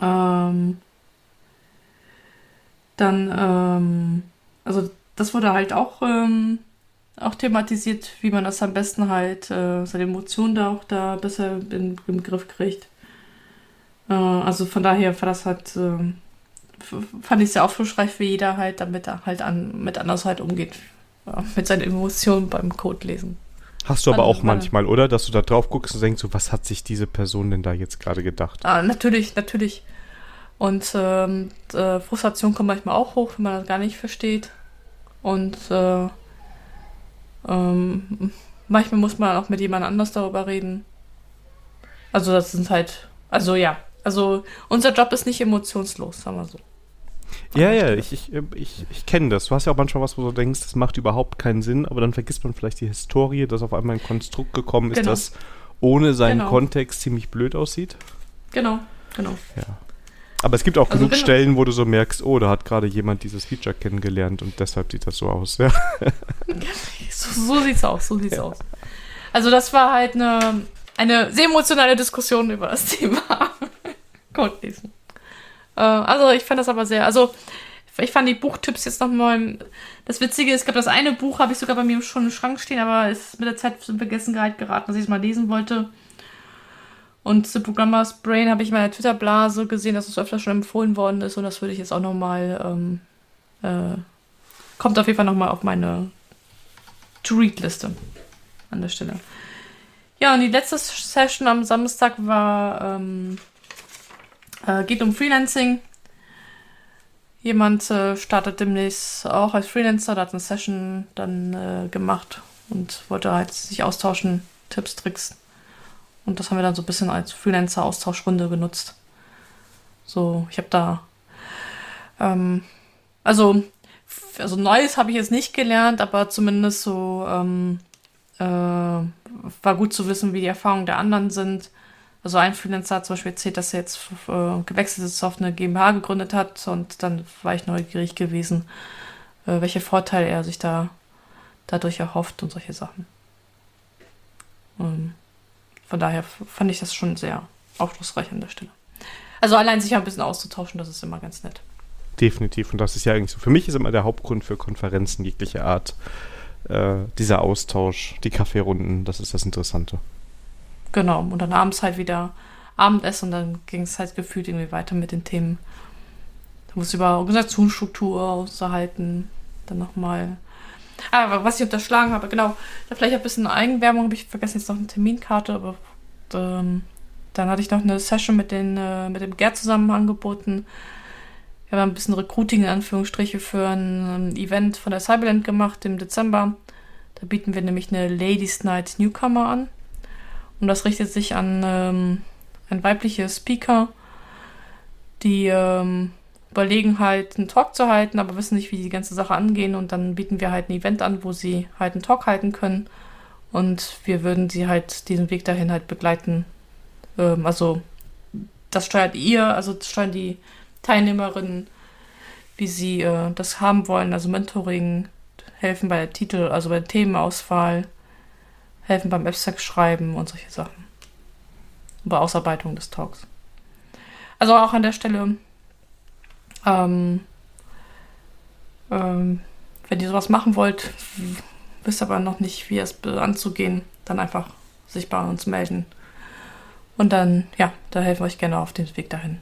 Ähm, dann, ähm, also das wurde halt auch, ähm, auch thematisiert, wie man das am besten halt, äh, seine Emotionen da auch da besser in, im Griff kriegt. Äh, also von daher war das halt, äh, fand ich sehr aufschlussreich, wie jeder halt damit halt an, mit anders halt umgeht. Ja, mit seinen Emotionen beim Code lesen. Hast du aber also, auch manchmal, oder? Dass du da drauf guckst und denkst, so, was hat sich diese Person denn da jetzt gerade gedacht? Ah, natürlich, natürlich. Und ähm, äh, Frustration kommt manchmal auch hoch, wenn man das gar nicht versteht. Und äh, ähm, manchmal muss man auch mit jemand anders darüber reden. Also das sind halt, also ja, also unser Job ist nicht emotionslos, sagen wir so. Ja, ja, ich, ich, ich, ich kenne das. Du hast ja auch manchmal was, wo du denkst, das macht überhaupt keinen Sinn, aber dann vergisst man vielleicht die Historie, dass auf einmal ein Konstrukt gekommen ist, genau. das ohne seinen genau. Kontext ziemlich blöd aussieht. Genau, genau. Ja. Aber es gibt auch also genug Stellen, wo du so merkst, oh, da hat gerade jemand dieses Feature kennengelernt und deshalb sieht das so aus. Ja. so, so sieht's aus, so sieht's ja. aus. Also das war halt eine, eine sehr emotionale Diskussion über das Thema Codelesen. Äh, also ich fand das aber sehr, also ich fand die Buchtipps jetzt nochmal. Das Witzige ist, ich glaube, das eine Buch habe ich sogar bei mir schon im Schrank stehen, aber es ist mit der Zeit in Vergessenheit geraten, dass ich es mal lesen wollte. Und The Programmer's Brain habe ich in meiner Twitter-Blase gesehen, dass es öfter schon empfohlen worden ist und das würde ich jetzt auch nochmal, ähm, äh, kommt auf jeden Fall nochmal auf meine To-Read-Liste an der Stelle. Ja, und die letzte Session am Samstag war, ähm, äh, geht um Freelancing. Jemand äh, startet demnächst auch als Freelancer, der hat eine Session dann äh, gemacht und wollte halt sich austauschen, Tipps, Tricks und das haben wir dann so ein bisschen als Freelancer-Austauschrunde genutzt. So, ich habe da. Ähm, also, also Neues habe ich jetzt nicht gelernt, aber zumindest so ähm, äh, war gut zu wissen, wie die Erfahrungen der anderen sind. Also ein Freelancer hat zum Beispiel erzählt, dass er jetzt äh, gewechselt ist, auf eine GmbH gegründet hat und dann war ich neugierig gewesen, äh, welche Vorteile er sich da dadurch erhofft und solche Sachen. Ähm, von daher fand ich das schon sehr aufschlussreich an der Stelle. Also allein sich ein bisschen auszutauschen, das ist immer ganz nett. Definitiv. Und das ist ja eigentlich so. Für mich ist immer der Hauptgrund für Konferenzen jeglicher Art äh, dieser Austausch, die Kaffeerunden, das ist das Interessante. Genau. Und dann abends halt wieder Abendessen und dann ging es halt gefühlt irgendwie weiter mit den Themen. Da muss über Organisationsstruktur auszuhalten, dann nochmal aber was ich unterschlagen habe, genau, vielleicht ein bisschen Eigenwerbung, habe ich vergessen, jetzt noch eine Terminkarte, aber ähm, dann hatte ich noch eine Session mit, den, äh, mit dem Gerd zusammen angeboten. Wir haben ein bisschen Recruiting in Anführungsstriche für ein, ein Event von der Cyberland gemacht im Dezember. Da bieten wir nämlich eine Ladies Night Newcomer an. Und das richtet sich an ähm, ein weibliche Speaker, die ähm, überlegen halt, einen Talk zu halten, aber wissen nicht, wie die ganze Sache angehen. Und dann bieten wir halt ein Event an, wo sie halt einen Talk halten können. Und wir würden sie halt diesen Weg dahin halt begleiten. Ähm, also das steuert ihr, also das steuern die Teilnehmerinnen, wie sie äh, das haben wollen. Also Mentoring, helfen bei der Titel, also bei der Themenauswahl, helfen beim Abstract schreiben und solche Sachen. Bei Ausarbeitung des Talks. Also auch an der Stelle ähm, ähm, wenn ihr sowas machen wollt, wisst aber noch nicht, wie es anzugehen, dann einfach sich bei uns melden. Und dann, ja, da helfen wir euch gerne auf dem Weg dahin.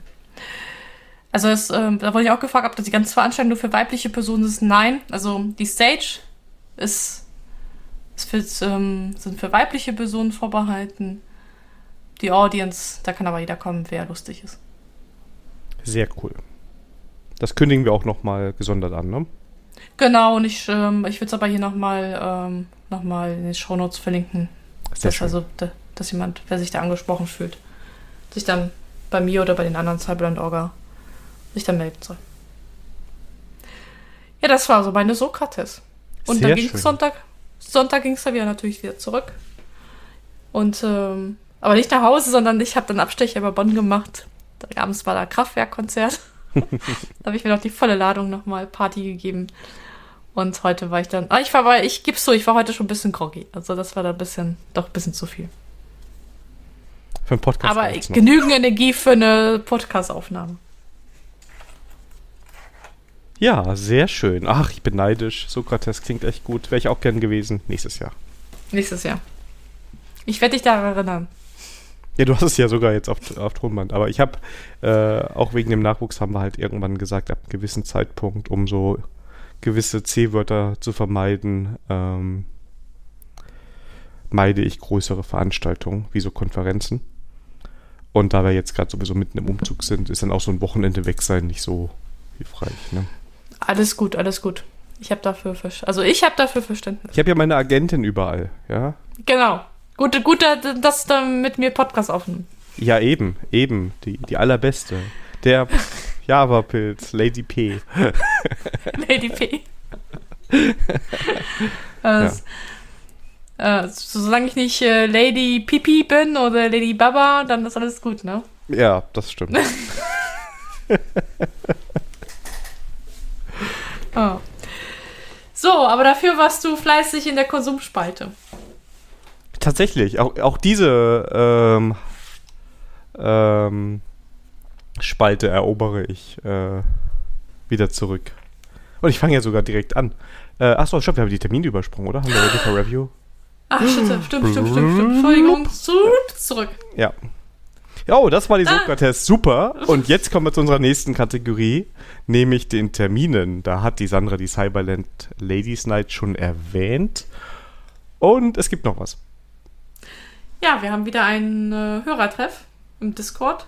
Also es, ähm, da wurde ich auch gefragt, ob das die ganze Veranstaltung nur für weibliche Personen ist. Nein, also die Stage ist, ist für, ähm, sind für weibliche Personen vorbehalten. Die Audience, da kann aber jeder kommen, wer lustig ist. Sehr cool. Das kündigen wir auch nochmal gesondert an, ne? Genau, und ich, ähm, ich würde es aber hier nochmal ähm, noch mal in den Shownotes verlinken. Sehr dass, schön. also, da, dass jemand, wer sich da angesprochen fühlt, sich dann bei mir oder bei den anderen Cyberland Orga sich dann melden soll. Ja, das war so meine Sokrates. Und Sehr dann ging es Sonntag. Sonntag ging es dann wieder natürlich wieder zurück. Und ähm, aber nicht nach Hause, sondern ich habe dann Abstecher über Bonn gemacht. Da, abends war da Kraftwerkkonzert. da habe ich mir noch die volle Ladung nochmal Party gegeben. Und heute war ich dann. Ah, ich war, weil ich gib's so, ich war heute schon ein bisschen groggy. Also das war da ein bisschen, doch ein bisschen zu viel. Für einen Podcast. Aber genügend Energie für eine Podcast-Aufnahme. Ja, sehr schön. Ach, ich bin neidisch. Sokrates klingt echt gut. Wäre ich auch gern gewesen. Nächstes Jahr. Nächstes Jahr. Ich werde dich daran erinnern. Ja, du hast es ja sogar jetzt auf, auf Tonband. Aber ich habe, äh, auch wegen dem Nachwuchs haben wir halt irgendwann gesagt, ab einem gewissen Zeitpunkt, um so gewisse C-Wörter zu vermeiden, ähm, meide ich größere Veranstaltungen, wie so Konferenzen. Und da wir jetzt gerade sowieso mitten im Umzug sind, ist dann auch so ein Wochenende weg sein nicht so hilfreich. Ne? Alles gut, alles gut. Ich habe dafür, Ver- also ich habe dafür Verständnis. Ich habe ja meine Agentin überall, ja. Genau. Gut, gut, dass du mit mir Podcast aufnimmst. Ja, eben, eben, die, die allerbeste. Der Java-Pilz, Lady P. Lady P. äh, äh, solange ich nicht äh, Lady Pipi bin oder Lady Baba, dann ist alles gut, ne? Ja, das stimmt. Oh. So, aber dafür warst du fleißig in der Konsumspalte. Tatsächlich, auch, auch diese ähm, ähm, Spalte erobere ich äh, wieder zurück. Und ich fange ja sogar direkt an. Äh, achso, stopp, wir haben die Termine übersprungen, oder? Haben wir Ready for Review? Ach, stimmt, stimmt, stimmt, stimmt, stimmt. Entschuldigung. Zurück. Zurück. Ja. Ja, oh, das war die. Sokrates. Super. Und jetzt kommen wir zu unserer nächsten Kategorie, nämlich den Terminen. Da hat die Sandra die Cyberland Ladies Night schon erwähnt. Und es gibt noch was. Ja, wir haben wieder einen äh, Hörertreff im Discord.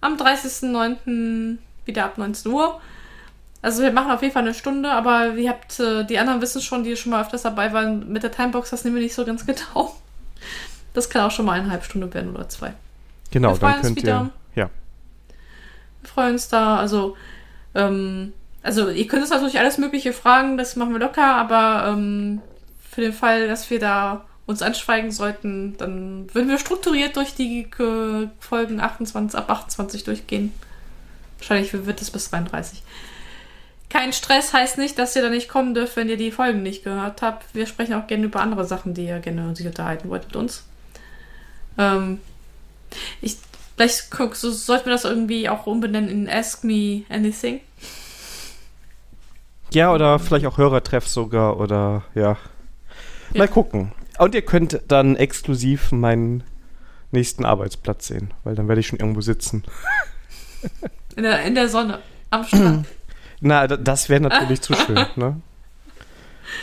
Am 30.09. wieder ab 19 Uhr. Also wir machen auf jeden Fall eine Stunde, aber ihr habt, äh, die anderen wissen schon, die schon mal öfters dabei waren, mit der Timebox, das nehmen wir nicht so ganz genau. Das kann auch schon mal eineinhalb Stunden werden oder zwei. Genau, Wir freuen dann uns könnt wieder. ihr. Ja. Wir freuen uns da, also, ähm, also ihr könnt uns natürlich alles Mögliche fragen, das machen wir locker, aber ähm, für den Fall, dass wir da uns anschweigen sollten, dann würden wir strukturiert durch die äh, Folgen 28, ab 28 durchgehen. Wahrscheinlich wird es bis 33. Kein Stress heißt nicht, dass ihr da nicht kommen dürft, wenn ihr die Folgen nicht gehört habt. Wir sprechen auch gerne über andere Sachen, die ihr gerne sich unterhalten wollt mit uns. Ähm, ich, vielleicht guck, so, sollten wir das irgendwie auch umbenennen in Ask Me Anything. Ja, oder vielleicht auch Hörertreff sogar oder ja. Ja. Mal gucken. Und ihr könnt dann exklusiv meinen nächsten Arbeitsplatz sehen, weil dann werde ich schon irgendwo sitzen. In der, in der Sonne. Am Strand. Na, das wäre natürlich zu schön, ne?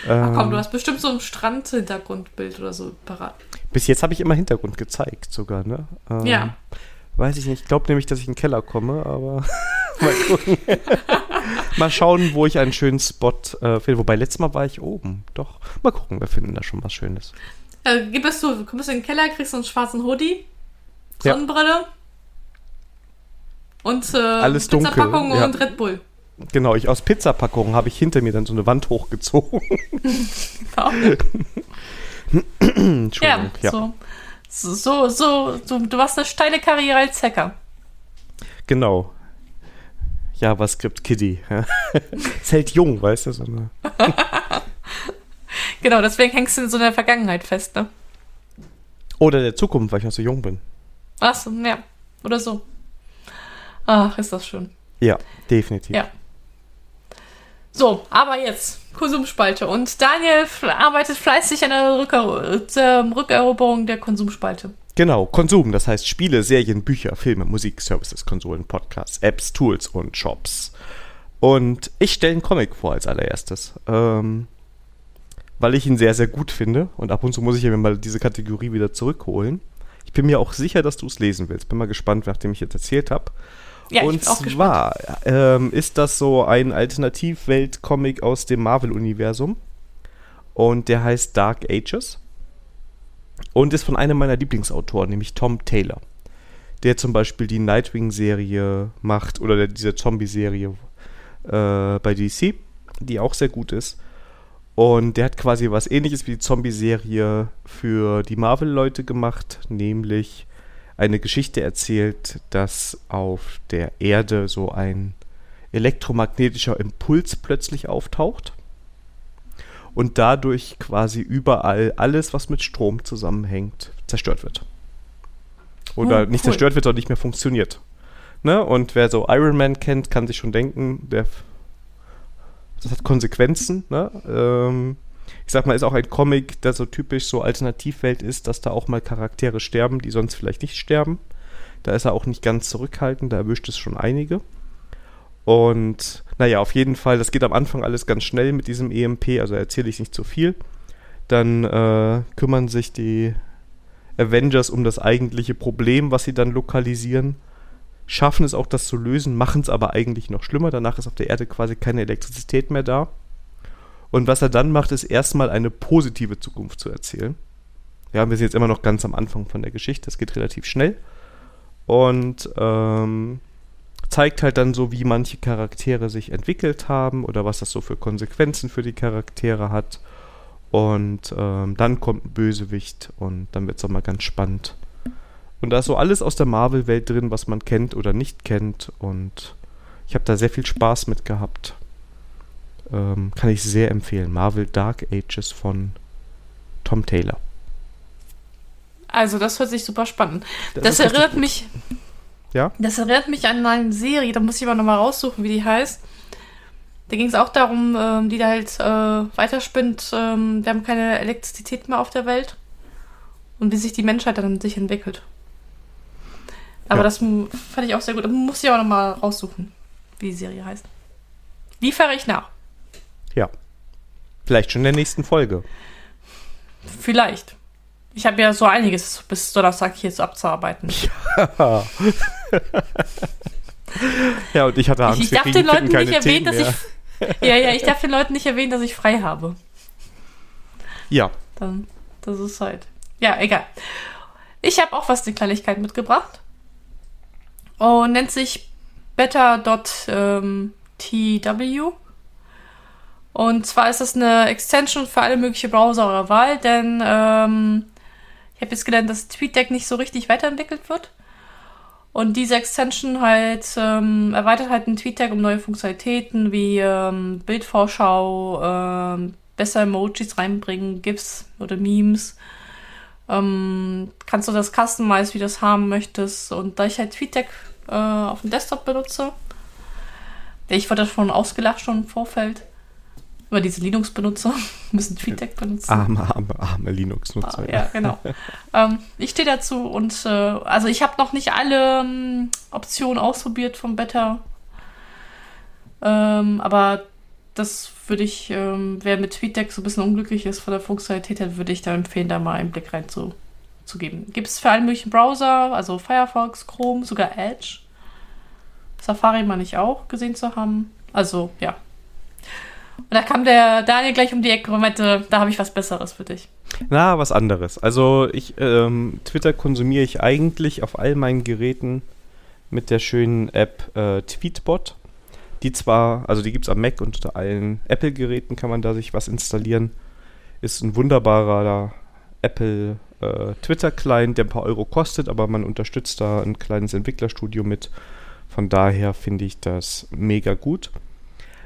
Ach komm, Ähm, du hast bestimmt so ein Strandhintergrundbild oder so parat. bis jetzt habe ich immer Hintergrund gezeigt sogar, ne? Ähm, Ja. Weiß ich nicht. Ich glaube nämlich, dass ich in den Keller komme, aber mal gucken. Mal schauen, wo ich einen schönen Spot äh, finde. Wobei, letztes Mal war ich oben. Doch. Mal gucken, wir finden da schon was Schönes. Äh, gib es du, du kommst in den Keller, kriegst einen schwarzen Hoodie, Ja. Sonnenbrille und äh, Alles Pizzapackung ja. und Red Bull. Genau, ich aus Pizzapackungen habe ich hinter mir dann so eine Wand hochgezogen. Ja, Entschuldigung. Ja, so, so, so, so, du hast eine steile Karriere als Hacker. genau. JavaScript Kiddie. Ja. Ist halt jung, weißt du? So eine, Genau, deswegen hängst du in so einer Vergangenheit fest, ne? oder der Zukunft, weil ich noch so jung bin. Achso, ja. Oder so. Ach, ist das schön. Ja, definitiv. Ja. So, aber jetzt Konsumspalte. Und Daniel arbeitet fleißig an der Rücker äh, Rückeroberung der Konsumspalte. Genau, Konsum, das heißt Spiele, Serien, Bücher, Filme, Musik, Services, Konsolen, Podcasts, Apps, Tools und Shops. Und ich stelle einen Comic vor als allererstes, ähm, weil ich ihn sehr, sehr gut finde. Und ab und zu muss ich mir mal diese Kategorie wieder zurückholen. Ich bin mir auch sicher, dass du es lesen willst. Bin mal gespannt, nachdem ich jetzt erzählt habe. Ja, und zwar ähm, ist das so ein Alternativwelt-Comic aus dem Marvel-Universum. Und der heißt Dark Ages. Und ist von einem meiner Lieblingsautoren, nämlich Tom Taylor. Der zum Beispiel die Nightwing-Serie macht oder der, diese Zombie-Serie äh, bei DC, die auch sehr gut ist. Und der hat quasi was ähnliches wie die Zombie-Serie für die Marvel-Leute gemacht, nämlich eine Geschichte erzählt, dass auf der Erde so ein elektromagnetischer Impuls plötzlich auftaucht und dadurch quasi überall alles, was mit Strom zusammenhängt, zerstört wird. Oder oh, nicht cool. zerstört wird, sondern nicht mehr funktioniert. Ne? Und wer so Iron Man kennt, kann sich schon denken, der, das hat Konsequenzen. Ne? Ähm, ich sag mal, ist auch ein Comic, der so typisch so Alternativwelt ist, dass da auch mal Charaktere sterben, die sonst vielleicht nicht sterben. Da ist er auch nicht ganz zurückhaltend, da erwischt es schon einige. Und naja, auf jeden Fall, das geht am Anfang alles ganz schnell mit diesem EMP, also erzähle ich nicht zu viel. Dann äh, kümmern sich die Avengers um das eigentliche Problem, was sie dann lokalisieren. Schaffen es auch, das zu lösen, machen es aber eigentlich noch schlimmer. Danach ist auf der Erde quasi keine Elektrizität mehr da. Und was er dann macht, ist erstmal eine positive Zukunft zu erzählen. Ja, wir sind jetzt immer noch ganz am Anfang von der Geschichte. Das geht relativ schnell. Und ähm, zeigt halt dann so, wie manche Charaktere sich entwickelt haben oder was das so für Konsequenzen für die Charaktere hat. Und ähm, dann kommt ein Bösewicht und dann wird es auch mal ganz spannend. Und da ist so alles aus der Marvel-Welt drin, was man kennt oder nicht kennt. Und ich habe da sehr viel Spaß mit gehabt. Ähm, kann ich sehr empfehlen. Marvel Dark Ages von Tom Taylor. Also, das hört sich super spannend. Das, das erinnert mich. Ja? Das erinnert mich an eine Serie, da muss ich aber nochmal raussuchen, wie die heißt. Da ging es auch darum, ähm, die da halt äh, weiterspinnt, ähm, wir haben keine Elektrizität mehr auf der Welt. Und wie sich die Menschheit dann sich entwickelt. Aber ja. das fand ich auch sehr gut. Da muss ich aber nochmal raussuchen, wie die Serie heißt. Liefere ich nach. Ja. Vielleicht schon in der nächsten Folge. Vielleicht. Ich habe ja so einiges bis Donnerstag hier zu abzuarbeiten. Ja. ja, und ich hatte Angst, ich, ich darf den Leuten nicht erwähnen, dass ich. Ja, ja, ich darf den Leuten nicht erwähnen, dass ich frei habe. Ja. Dann, das ist halt. Ja, egal. Ich habe auch was eine Kleinigkeit mitgebracht. Und nennt sich better.tw. Und zwar ist das eine Extension für alle möglichen Browser eurer Wahl, denn ähm, ich habe jetzt gelernt, dass TweetDeck nicht so richtig weiterentwickelt wird. Und diese Extension halt ähm, erweitert halt den TweetDeck um neue Funktionalitäten wie ähm, Bildvorschau, ähm, besser Emojis reinbringen, GIFs oder Memes. Ähm, kannst du das customize, wie du das haben möchtest. Und da ich halt TweetDeck äh, auf dem Desktop benutze, ich wurde schon ausgelacht schon im Vorfeld, über diese Linux-Benutzer müssen TweetDeck benutzen. Arme, arme, arme Linux-Nutzer. Ah, ja, genau. ähm, ich stehe dazu und äh, also ich habe noch nicht alle ähm, Optionen ausprobiert vom Beta. Ähm, aber das würde ich, ähm, wer mit TweetDeck so ein bisschen unglücklich ist von der Funktionalität her, würde ich da empfehlen, da mal einen Blick rein zu, zu geben. Gibt es für alle möglichen Browser, also Firefox, Chrome, sogar Edge. Safari meine ich auch gesehen zu haben. Also ja, und da kam der Daniel gleich um die Ecke und meinte, da habe ich was Besseres für dich. Na, was anderes. Also ich, ähm, Twitter konsumiere ich eigentlich auf all meinen Geräten mit der schönen App äh, Tweetbot. Die zwar, also die gibt es am Mac und unter allen Apple-Geräten kann man da sich was installieren. Ist ein wunderbarer Apple äh, der ein paar Euro kostet, aber man unterstützt da ein kleines Entwicklerstudio mit. Von daher finde ich das mega gut.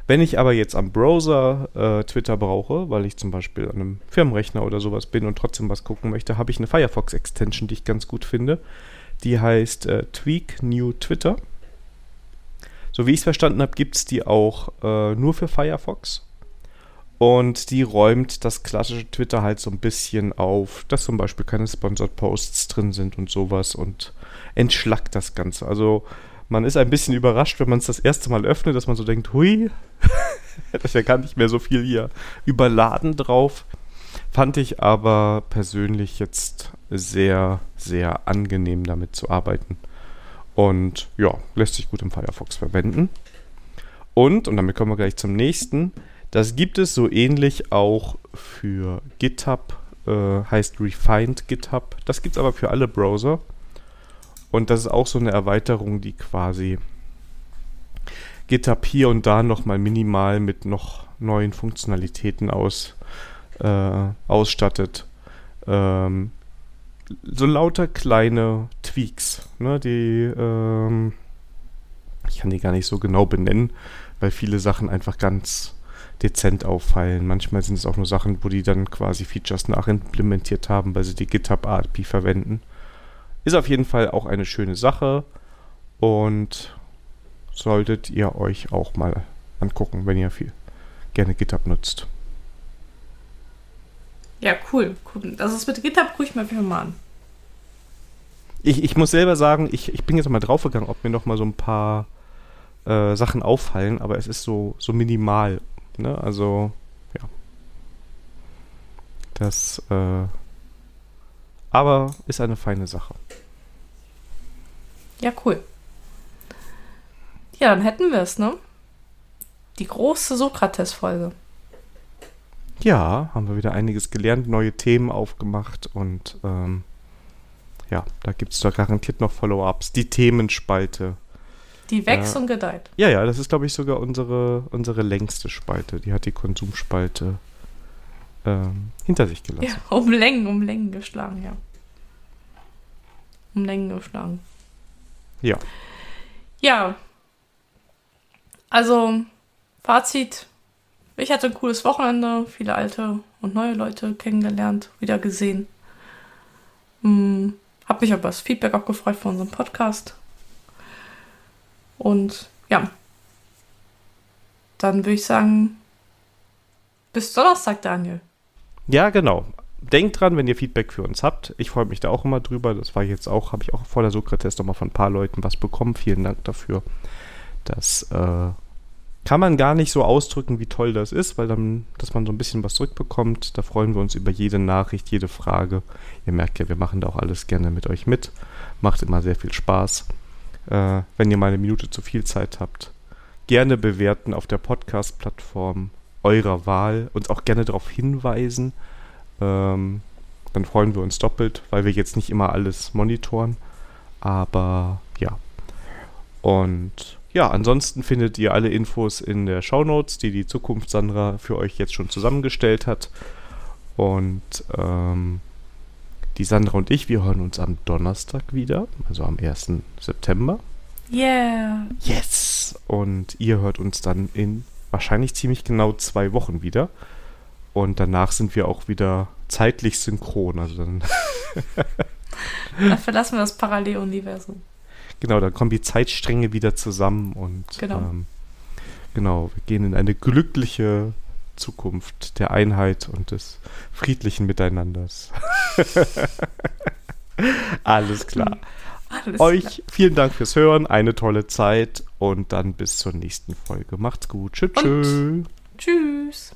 Wenn ich aber jetzt am Browser äh, Twitter brauche, weil ich zum Beispiel an einem Firmenrechner oder sowas bin und trotzdem was gucken möchte, habe ich eine Firefox-Extension, die ich ganz gut finde. Die heißt äh, Tweak New Twitter. So wie ich es verstanden habe, gibt es die auch äh, nur für Firefox. Und die räumt das klassische Twitter halt so ein bisschen auf, dass zum Beispiel keine Sponsored Posts drin sind und sowas und entschlackt das Ganze. Also man ist ein bisschen überrascht, wenn man es das erste Mal öffnet, dass man so denkt, hui, das ist ja gar nicht mehr so viel hier überladen drauf. Fand ich aber persönlich jetzt sehr, sehr angenehm damit zu arbeiten. Und ja, lässt sich gut im Firefox verwenden. Und, und damit kommen wir gleich zum nächsten, das gibt es so ähnlich auch für GitHub, äh, heißt Refined GitHub. Das gibt es aber für alle Browser. Und das ist auch so eine Erweiterung, die quasi GitHub hier und da nochmal minimal mit noch neuen Funktionalitäten aus, äh, ausstattet. Ähm, so lauter kleine Tweaks, ne, die ähm, ich kann die gar nicht so genau benennen, weil viele Sachen einfach ganz dezent auffallen. Manchmal sind es auch nur Sachen, wo die dann quasi Features nachimplementiert haben, weil sie die GitHub API verwenden. Ist auf jeden Fall auch eine schöne Sache und solltet ihr euch auch mal angucken, wenn ihr viel gerne GitHub nutzt. Ja, cool. cool. Also das mit GitHub gucke ich mir mal an. Ich, ich muss selber sagen, ich, ich bin jetzt mal draufgegangen, ob mir noch mal so ein paar äh, Sachen auffallen, aber es ist so, so minimal. Ne? Also, ja. Das, äh, aber ist eine feine Sache. Ja, cool. Ja, dann hätten wir es, ne? Die große Sokrates-Folge. Ja, haben wir wieder einiges gelernt, neue Themen aufgemacht und ähm, ja, da gibt es doch garantiert noch Follow-ups. Die Themenspalte. Die wächst äh, und gedeiht. Ja, ja, das ist, glaube ich, sogar unsere, unsere längste Spalte. Die hat die Konsumspalte ähm, hinter sich gelassen. Ja, um Längen, um Längen geschlagen, ja. Um Längen geschlagen. Ja. Ja. Also, Fazit. Ich hatte ein cooles Wochenende, viele alte und neue Leute kennengelernt, wieder gesehen. Hm, hab mich aber das Feedback auch gefreut von unserem Podcast. Und ja, dann würde ich sagen, bis Donnerstag, Daniel. Ja, genau. Denkt dran, wenn ihr Feedback für uns habt. Ich freue mich da auch immer drüber. Das war jetzt auch, habe ich auch vor der Sokrates nochmal von ein paar Leuten was bekommen. Vielen Dank dafür. Das äh, kann man gar nicht so ausdrücken, wie toll das ist, weil dann, dass man so ein bisschen was zurückbekommt. Da freuen wir uns über jede Nachricht, jede Frage. Ihr merkt ja, wir machen da auch alles gerne mit euch mit. Macht immer sehr viel Spaß. Äh, wenn ihr mal eine Minute zu viel Zeit habt, gerne bewerten auf der Podcast-Plattform eurer Wahl. Uns auch gerne darauf hinweisen. Ähm, dann freuen wir uns doppelt, weil wir jetzt nicht immer alles monitoren. Aber ja. Und ja, ansonsten findet ihr alle Infos in der Shownotes, die die Zukunft Sandra für euch jetzt schon zusammengestellt hat. Und ähm, die Sandra und ich, wir hören uns am Donnerstag wieder, also am 1. September. Yeah. Yes. Und ihr hört uns dann in wahrscheinlich ziemlich genau zwei Wochen wieder. Und danach sind wir auch wieder zeitlich synchron. Also dann. dann verlassen wir das Paralleluniversum. Genau, dann kommen die Zeitstränge wieder zusammen und genau, ähm, genau wir gehen in eine glückliche Zukunft der Einheit und des friedlichen Miteinanders. Alles klar. Alles Euch klar. vielen Dank fürs Hören, eine tolle Zeit und dann bis zur nächsten Folge. Macht's gut. Tschüss. Tschüss.